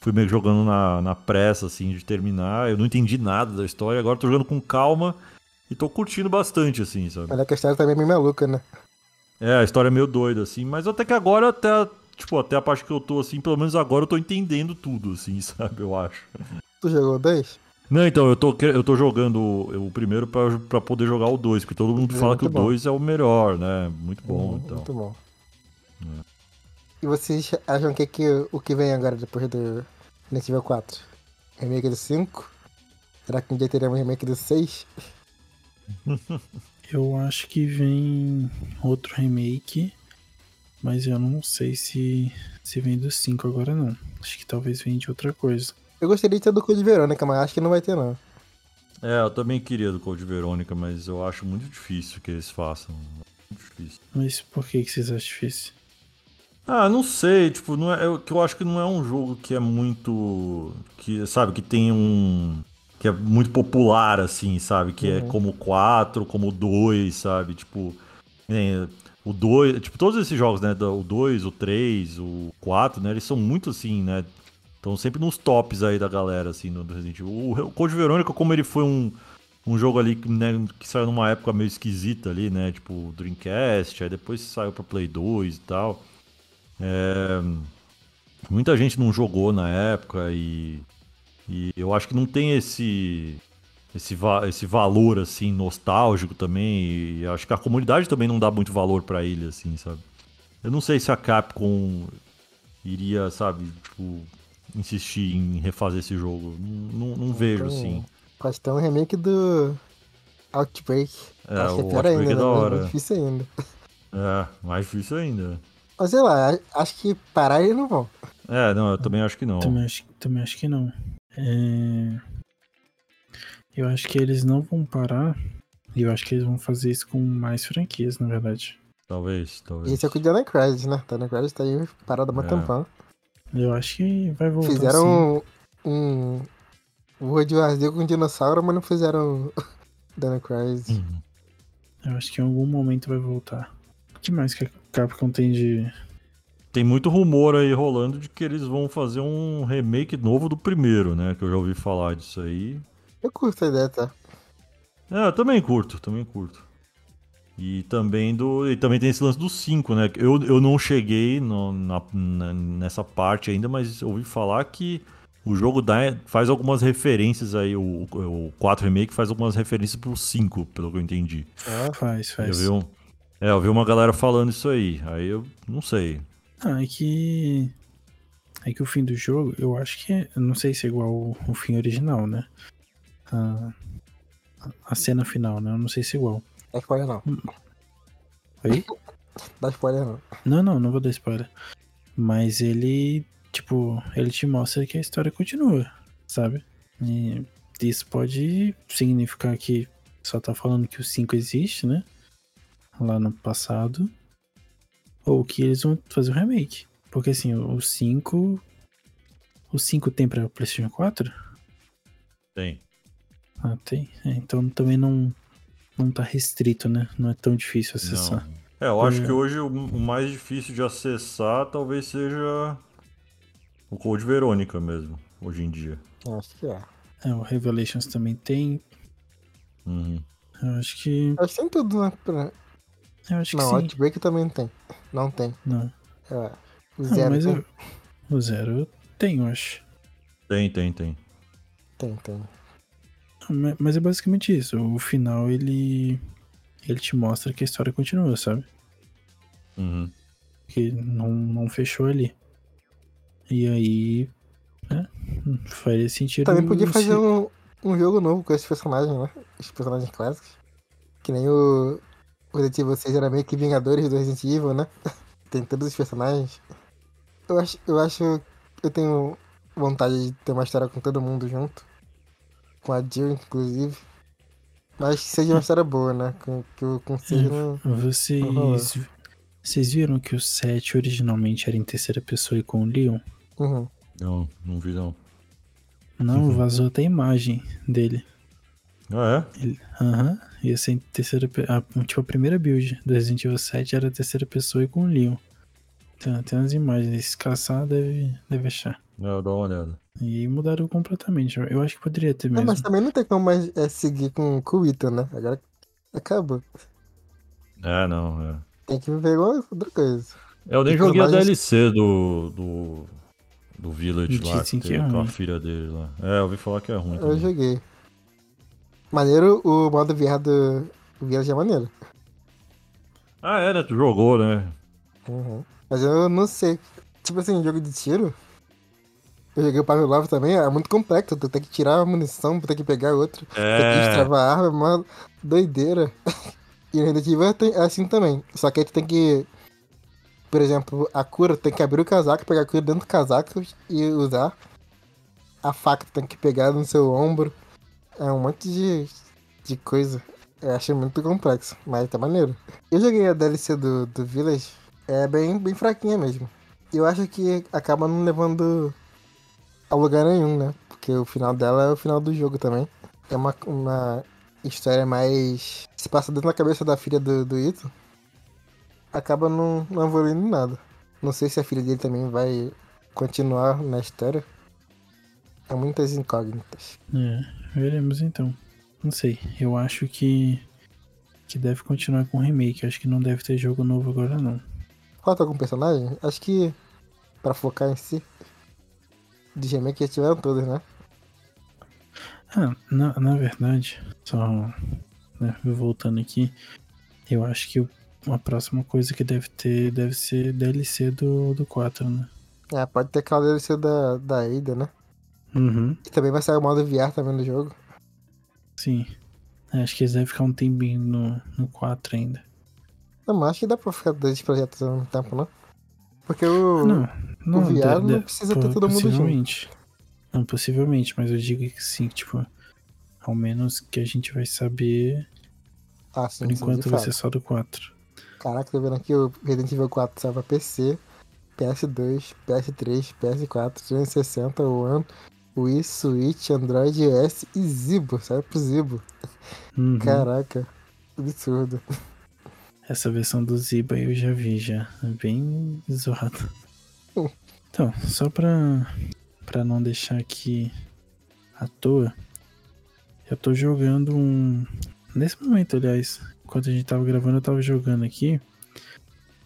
fui meio que jogando na, na pressa, assim, de terminar. Eu não entendi nada da história, agora tô jogando com calma e tô curtindo bastante, assim, sabe? Olha que a história também é meio maluca, né? É, a história é meio doida, assim, mas até que agora, até, tipo, até a parte que eu tô, assim, pelo menos agora eu tô entendendo tudo, assim, sabe? Eu acho. Tu jogou dois? Não, então, eu tô, eu tô jogando o, primeiro pra, pra poder jogar o 2, porque todo mundo É fala que o muito bom. 2 é o melhor, né? Muito bom, Hum, então. Muito bom. E vocês acham que, que o que vem agora depois do Resident Evil 4? Remake do 5? Será que um dia teremos remake do 6? Eu acho que vem outro remake, mas eu não sei se, se vem do 5 agora não. Acho que talvez venha de outra coisa. Eu gostaria de ter do Code Verônica, mas acho que não vai ter não. É, eu também queria do Code Verônica, mas eu acho muito difícil que eles façam. Muito difícil. Mas por que, que vocês acham difícil? Ah, não sei, tipo, não é, eu, que eu acho que não é um jogo que é muito. que, sabe, que tem um. que é muito popular, assim, sabe? Que é Uhum. como o 4, como o 2, sabe? Tipo. nem, o 2. Tipo, todos esses jogos, né? do- O 2, o 3, o 4, né? Eles são muito assim, né? Estão sempre nos tops aí da galera, assim, no do Resident Evil. O, o Code Verônica, como ele foi um, um jogo ali que, né, que saiu numa época meio esquisita ali, né? Tipo, Dreamcast, aí depois saiu pra Play 2 e tal. É, muita gente não jogou na época e, e eu acho que não tem esse esse, esse valor assim nostálgico também e acho que a comunidade também não dá muito valor pra ele assim, sabe? Eu não sei se a Capcom iria, sabe, tipo, insistir em refazer esse jogo. Não, não- não vejo Então, assim. Pode ter um remake do Outbreak. É, acho que é o pior Outbreak ainda, é né? Mais hora. difícil ainda. É, mais difícil ainda. Mas sei lá, acho que parar eles não vão. É, não, eu também acho que não. Também acho, também acho que não. É, Eu acho que eles não vão parar. E eu acho que eles vão fazer isso com mais franquias, na verdade. Talvez, talvez. E esse é com o Dana Crisis, né? Dana Crisis tá aí parado há É. tempão. Eu acho que vai voltar. Fizeram um, um World War Z com dinossauro, mas não fizeram Dana Crisis. Uhum. Eu acho que em algum momento vai voltar. Que mais que a Capcom tem de. Tem muito rumor aí rolando de que eles vão fazer um remake novo do primeiro, né? Que eu já ouvi falar disso aí. Eu curto a ideia, tá? É, eu também curto, também curto. E também do. E também tem esse lance do 5, né? Eu, eu não cheguei no- na- na- nessa parte ainda, mas ouvi falar que o jogo dá, faz algumas referências aí. O, o 4 Remake faz algumas referências pro 5, pelo que eu entendi. Ah, Faz, Eu faz. vi, um, é, eu vi uma galera falando isso aí. Aí eu não sei. Ah, é que. É que o fim do jogo, eu acho que. Eu não sei se é igual o, o fim original, né? A, a cena final, né? Eu não sei se é igual. é spoiler não. Oi? Dá spoiler não. Não, não, não vou dar spoiler. Mas ele, tipo, ele te mostra que a história continua, sabe? E isso pode significar que só tá falando que o 5 existe, né? Lá no passado. Ou que eles vão fazer o remake. Porque assim, o 5. O 5 tem pra PlayStation 4? Tem. Ah, tem. É, então também não, não tá restrito, né? Não é tão difícil acessar. Não. É, eu acho É. que hoje o, o mais difícil de acessar talvez seja o Code Verônica mesmo, hoje em dia. Acho que é. É, o Revelations também tem. Uhum. Eu acho que. Acho que tem tudo, né? Pra... Eu acho que Não, sim. Outbreak também tem. Não tem. Não. É, o Não, Zero mas tem. eu- o zero tem, eu acho. Tem, tem, tem. Tem, tem. Ma- Mas é basicamente isso. O final ele. Ele te mostra que a história continua, sabe? Uhum. Que não, não fechou ali. E aí. Né? Faria sentido. Também podia se- fazer um, um jogo novo com esses personagens, né? Os personagens clássicos. Que nem o, o Resident Evil 6 era meio que Vingadores do Resident Evil, né? Tem todos os personagens. Eu acho, eu acho. Eu tenho vontade de ter uma história com todo mundo junto. Com a Jill, inclusive. Mas que seja uma história boa, né? Com, que eu consiga. não- Vocês. Vocês viram que o 7 originalmente era em terceira pessoa e com o Leon? Uhum. Não, não vi não. Não, Uhum. vazou até a imagem dele. Ah, é? Ele- Aham, ia ser em terceira a, Tipo, a primeira build do Resident Evil 7 era terceira pessoa e com o Leon. Tem, tem umas imagens, se caçar deve, deve achar. Não, dá uma olhada. E mudaram completamente. Eu- Eu acho que poderia ter Não, mesmo. mas também não tem como mais é, seguir com, com o Ethan, né? Agora acabou. É, não, é. Tem que ver outra coisa. Eu nem joguei a DLC do, do. do Village lá, que que é com a filha dele lá. É, eu ouvi falar que é ruim. Eu também. joguei. Maneiro, o modo VR do Village é maneiro. Ah, é, né? Tu jogou, né? Uhum. Mas eu não sei. Tipo assim, jogo de tiro. Eu joguei o Pavel Love também, é muito complexo. Tu tem que tirar a munição, tu tem que pegar outra. Tem que É. destravar a arma, é uma doideira. E o Resident Evil é assim também. Só que aí tu tem que. Por exemplo, a cura, tu tem que abrir o casaco, pegar a cura dentro do casaco e usar. A faca tu tem que pegar no seu ombro. É um monte de, de coisa. Eu achei muito complexo, mas tá maneiro. Eu joguei a DLC do, do Village, é bem, bem fraquinha mesmo. Eu acho que acaba não levando a lugar nenhum, né? Porque o final dela é o final do jogo também. É uma, uma história mais. Se passa dentro da cabeça da filha do, do Ito. Acaba não, não evoluindo nada. Não sei se a filha dele também vai continuar na história. Há muitas incógnitas. É, veremos então. Não sei. Eu acho que. Que deve continuar com o remake. Acho que não deve ter jogo novo agora, não. Falta algum personagem? Acho que. Pra focar em si. De remake já tiveram todos, né? Ah, na, na verdade, só né, voltando aqui, eu acho que o- a próxima coisa que deve ter deve ser DLC do, do 4, né? É, pode ter aquela DLC da, da Ada, né? Uhum, E também vai sair o modo VR também do jogo. sim. É, Acho que eles devem ficar um tempinho no, no 4 ainda. Não, mas acho que dá pra ficar dois projetos ao mesmo tempo, não? Porque o. Não, não, VR de- não precisa ter todo mundo junto. Não, possivelmente, mas eu digo que sim, tipo, ao menos que a gente vai saber, Ah, sim, por sim, enquanto vai ser só do 4. Caraca, tô vendo aqui o Resident Evil 4 sai pra PC, PS2, PS3, PS4, 360, One, Wii, Switch, Android S e Zibo. Sai pro Zibo. Uhum. Caraca, absurdo. Essa versão do Ziba eu já vi já. É bem zoado. Hum. Então, só pra, pra não deixar aqui à toa, eu tô jogando um. Nesse momento, aliás, enquanto a gente tava gravando, eu tava jogando aqui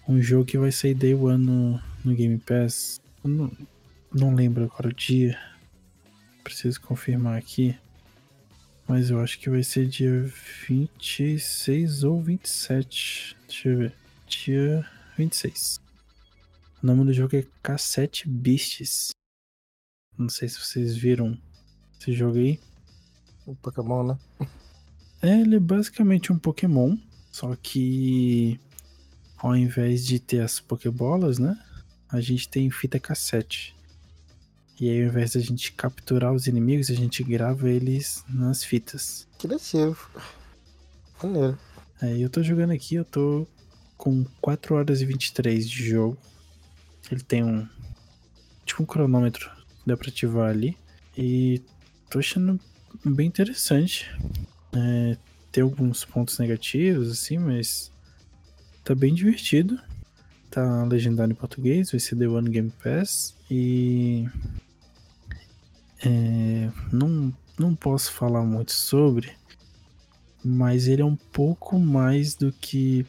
um jogo que vai sair Day One no, no Game Pass. Eu não, não lembro agora o dia. Preciso confirmar aqui. Mas eu acho que vai ser dia 26 ou 27. Deixa eu ver. Dia 26. O nome do jogo é Cassette Beasts. Não sei se vocês viram esse jogo aí. O Pokémon, né? É, ele é basicamente um Pokémon, só que ao invés de ter as Pokébolas, né? A gente tem fita cassete. E aí, ao invés da gente capturar os inimigos, a gente grava eles nas fitas. Criativo. Maneiro. Aí eu tô jogando aqui, eu tô com 4 horas e 23 de jogo. Ele tem um. Tipo um cronômetro que dá pra ativar ali. E tô achando bem interessante. É, tem alguns pontos negativos, assim, mas tá bem divertido. Tá legendado em português, vai ser The One Game Pass. E. É, não, não posso falar muito sobre, mas ele é um pouco mais do que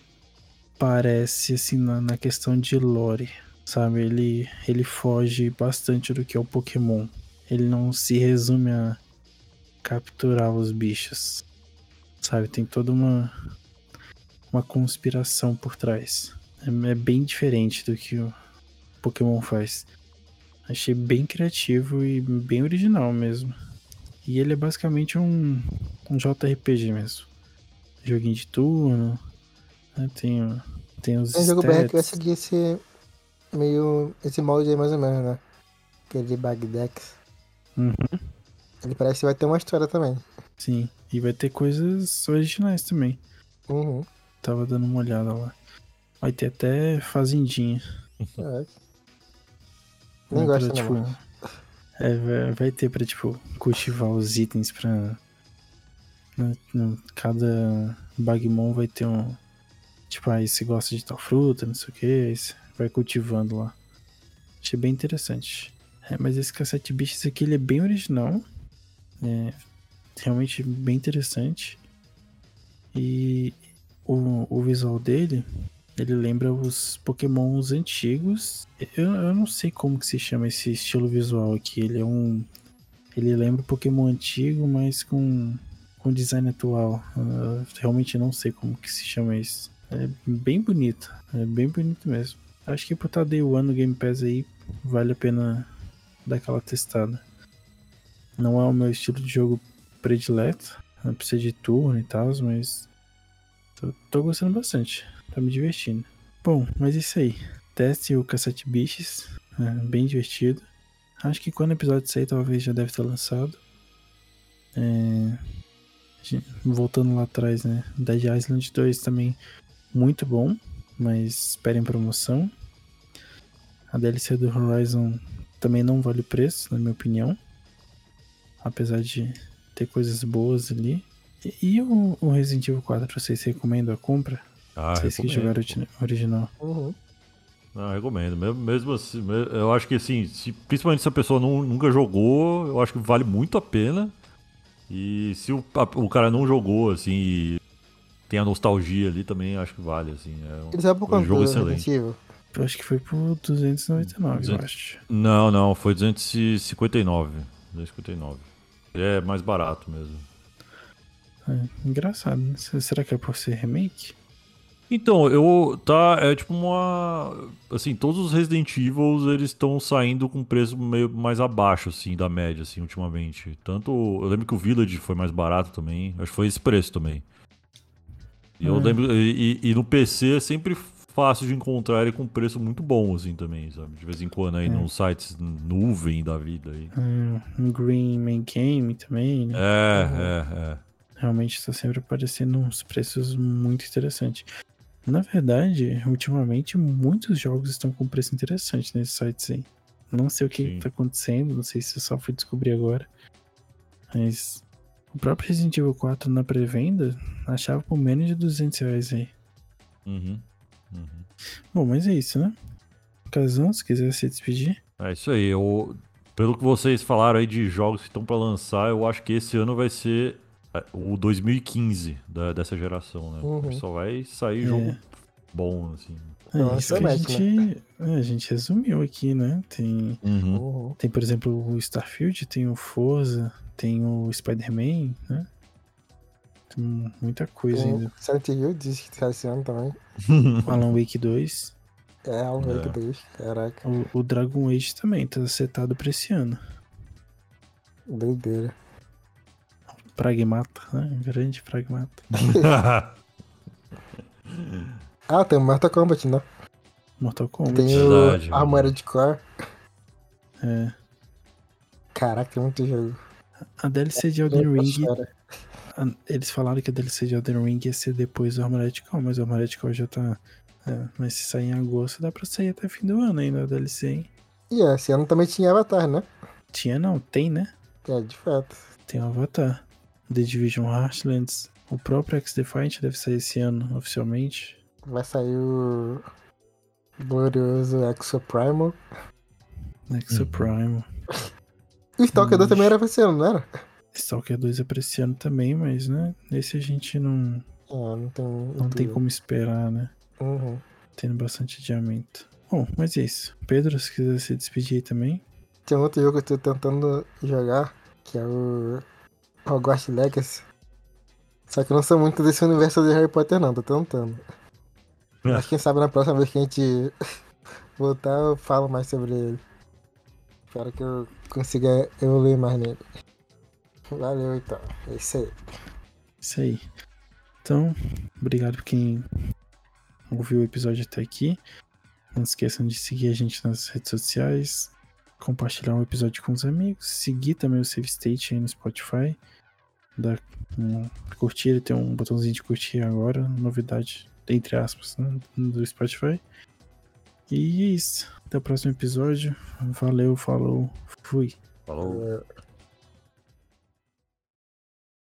parece, assim, na, na questão de lore, sabe? Ele, ele foge bastante do que é o Pokémon. Ele não se resume a capturar os bichos, sabe? Tem toda uma, uma conspiração por trás. É, é bem diferente do que o Pokémon faz. Achei bem criativo e bem original mesmo. E ele é basicamente um, um JRPG mesmo. Joguinho de turno. Né? Tem, tem os É um jogo BR que vai seguir esse. meio. esse molde aí mais ou menos, né? Aquele Bagdex. Uhum, Ele parece que vai ter uma história também. sim. E vai ter coisas originais também. Uhum. Tava dando uma olhada lá. Vai ter até fazendinha. É. Nem Pra, gosto, tipo, não. É, vai, ter pra, tipo, cultivar os itens pra. né, cada Bagmon vai ter um. Tipo, aí você gosta de tal fruta, não sei o que, vai cultivando lá. Achei bem interessante. É, mas esse cassete bichos aqui ele é bem original. É realmente bem interessante. E o, o visual dele, ele lembra os pokémons antigos. Eu, eu não sei como que se chama esse estilo visual aqui. Ele é um. Ele lembra o Pokémon antigo, mas com, com design atual. Eu realmente não sei como que se chama isso. É bem bonito. É bem bonito mesmo. Acho que por estar Day One no Game Pass aí, vale a pena dar aquela testada. Não é o meu estilo de jogo predileto. Não precisa de turno e tal, mas. Tô, tô gostando bastante. Tá me divertindo. Bom, mas é isso aí. Teste o Cassette Biches. É bem divertido. Acho que quando o episódio sair, talvez já deve ter lançado. É, Voltando lá atrás, né? Dead Island 2 também muito bom, mas esperem promoção. A DLC do Horizon também não vale o preço, na minha opinião. Apesar de ter coisas boas ali. E, e o, o Resident Evil 4, vocês recomendam a compra? Ah, vocês que recomendo, jogaram o pô. origi- original. Uhum. Não, recomendo. Mesmo, assim, eu acho que assim, se- principalmente se a pessoa não- nunca jogou, eu acho que vale muito a pena. E se o, a- o cara não jogou, assim, e tem a nostalgia ali também, acho que vale, assim. É um, Ele sabe por um jogo do excelente. Eu acho que foi por 299, eu 200. acho. Não, não, foi 259. 259. É mais barato mesmo. É, engraçado, né? Se- Será que é por ser remake? Então, eu tá é tipo uma assim, todos os Resident Evil eles estão saindo com preço meio mais abaixo assim da média assim ultimamente. Tanto eu lembro que o Village foi mais barato também, acho que foi esse preço também. E eu Hum. lembro e, e no PC é sempre fácil de encontrar ele com preço muito bom assim também, sabe? De vez em quando aí Hum. nos sites nuvem da vida aí. Hum, Um Green Main Game também, né? É, é, é. Realmente está sempre aparecendo uns preços muito interessantes. Na verdade, ultimamente muitos jogos estão com preço interessante nesses sites aí. Não sei o que Sim. está acontecendo, não sei se eu só fui descobrir agora. Mas o próprio Resident Evil 4 na pré-venda achava por menos de 200 reais aí. Uhum. Uhum. Bom, mas é isso, né? Casão, se quiser se despedir. É isso aí. Eu, pelo que vocês falaram aí de jogos que estão pra lançar, eu acho que esse ano vai ser o 2015 da- dessa geração, né? Uhum. Só vai sair É. jogo bom, assim. É Nossa, isso que a gente, é, a gente resumiu aqui, né? Tem, Uhum. Uhum. tem, por exemplo, o Starfield, tem o Forza, tem o Spider-Man, né? Tem muita coisa Tem ainda. Silent Hill diz que sai esse ano também. Alan Wake 2. É, Alan É. Wake 2. Caraca, O, o Dragon Age também tá setado pra esse ano. doideira. Pragmata, né? Grande Pragmata. Ah, tem o Mortal Kombat, né? Mortal Kombat. Tem Verdade, o Armored Core. É. Caraca, tem muito jogo. A DLC de Elden Ring. a- Eles falaram que a DLC de Elden Ring ia ser depois do Armored Core, mas o Armored Core já tá. é, mas se sair em agosto, dá pra sair até fim do ano ainda a DLC, hein? E é, esse ano também tinha Avatar, né? Tinha não, tem, né? É, de fato. Tem o Avatar. The Division Heartlands. O próprio X-Defiant deve sair esse ano, oficialmente. Vai sair o glorioso Exo Primal. Exo. Prime. E o Stalker 2 Ixi. também era pra esse ano, não era? Stalker 2 é pra esse ano também, mas, né? Esse a gente não, É, não tem. não tem como esperar, né? Uhum. Tendo bastante adiamento. Bom, mas é isso. Pedro, se quiser se despedir aí também. Tem outro jogo que eu tô tentando jogar, que é o Hogwarts Legacy. Só que eu não sou muito desse universo de Harry Potter não, tô tentando. Mas quem sabe na próxima vez que a gente voltar eu falo mais sobre ele. Espero que eu consiga evoluir mais nele. Valeu então, é isso aí. Isso aí. Então, obrigado por quem ouviu o episódio até aqui. Não esqueçam de seguir a gente nas redes sociais, compartilhar o episódio com os amigos, seguir também o Save State aí no Spotify. Dar um, curtir, tem um botãozinho de curtir agora, novidade, entre aspas, né, do Spotify. E é isso. Até o próximo episódio. Valeu, falou, fui. Falou. É,